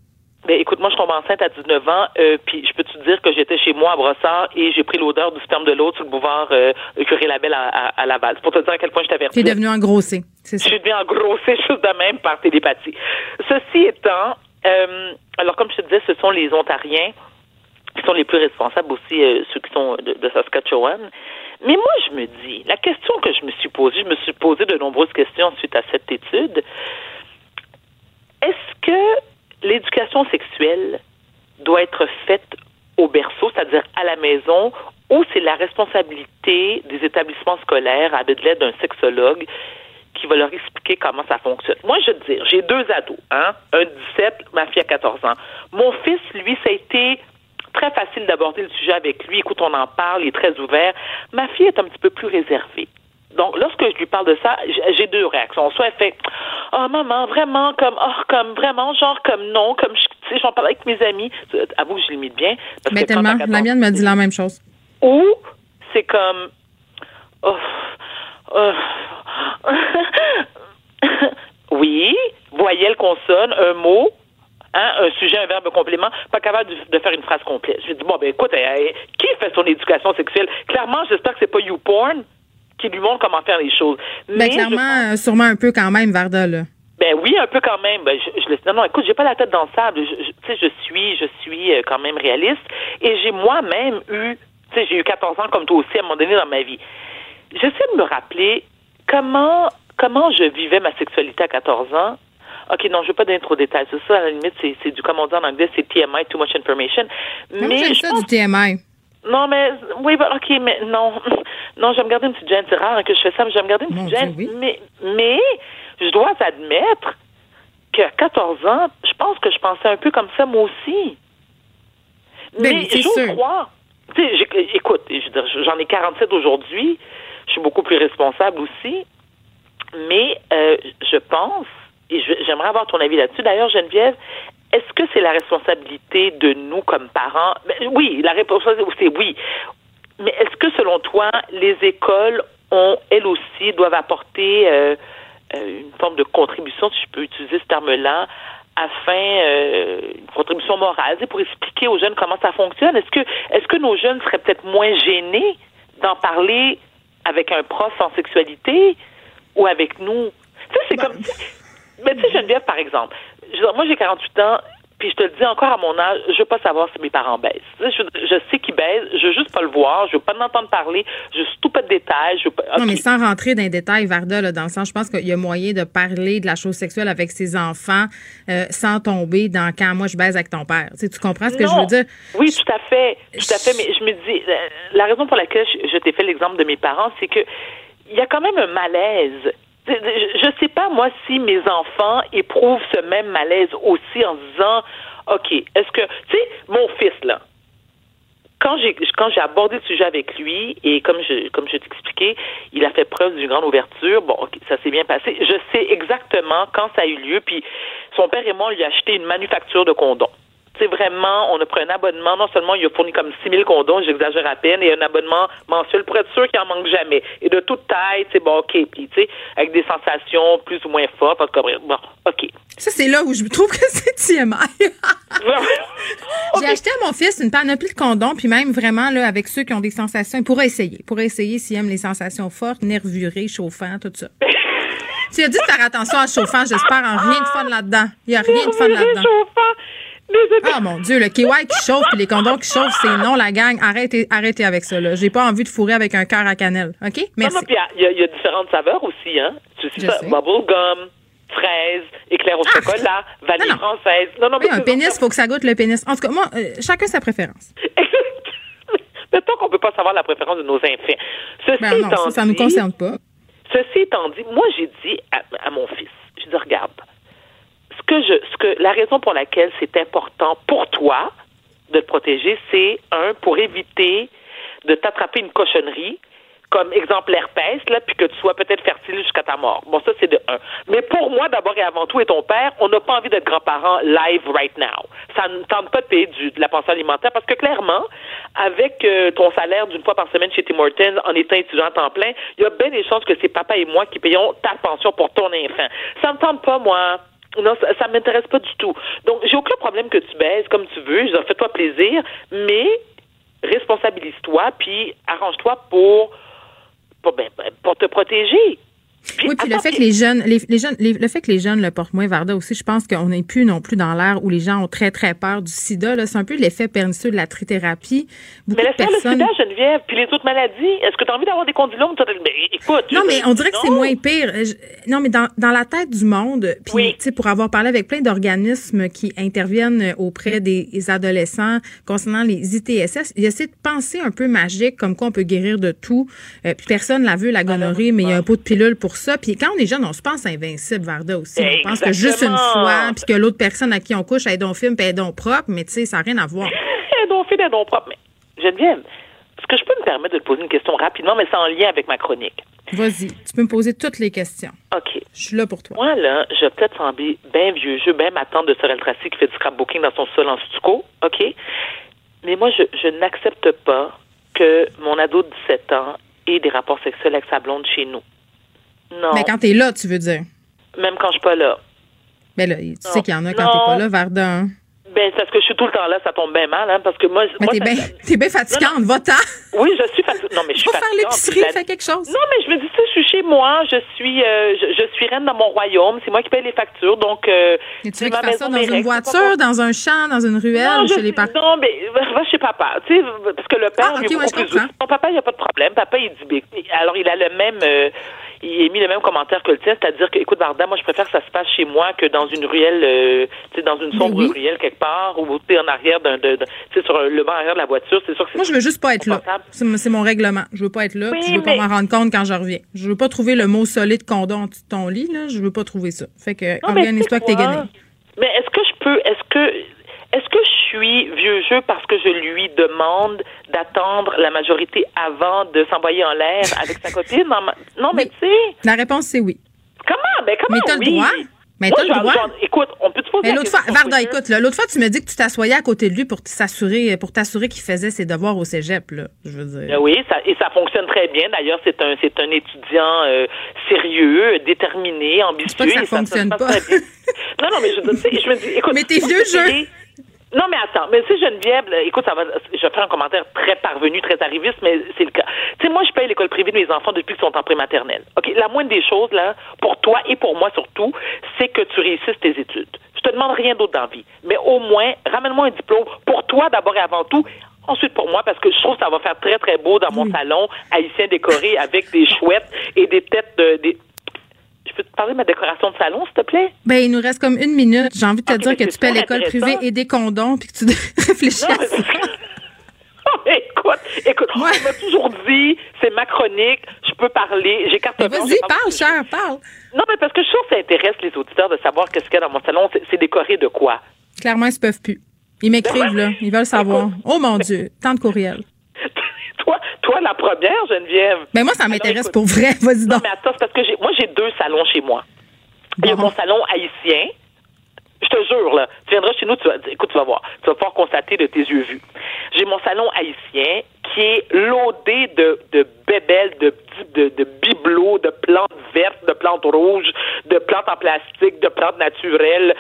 Ben, écoute, moi, je tombe enceinte à 19 ans, euh, puis je peux te dire que j'étais chez moi à Brossard et j'ai pris l'odeur du sperme de l'autre sur le boulevard euh, Curie-Labelle à, à, à, Laval. C'est pour te dire à quel point je t'avertis.
T'es devenu engrossé, c'est
ça? Je suis devenu engrossé juste de même par télépathie. Ceci étant, euh, alors comme je te disais, ce sont les Ontariens qui sont les plus responsables aussi, euh, ceux qui sont de, Saskatchewan. Mais moi, je me dis, la question que je me suis posée, je me suis posé de nombreuses questions suite à cette étude. Est-ce que l'éducation sexuelle doit être faite au berceau, c'est-à-dire à la maison, ou c'est la responsabilité des établissements scolaires avec l'aide d'un sexologue qui va leur expliquer comment ça fonctionne? Moi, je veux dire, j'ai deux ados, hein, un 17, ma fille a 14 ans. Mon fils, lui, ça a été très facile d'aborder le sujet avec lui. Écoute, on en parle, il est très ouvert. Ma fille est un petit peu plus réservée. Donc, lorsque je lui parle de ça, j'ai deux réactions. Soit elle fait Oh maman, vraiment comme oh comme vraiment, genre comme non, comme je sais, j'en parle avec mes amis. Avoue que je limite bien.
Parce Mais tellement, la mienne me dit la même chose.
Ou c'est comme oh, oh oui, voyelle consonne, un mot, Hein, un sujet, un verbe complément, pas capable de, faire une phrase complète. Je dis, bon, ben écoute, qui fait son éducation sexuelle? Clairement, j'espère que c'est pas YouPorn qui lui montre comment faire les choses.
Ben, Mais clairement, euh, sûrement un peu quand même, Varda, là.
Ben oui, un peu quand même. Ben, je, je, non, non, écoute, j'ai pas la tête dans le sable. Je, je, je suis, je suis euh, quand même réaliste. Et j'ai moi-même eu, tu sais, j'ai eu 14 ans comme toi aussi à un moment donné dans ma vie. J'essaie de me rappeler comment, comment je vivais ma sexualité à 14 ans OK, non, je veux pas donner trop de détails. C'est ça, à la limite, c'est du, comme on dit en anglais, c'est TMI, too much information.
Mais, j'aime ça du TMI.
Non, mais, oui, bah, OK, mais non. Non, je vais me garder une petite gêne. C'est rare hein, que je fais ça, mais je vais me garder une petite gêne. Mais, mais, je dois admettre qu'à 14 ans, je pense que je pensais un peu comme ça, moi aussi.
Ben, mais je
crois. Écoute, j'en ai 47 aujourd'hui. Je suis beaucoup plus responsable aussi. Mais euh, je pense, et j'aimerais avoir ton avis là-dessus. D'ailleurs, Geneviève, est-ce que c'est la responsabilité de nous comme parents? Ben, oui, la réponse c'est oui. Mais est-ce que selon toi, les écoles ont, elles aussi, doivent apporter euh, euh, une forme de contribution, si je peux utiliser ce terme-là, afin euh, une contribution morale, pour expliquer aux jeunes comment ça fonctionne. Est-ce que est-ce que nos jeunes seraient peut-être moins gênés d'en parler avec un prof en sexualité ou avec nous? Sais, c'est ben, comme mais tu sais, Geneviève, par exemple, moi j'ai 48 ans, puis je te le dis encore à mon âge, je veux pas savoir si mes parents baissent. Je, sais qu'ils baissent, je veux juste pas le voir, je veux pas l'entendre parler, je veux tout pas de détails. Je veux pas,
Non, mais sans rentrer dans les détails, Varda, là, dans le sens, je pense qu'il y a moyen de parler de la chose sexuelle avec ses enfants euh, sans tomber dans quand moi je baise avec ton père. Tu, tu comprends ce que je veux dire?
Oui, tout à fait, tout à fait. Mais je me dis, euh, la raison pour laquelle je, t'ai fait l'exemple de mes parents, c'est que il y a quand même un malaise je sais pas, moi, si mes enfants éprouvent ce même malaise aussi en disant, OK, est-ce que, tu sais, mon fils, là, quand j'ai quand j'ai abordé le sujet avec lui et comme je comme je t'expliquais, il a fait preuve d'une grande ouverture. Bon, ok, ça s'est bien passé. Je sais exactement quand ça a eu lieu. Puis son père et moi on lui a acheté une manufacture de condoms c'est vraiment, on a pris un abonnement. Non seulement il a fourni comme 6 000 condoms, j'exagère à peine, et un abonnement mensuel pour être sûr qu'il en manque jamais. Et de toute taille, c'est bon, OK. Puis, tu sais, avec des sensations plus ou moins fortes. Bon, OK.
Ça, c'est là où je trouve que c'est TMI. J'ai acheté à mon fils une panoplie de condoms, puis même vraiment, là, avec ceux qui ont des sensations, il pourrait essayer. Il pourrait essayer s'il aime les sensations fortes, nervurées, chauffantes, tout ça. tu as dit de faire attention à chauffant, j'espère en rien de fun là-dedans. Il n'y a rien de fun là-dedans. Ah mon Dieu, le kiwi qui chauffe et les condoms qui chauffent, c'est non, la gang. Arrêtez, arrêtez avec ça. Là. J'ai pas envie de fourrer avec un cœur à cannelle. OK? Merci.
il y, a différentes saveurs aussi, hein? Tu sais, ça, bubble gum, fraise, éclair au ah! chocolat, vanille française. Non, non,
mais un pénis, il faut que ça goûte le pénis. En tout cas, moi, euh, chacun sa préférence.
Mettons qu'on peut pas savoir la préférence de nos enfants. Ceci
ben non, ça, ça nous concerne pas.
Ceci étant dit, moi, j'ai dit à, à mon fils, je dis, regarde, ce que, la raison pour laquelle c'est important pour toi de te protéger, c'est un pour éviter de t'attraper une cochonnerie comme exemple l'herpès, là, puis que tu sois peut-être fertile jusqu'à ta mort. Bon, ça, c'est de un. Mais pour moi, d'abord et avant tout, et ton père, on n'a pas envie d'être grands-parents live right now. Ça ne tente pas de payer de la pension alimentaire parce que clairement, avec euh, ton salaire d'une fois par semaine chez Tim Hortons en étant étudiant à temps plein, il y a bien des chances que c'est papa et moi qui payons ta pension pour ton enfant. Ça ne tente pas, moi. Non, ça, ne m'intéresse pas du tout. Donc, j'ai aucun problème que tu baises comme tu veux. Fais-toi plaisir, mais responsabilise-toi, puis arrange-toi pour, pour, ben, pour te protéger
oui, puis le fait que les jeunes, les, jeunes, le fait que les jeunes le portent moins, Varda aussi, je pense qu'on n'est plus non plus dans l'ère où les gens ont très très peur du SIDA. C'est un peu l'effet pernicieux de la trithérapie.
mais laisse personnes... le SIDA, Geneviève, puis les autres maladies. Est-ce que tu as envie d'avoir des condylomes mais, écoute.
Non, mais on dirait que c'est moins pire. Non, mais dans, dans la tête du monde, puis tu sais, pour avoir parlé avec plein d'organismes qui interviennent auprès des adolescents concernant les ITSS, il essaie de penser un peu magique, comme quoi on peut guérir de tout. Euh, puis personne l'a vu la gonorrhée, mais il y a un pot de pilule pour ça. Puis quand on est jeune, on se pense invincible, Varda aussi. On pense que juste une fois, puis que l'autre personne à qui on couche, elle est film, puis elle est propre, mais tu sais, ça n'a rien à voir.
elle est film, elle est propre. Mais Geneviève, est-ce que je peux me permettre de te poser une question rapidement, mais c'est en lien avec ma chronique?
Vas-y, tu peux me poser toutes les questions.
OK.
Je suis là pour toi.
Moi, là, je vais peut-être sembler bien vieux jeu, bien ma tante de Sorel Tracy qui fait du scrapbooking dans son sol en stucco, OK? Mais moi, je, je n'accepte pas que mon ado de 17 ans ait des rapports sexuels avec sa blonde chez nous. Non.
Mais quand t'es là, tu veux dire?
Même quand je suis pas là.
Ben là, tu sais qu'il y en a quand t'es pas là, Verdun.
Ben, c'est que je suis tout le temps là, ça tombe bien mal, hein, parce que moi.
Mais t'es bien, t'es bien fatigante, va-t'en.
Oui, je suis fatigante. Non, mais je suis
fatigante. faire l'épicerie, fais quelque chose.
Non, mais je me dis, ça, je suis chez moi, je suis, euh, je, suis reine dans mon royaume, c'est moi qui paye les factures, donc. Euh,
Et tu veux que ça dans une voiture, dans un champ, dans une ruelle, chez les parents?
Non, mais va chez papa, tu sais, parce que le père, ah, lui, okay, ouais, plus. Mon papa, il n'y a pas de problème. Papa, il dit, alors il a le même. Euh, il a mis le même commentaire que le tien, c'est-à-dire que, écoute, Varda, moi, je préfère que ça se passe chez moi que dans une ruelle, euh, tu sais, dans une sombre ruelle quelque part, ou tu en arrière d'un, tu sais, sur le banc arrière de la voiture. C'est sûr que
Moi, je veux juste pas être là. C'est mon règlement. Je veux pas être là. je veux pas m'en rendre compte quand je reviens. Je veux pas trouver le mot solide condom en dessous de ton lit, là. Je veux pas trouver ça. Fait que, organise-toi que t'es gagné.
Mais est-ce que je peux, est-ce que, est-ce que je suis vieux jeu parce que je lui demande d'attendre la majorité avant de s'envoyer en l'air avec sa copine? Non, mais, tu sais.
La réponse, c'est oui.
Comment? Ben, comment?
Mais t'as
le
droit. Mais t'as le droit.
écoute, on peut te poser
Mais l'autre fois, Varda, écoute, l'autre fois, tu me dis que tu t'assoyais à côté de lui pour s'assurer, pour t'assurer qu'il faisait ses devoirs au cégep, là. Je veux dire.
Ben oui, ça, et ça fonctionne très bien. D'ailleurs, c'est un, c'est un étudiant euh, sérieux, déterminé, ambitieux.
Pas que ça, fonctionne pas.
non, non, mais je, je me dis, écoute.
Mais tes vieux jeux.
Non, mais attends, mais si Geneviève, écoute, ça va, je vais faire un commentaire très parvenu, très arriviste, mais c'est le cas. Tu sais, moi, je paye l'école privée de mes enfants depuis qu'ils sont en prématernelle. OK, la moindre des choses, là, pour toi et pour moi surtout, c'est que tu réussisses tes études. Je te demande rien d'autre dans la vie. Mais au moins, ramène-moi un diplôme pour toi d'abord et avant tout. Ensuite pour moi, parce que je trouve que ça va faire très, très beau dans mon salon haïtien décoré avec des chouettes et des têtes de, des, je peux te parler de ma décoration de salon, s'il te plaît?
Ben, il nous reste comme une minute. J'ai envie de te dire que tu paies l'école privée et des condoms, puis que tu réfléchis à ça.
écoute, écoute, on m'a toujours dit, c'est ma chronique, je peux parler, j'ai carte
Vas-y, parle, cher, parle.
Non, mais parce que je trouve que ça intéresse les auditeurs de savoir qu'est-ce qu'il y a dans mon salon. C'est décoré de quoi?
Clairement, ils ne peuvent plus. Ils m'écrivent, là. Ils veulent savoir. Oh mon Dieu, tant de courriels
toi, la première, Geneviève.
Mais moi, ça m'intéresse pour vrai. Vas-y donc.
Non, mais attends, c'est parce que moi, j'ai deux salons chez moi. Il y a mon salon haïtien. Je te jure, là. Tu viendras chez nous, tu vas, écoute, tu vas voir. Tu vas pouvoir constater de tes yeux vus. J'ai mon salon haïtien qui est loadé de, de bébelles, de, de, de bibelots, de plantes vertes, de plantes rouges, de plantes en plastique, de plantes naturelles.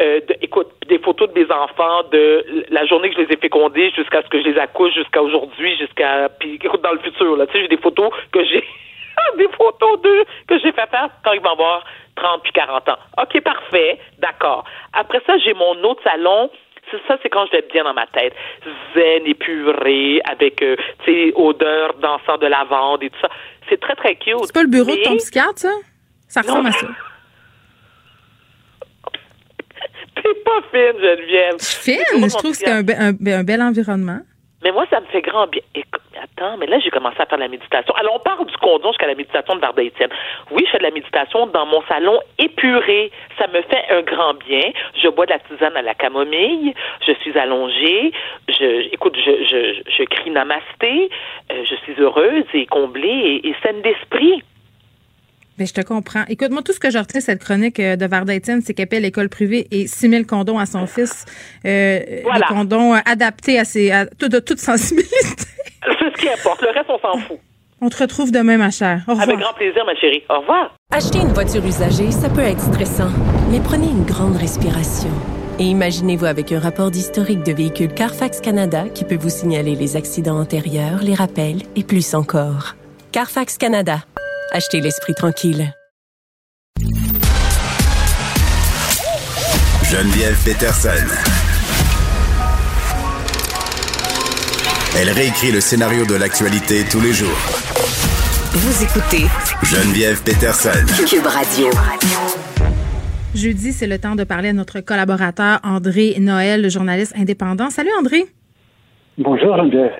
Euh, écoute, des photos de mes enfants de la journée que je les ai fécondés jusqu'à ce que je les accouche, jusqu'à aujourd'hui, jusqu'à puis écoute dans le futur là. Tu sais, j'ai des photos que j'ai des photos d'eux que j'ai fait faire quand ils vont avoir 30 puis 40 ans. OK, parfait, d'accord. Après ça, j'ai mon autre salon ça, c'est quand je vais bien dans ma tête. Zen, épuré, avec, euh, tu sais, odeur d'encens de lavande et tout ça. C'est très, très cute.
C'est pas le bureau de ton psychiatre, ça? Ça ressemble à ça.
T'es pas fine, Geneviève.
Fine? Je trouve que c'est un, un, bel environnement.
Mais moi, ça me fait grand bien. Attends, mais là, j'ai commencé à faire de la méditation. Alors, on parle du condom jusqu'à la méditation de Varda Étienne. Oui, je fais de la méditation dans mon salon épuré. Ça me fait un grand bien. Je bois de la tisane à la camomille. Je suis allongée. Je, écoute, je, je, je crie namasté. Euh, je suis heureuse et comblée et saine d'esprit.
Ben, je te comprends. Écoute, moi, tout ce que je retiens cette chronique euh, de Varda Etienne, c'est qu'elle paie l'école privée et 6 000 condoms à son fils. Euh, Des condoms adaptés à, ses, à, de toute sensibilité.
C'est ce qui importe. Le reste, on s'en fout.
On te retrouve demain, ma chère. Au revoir.
Avec grand plaisir, ma chérie. Au revoir.
Acheter une voiture usagée, ça peut être stressant, mais prenez une grande respiration. Et imaginez-vous avec un rapport d'historique de véhicule Carfax Canada qui peut vous signaler les accidents antérieurs, les rappels et plus encore. Carfax Canada. Achetez l'esprit tranquille.
Geneviève Peterson. Elle réécrit le scénario de l'actualité tous les jours.
Vous écoutez
Geneviève Peterson.
Cube Radio.
Jeudi, c'est le temps de parler à notre collaborateur André Noël, le journaliste indépendant. Salut André.
Bonjour Geneviève.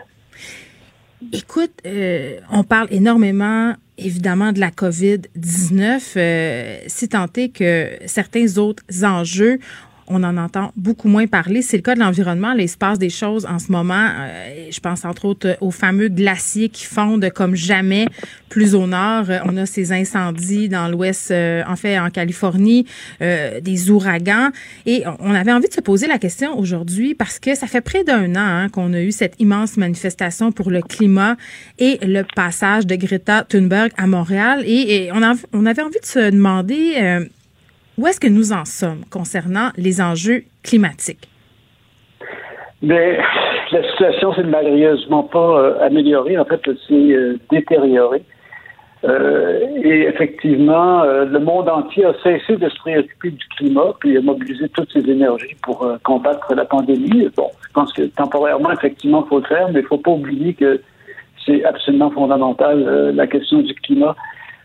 Écoute, euh, on parle énormément évidemment de la COVID-19, euh, si tant est que certains autres enjeux on en entend beaucoup moins parler. C'est le cas de l'environnement. Passe des choses en ce moment. Euh, je pense entre autres aux fameux glaciers qui fondent comme jamais plus au nord. Euh, on a ces incendies dans l'ouest, euh, en fait en Californie, des ouragans. Et on avait envie de se poser la question aujourd'hui parce que ça fait près d'un an hein, qu'on a eu cette immense manifestation pour le climat et le passage de Greta Thunberg à Montréal. Et, on avait envie de se demander où est-ce que nous en sommes concernant les enjeux climatiques?
Mais la situation s'est malheureusement pas euh, améliorée. En fait, elle s'est euh, détériorée. Euh, et effectivement, le monde entier a cessé de se préoccuper du climat, puis a mobilisé toutes ses énergies pour combattre la pandémie. Bon, je pense que temporairement, effectivement, il faut le faire, mais il ne faut pas oublier que c'est absolument fondamental, la question du climat.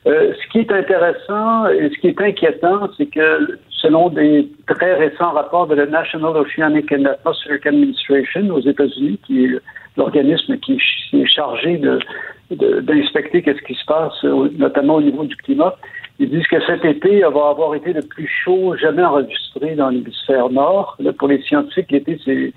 Ce qui est intéressant et ce qui est inquiétant, c'est que selon des très récents rapports de la National Oceanic and Atmospheric Administration aux États-Unis, qui est l'organisme qui est chargé d'inspecter qu'est-ce qui se passe, notamment au niveau du climat. Ils disent que cet été va avoir été le plus chaud jamais enregistré dans l'hémisphère nord. Pour les scientifiques, l'été, c'est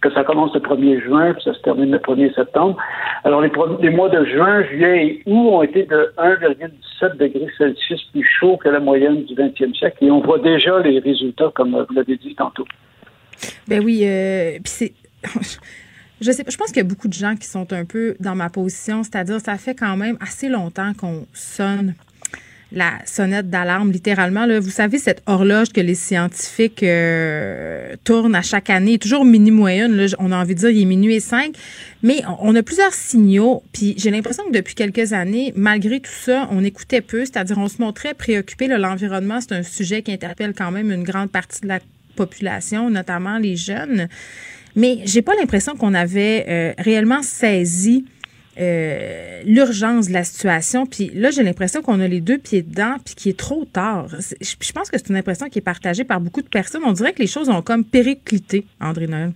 que ça commence le 1er juin, puis ça se termine le 1er septembre. Alors, les, mois de juin, juillet et août ont été de 1,17 degrés Celsius plus chaud que la moyenne du 20e siècle. Et on voit déjà les résultats, comme vous l'avez dit tantôt.
Ben oui, euh, puis c'est... Je sais je pense qu'il y a beaucoup de gens qui sont un peu dans ma position, c'est-à-dire ça fait quand même assez longtemps qu'on sonne la sonnette d'alarme, littéralement. Là. Vous savez, cette horloge que les scientifiques euh, tournent à chaque année, toujours minuit moyenne, on a envie de dire, il est minuit et cinq, mais on a plusieurs signaux, puis j'ai l'impression que depuis quelques années, malgré tout ça, on écoutait peu, c'est-à-dire on se montrait préoccupé. L'environnement, c'est un sujet qui interpelle quand même une grande partie de la population, notamment les jeunes. Mais j'ai pas l'impression qu'on avait euh, réellement saisi euh, l'urgence de la situation. Puis là, j'ai l'impression qu'on a les deux pieds dedans, puis qu'il est trop tard. Je pense que c'est une impression qui est partagée par beaucoup de personnes. On dirait que les choses ont comme périclité, André Noël.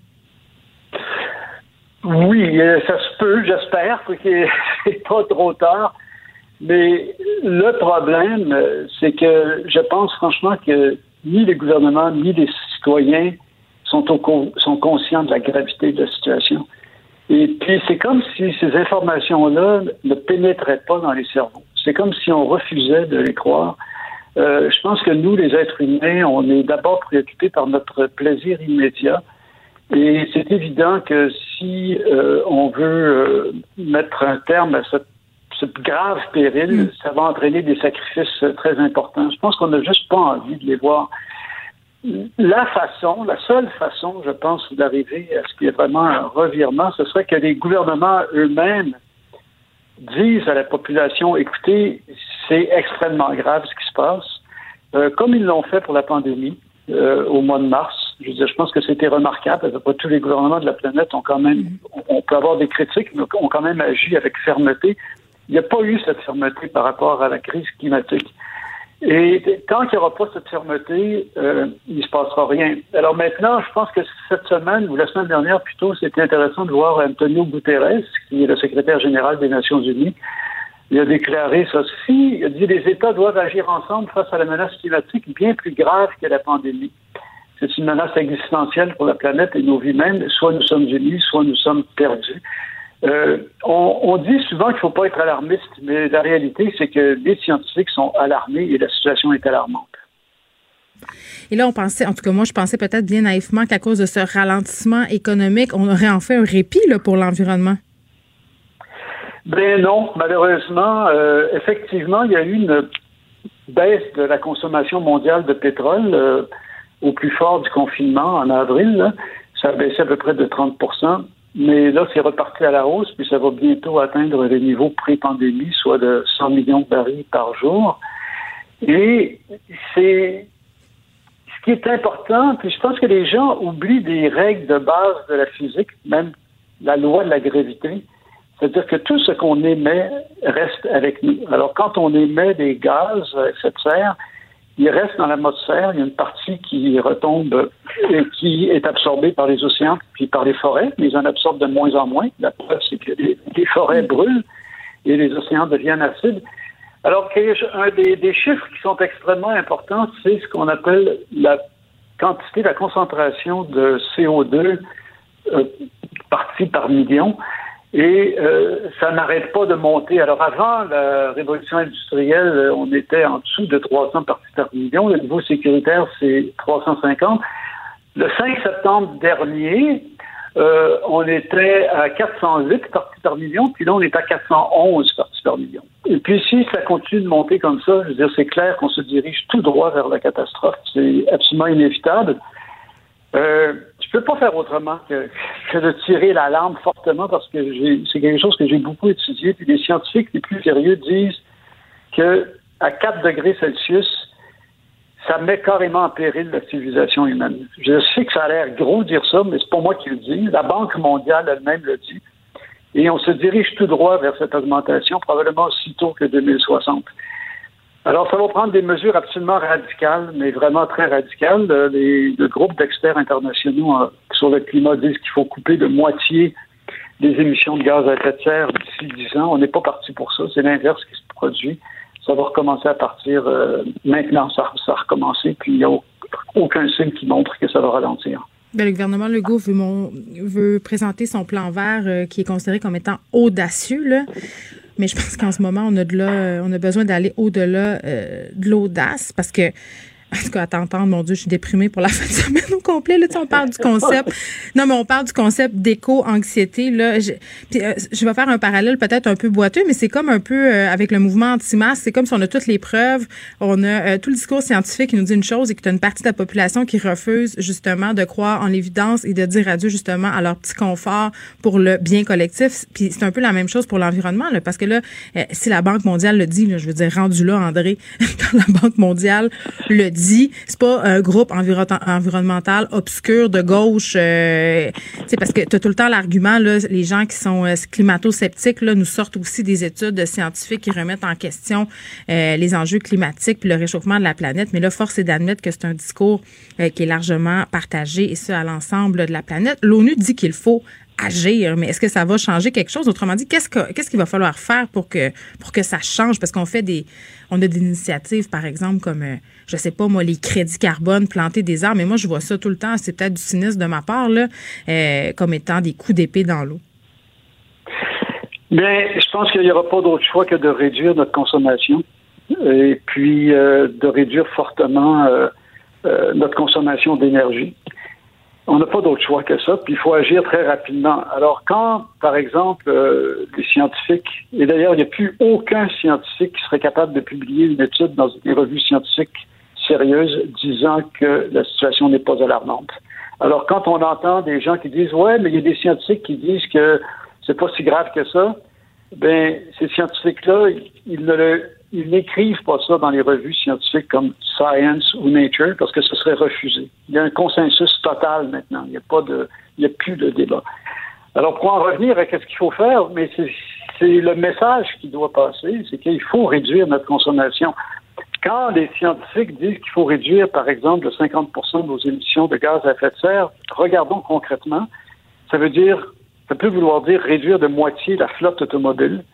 Oui, euh, ça se peut, j'espère que c'est pas trop tard. Mais le problème, euh, c'est que je pense franchement que ni les gouvernements ni les citoyens sont, sont conscients de la gravité de la situation. Et puis, c'est comme si ces informations-là ne pénétraient pas dans les cerveaux. C'est comme si on refusait de les croire. Euh, je pense que nous, les êtres humains, on est d'abord préoccupés par notre plaisir immédiat. Et c'est évident que si euh, on veut euh, mettre un terme à cette, grave péril, mm. ça va entraîner des sacrifices très importants. Je pense qu'on n'a juste pas envie de les voir la façon, la seule façon, je pense, d'arriver à ce qu'il y ait vraiment un revirement, ce serait que les gouvernements eux-mêmes disent à la population, écoutez, c'est extrêmement grave ce qui se passe, euh, comme ils l'ont fait pour la pandémie euh, au mois de mars. Je veux dire, je pense que c'était remarquable. À peu tous les gouvernements de la planète ont quand même, on peut avoir des critiques, mais ont quand même agi avec fermeté. Il n'y a pas eu cette fermeté par rapport à la crise climatique. Et tant qu'il n'y aura pas cette fermeté, euh, il ne se passera rien. Alors maintenant, je pense que cette semaine, ou la semaine dernière plutôt, c'était intéressant de voir Antonio Guterres, qui est le secrétaire général des Nations Unies. Il a déclaré ceci, il a dit les États doivent agir ensemble face à la menace climatique bien plus grave que la pandémie. C'est une menace existentielle pour la planète et nos vies mêmes. Soit nous sommes unis, soit nous sommes perdus. Euh, on, dit souvent qu'il ne faut pas être alarmiste, mais la réalité, c'est que les scientifiques sont alarmés et la situation est alarmante.
Et là, on pensait, en tout cas, moi, je pensais peut-être bien naïvement qu'à cause de ce ralentissement économique, on aurait en fait un répit là, pour l'environnement.
Ben non, malheureusement, euh, effectivement, il y a eu une baisse de la consommation mondiale de pétrole euh, au plus fort du confinement en avril. Ça a baissé à peu près de 30 mais là, c'est reparti à la hausse, puis ça va bientôt atteindre les niveaux pré-pandémie, soit de 100 millions de barils par jour. Et c'est ce qui est important, puis je pense que les gens oublient des règles de base de la physique, même la loi de la gravité. C'est-à-dire que tout ce qu'on émet reste avec nous. Alors, quand on émet des gaz à serre, il reste dans l'atmosphère, il y a une partie qui retombe et qui est absorbée par les océans puis par les forêts, mais ils en absorbent de moins en moins. La preuve, c'est que les, forêts brûlent et les océans deviennent acides. Alors, un des, chiffres qui sont extrêmement importants, c'est ce qu'on appelle la quantité, la concentration de CO2 euh, partie par million. Et euh, ça n'arrête pas de monter. Alors avant la révolution industrielle, euh, on était en dessous de 300 parties par million. Le niveau sécuritaire, c'est 350. Le 5 septembre dernier, euh, on était à 408 parties par million, puis là, on est à 411 parties par million. Et puis si ça continue de monter comme ça, je veux dire, c'est clair qu'on se dirige tout droit vers la catastrophe. C'est absolument inévitable. Euh, peux pas faire autrement que de tirer l'alarme fortement parce que c'est quelque chose que j'ai beaucoup étudié. Puis les scientifiques les plus sérieux disent que à 4 degrés Celsius, ça met carrément en péril la civilisation humaine. Je sais que ça a l'air gros de dire ça, mais c'est pas moi qui le dis. La Banque mondiale elle-même le dit. Et on se dirige tout droit vers cette augmentation, probablement aussi tôt que 2060. Alors, ça va prendre des mesures absolument radicales, mais vraiment très radicales. Euh, les, le groupe d'experts internationaux euh, sur le climat disent qu'il faut couper de moitié les émissions de gaz à effet de serre d'ici 10 ans. On n'est pas parti pour ça. C'est l'inverse qui se produit. Ça va recommencer à partir euh, maintenant. Ça, ça a recommencé, puis il n'y a aucun signe qui montre que ça va ralentir.
Ben, le gouvernement Legault veut, veut présenter son plan vert qui est considéré comme étant audacieux. Là. Mais je pense qu'en ce moment, on a de là, on a besoin d'aller au-delà euh, de l'audace parce que en tout cas, à t'entendre, mon Dieu, je suis déprimée pour la fin de semaine au complet. Là, on parle du concept. Non, mais on parle du concept d'éco-anxiété. Là, je, puis, euh, je vais faire un parallèle peut-être un peu boiteux, mais c'est comme un peu euh, avec le mouvement anti-masque. C'est comme si on a toutes les preuves. On a euh, tout le discours scientifique qui nous dit une chose et que tu as une partie de la population qui refuse justement de croire en l'évidence et de dire adieu justement à leur petit confort pour le bien collectif. Puis c'est un peu la même chose pour l'environnement, là, parce que là, si la Banque mondiale le dit, là, je veux dire, rendu là, André, quand la Banque mondiale le dit, dit, c'est pas un groupe environnemental obscur de gauche. Euh, parce que tu as tout le temps l'argument, là, les gens qui sont euh, climato-sceptiques là, nous sortent aussi des études scientifiques qui remettent en question euh, les enjeux climatiques puis le réchauffement de la planète. Mais là, force est d'admettre que c'est un discours euh, qui est largement partagé et ce, à l'ensemble de la planète. L'ONU dit qu'il faut agir, mais est-ce que ça va changer quelque chose? Autrement dit, qu'est-ce qu'est-ce qu'il va falloir faire pour que pour que ça change? Parce qu'on fait des on a des initiatives, par exemple, comme euh, je sais pas moi, les crédits carbone, planter des arbres, mais moi je vois ça tout le temps, c'est peut-être du cynisme de ma part, là, euh, comme étant des coups d'épée dans l'eau.
Bien, je pense qu'il n'y aura pas d'autre choix que de réduire notre consommation et puis euh, de réduire fortement notre consommation d'énergie on n'a pas d'autre choix que ça, puis il faut agir très rapidement. Alors quand, par exemple, euh, les scientifiques, et d'ailleurs, il n'y a plus aucun scientifique qui serait capable de publier une étude dans une revue scientifique sérieuse disant que la situation n'est pas alarmante. Alors quand on entend des gens qui disent ouais, mais il y a des scientifiques qui disent que c'est pas si grave que ça, ben ces scientifiques-là, ils n'écrivent pas ça dans les revues scientifiques comme Science ou Nature parce que ce serait refusé. Il y a un consensus total maintenant. Il n'y a il n'y a plus de débat. Alors pour en revenir à qu'est-ce qu'il faut faire, mais c'est le message qui doit passer, c'est qu'il faut réduire notre consommation. Quand les scientifiques disent qu'il faut réduire, par exemple, de 50 de nos émissions de gaz à effet de serre, regardons concrètement. Ça veut dire, ça peut vouloir dire réduire de moitié la flotte automobile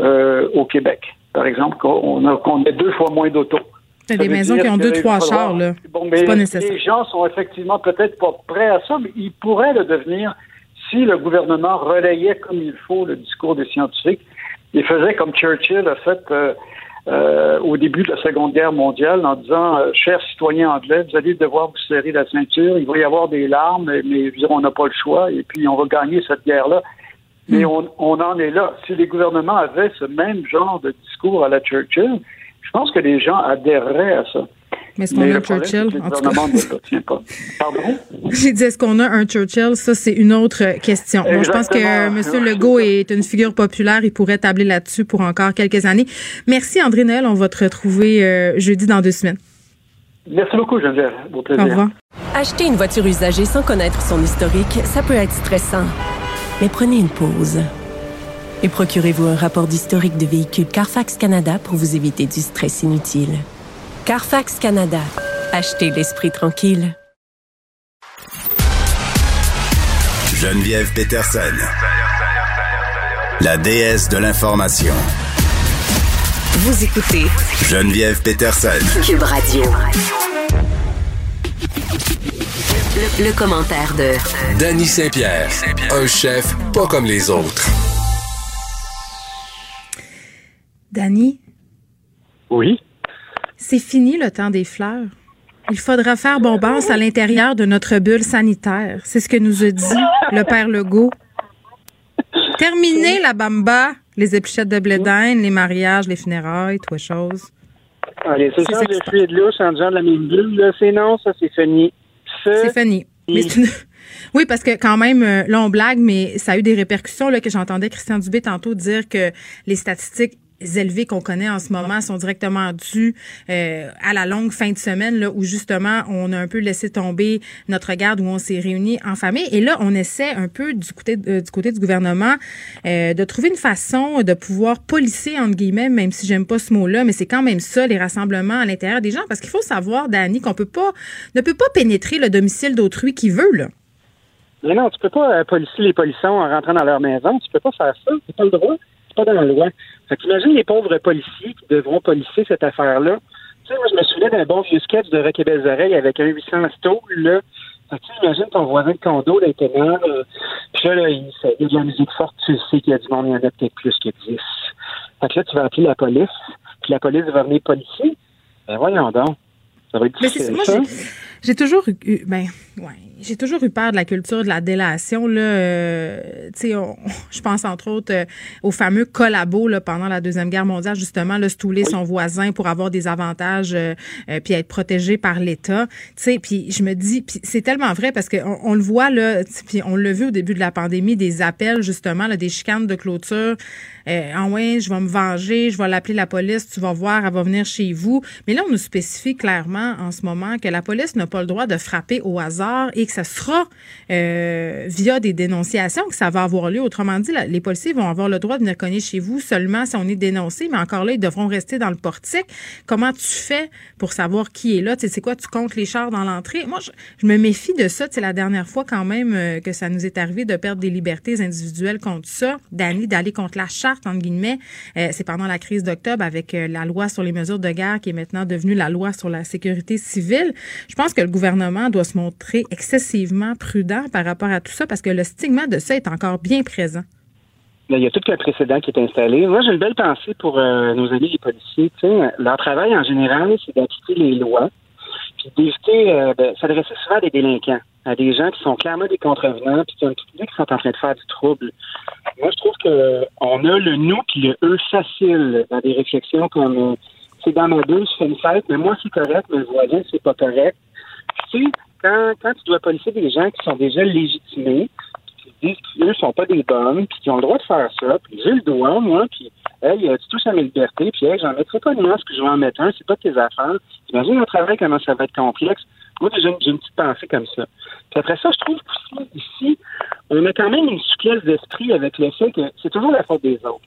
euh, au Québec par exemple, qu'on a, ait deux fois moins d'autos.
C'est des maisons qui ont deux, trois chars, là. Bon, mais pas nécessaire.
Les gens sont effectivement peut-être pas prêts à ça, mais ils pourraient le devenir si le gouvernement relayait comme il faut le discours des scientifiques. Il faisait comme Churchill a fait euh, euh, au début de la Seconde Guerre mondiale en disant euh, Chers citoyens anglais, vous allez devoir vous serrer la ceinture, il va y avoir des larmes, mais on n'a pas le choix, et puis on va gagner cette guerre-là. Mais hmm. on, en est là. Si les gouvernements avaient ce même genre de discours à la Churchill, je pense que les gens adhéreraient à ça.
Mais est-ce qu'on a un Churchill?
En tout cas. pas. Pardon?
J'ai dit, est-ce qu'on a un Churchill? Ça, c'est une autre question. Bon, je pense que M. Legault est une figure populaire. Il pourrait tabler là-dessus pour encore quelques années. Merci, André Noël. On va te retrouver euh, jeudi dans deux semaines.
Merci beaucoup, Geneviève. Bon plaisir.
Au revoir.
Acheter une voiture usagée sans connaître son historique, ça peut être stressant. Mais prenez une pause. Et procurez-vous un rapport d'historique de véhicule Carfax Canada pour vous éviter du stress inutile. Carfax Canada. Achetez l'esprit tranquille.
Geneviève Peterson. La déesse de l'information.
Vous écoutez
Geneviève Peterson.
Cube Radio. Le, commentaire de
Danny Saint-Pierre, un chef pas comme les autres.
Danny?
Oui?
C'est fini le temps des fleurs. Il faudra faire bombance à l'intérieur de notre bulle sanitaire. C'est ce que nous a dit le père Legault. Terminez la bamba, les épluchettes de blé les mariages, les funérailles, tout chose.
Allez, c'est ça, le fluide louche en disant de la même bulle, c'est non, ça c'est fini.
C'est fini. Mais Oui, parce que quand même, euh, là, on blague, mais ça a eu des répercussions, là, que j'entendais Christian Dubé tantôt dire que les statistiques élevés qu'on connaît en ce moment sont directement dus euh, à la longue fin de semaine là, où justement on a un peu laissé tomber notre garde où on s'est réunis en famille et là on essaie un peu du côté euh, du côté du gouvernement euh, de trouver une façon de pouvoir policer entre guillemets même si j'aime pas ce mot-là mais c'est quand même ça les rassemblements à l'intérieur des gens parce qu'il faut savoir Dani qu'on peut pas ne peut pas pénétrer le domicile d'autrui qui veut là.
Mais non, tu peux pas policier les policiers en rentrant dans leur maison. Tu peux pas faire ça. C'est pas le droit. C'est pas dans la loi. Fait qu'imagine les pauvres policiers qui devront policier cette affaire-là. Tu sais, moi, je me souviens d'un bon vieux sketch de Rock et Oreilles avec un 800 stool, là. Fait que, tu imagines ton voisin de condo, l'intérieur, là, puis là, là, il, y a de la musique forte, tu sais qu'il y a du monde, il y en a peut-être plus que 10. Fait que là, tu vas appeler la police, puis la police va venir policier. Ben voyons donc. Ça va être difficile,
Mais j'ai toujours eu, ben, ouais, j'ai toujours eu peur de la culture de la délation. Là, euh, je pense entre autres euh, au fameux collabo là, pendant la Deuxième Guerre mondiale, justement, le stouler son voisin pour avoir des avantages euh, puis être protégé par l'État. Puis je me dis, puis c'est tellement vrai parce qu'on on le voit, là, puis on l'a vu au début de la pandémie, des appels justement, là, des chicanes de clôture. ah ouais, je vais me venger, je vais l'appeler la police, tu vas voir, elle va venir chez vous. Mais là, on nous spécifie clairement en ce moment que la police n'a pas le droit de frapper au hasard et que ça sera euh, via des dénonciations que ça va avoir lieu. Autrement dit, les policiers vont avoir le droit de venir cogner chez vous seulement si on est dénoncé, mais encore là, ils devront rester dans le portique. Comment tu fais pour savoir qui est là? Tu sais, c'est quoi? Tu comptes les chars dans l'entrée? Moi, je, me méfie de ça. C'est la dernière fois quand même euh, que ça nous est arrivé de perdre des libertés individuelles contre ça, d'aller contre la charte, entre guillemets. Euh, c'est pendant la crise d'octobre avec la loi sur les mesures de guerre qui est maintenant devenue la loi sur la sécurité civile. Je pense que le gouvernement doit se montrer excessivement prudent par rapport à tout ça parce que le stigma de ça est encore bien présent.
Il y a tout un précédent qui est installé. Moi, j'ai une belle pensée pour euh, nos amis les policiers. leur travail en général, c'est d'appliquer les lois, puis d'éviter euh, de s'adresser souvent à des délinquants, à des gens qui sont clairement des contrevenants, puis qui, qui sont en train de faire du trouble. Moi, je trouve qu'on a le nous puis le eux facile dans des réflexions comme euh, c'est dans ma bulle, je fais une fête, mais moi c'est correct, mais le voisin c'est pas correct. Tu sais, quand, quand tu dois policer des gens qui sont déjà légitimés, qui disent qu'ils sont pas des bonnes, puis qui ont le droit de faire ça, puis j'ai le droit, moi, puis hey, tu touches à mes libertés, puis hey, j'en mettrai pas de puis je vais en mettre un, c'est pas tes affaires. Imagine le travail, comment ça va être complexe. Moi, j'ai une, petite pensée comme ça. Puis après ça, je trouve ici, on a quand même une souplesse d'esprit avec le fait que c'est toujours la faute des autres.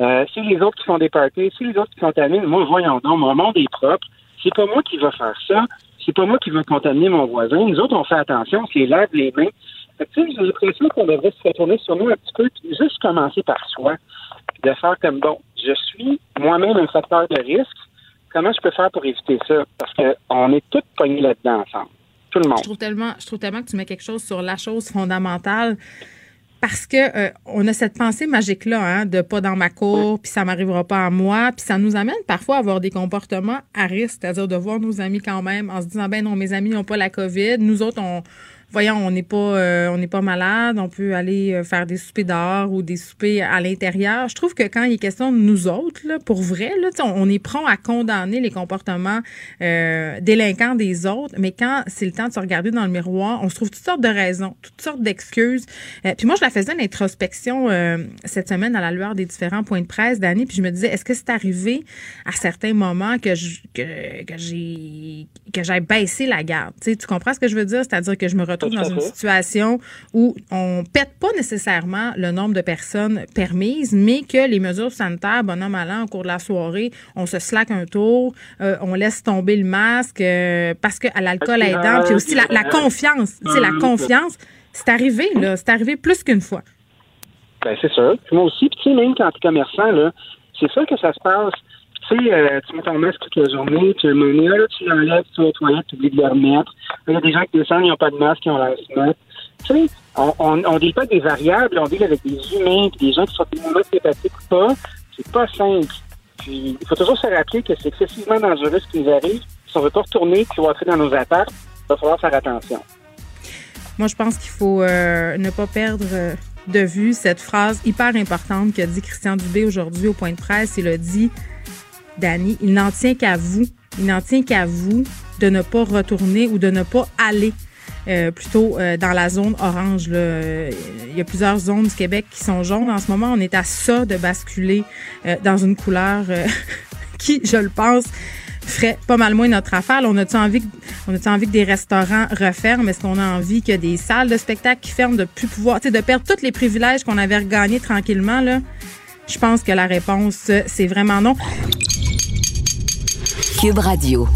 Euh, c'est les autres qui font des parties, c'est les autres qui contaminent. Moi, voyons donc, mon monde est propre. C'est pas moi qui va faire ça c'est pas moi qui vais contaminer mon voisin. Nous autres, on fait attention, on se les les mains. j'ai l'impression qu'on devrait se retourner sur nous un petit peu, juste commencer par soi, de faire comme, bon, je suis moi-même un facteur de risque, comment je peux faire pour éviter ça? Parce qu'on est tous pognés là-dedans ensemble. Tout le monde. Je
trouve tellement, je trouve tellement que tu mets quelque chose sur la chose fondamentale parce que euh, on a cette pensée magique là hein, de pas dans ma cour puis ça m'arrivera pas à moi puis ça nous amène parfois à avoir des comportements à risque c'est-à-dire de voir nos amis quand même en se disant ben non mes amis n'ont pas la covid nous autres on voyons, on n'est pas, euh, on pas malade, on peut aller euh, faire des soupers dehors ou des soupers à l'intérieur. Je trouve que quand il est question de nous autres, là, pour vrai, là, on, est prêt à condamner les comportements euh, délinquants des autres, mais quand c'est le temps de se regarder dans le miroir, on se trouve toutes sortes de raisons, toutes sortes d'excuses. puis moi, je la faisais l'introspection cette semaine à la lueur des différents points de presse d'année, puis je me disais, est-ce que c'est arrivé à certains moments que que, que j'ai que la garde? tu comprends ce que je veux dire? C'est-à-dire que je me retrouve dans une situation où on pète pas nécessairement le nombre de personnes permises, mais que les mesures sanitaires, bonhomme allant, au cours de la soirée, on se slack un tour, euh, on laisse tomber le masque euh, parce qu'à l'alcool aidant, puis aussi la, confiance, c'est la confiance, c'est arrivé, là, c'est arrivé plus qu'une fois.
Ben, c'est sûr. moi aussi, puis tu sais, même quand tu es commerçant, là, c'est ça que ça se passe. Tu sais, euh, tu mets ton masque toute la journée, puis un moment là, tu l'enlèves, tu vas aux toilettes, tu oublies de le remettre. Il y a des gens qui descendent, ils n'ont pas de masque, ils ont l'air mettre. Tu sais, on, on, on dit pas des variables, on dit avec des humains, des gens qui sont tellement sympathiques ou pas. C'est pas simple. Puis, il faut toujours se rappeler que c'est excessivement dangereux ce qui nous arrive. Si on veut pas retourner rentrer dans nos apparts, il va falloir faire attention.
Moi, je pense qu'il faut euh, ne pas perdre euh, de vue cette phrase hyper importante qu'a dit Christian Dubé aujourd'hui au point de presse. Il a dit Dani, il n'en tient qu'à vous, il n'en tient qu'à vous de ne pas retourner ou de ne pas aller euh, plutôt euh, dans la zone orange. Là. Il y a plusieurs zones du Québec qui sont jaunes. En ce moment, on est à ça de basculer dans une couleur qui, je le pense, ferait pas mal moins notre affaire. on a-tu envie, on a envie que des restaurants referment? Est-ce qu'on a envie que des salles de spectacle qui ferment de plus pouvoir, de perdre tous les privilèges qu'on avait regagnés tranquillement, là? Je pense que la réponse, c'est vraiment non.
Cube Radio.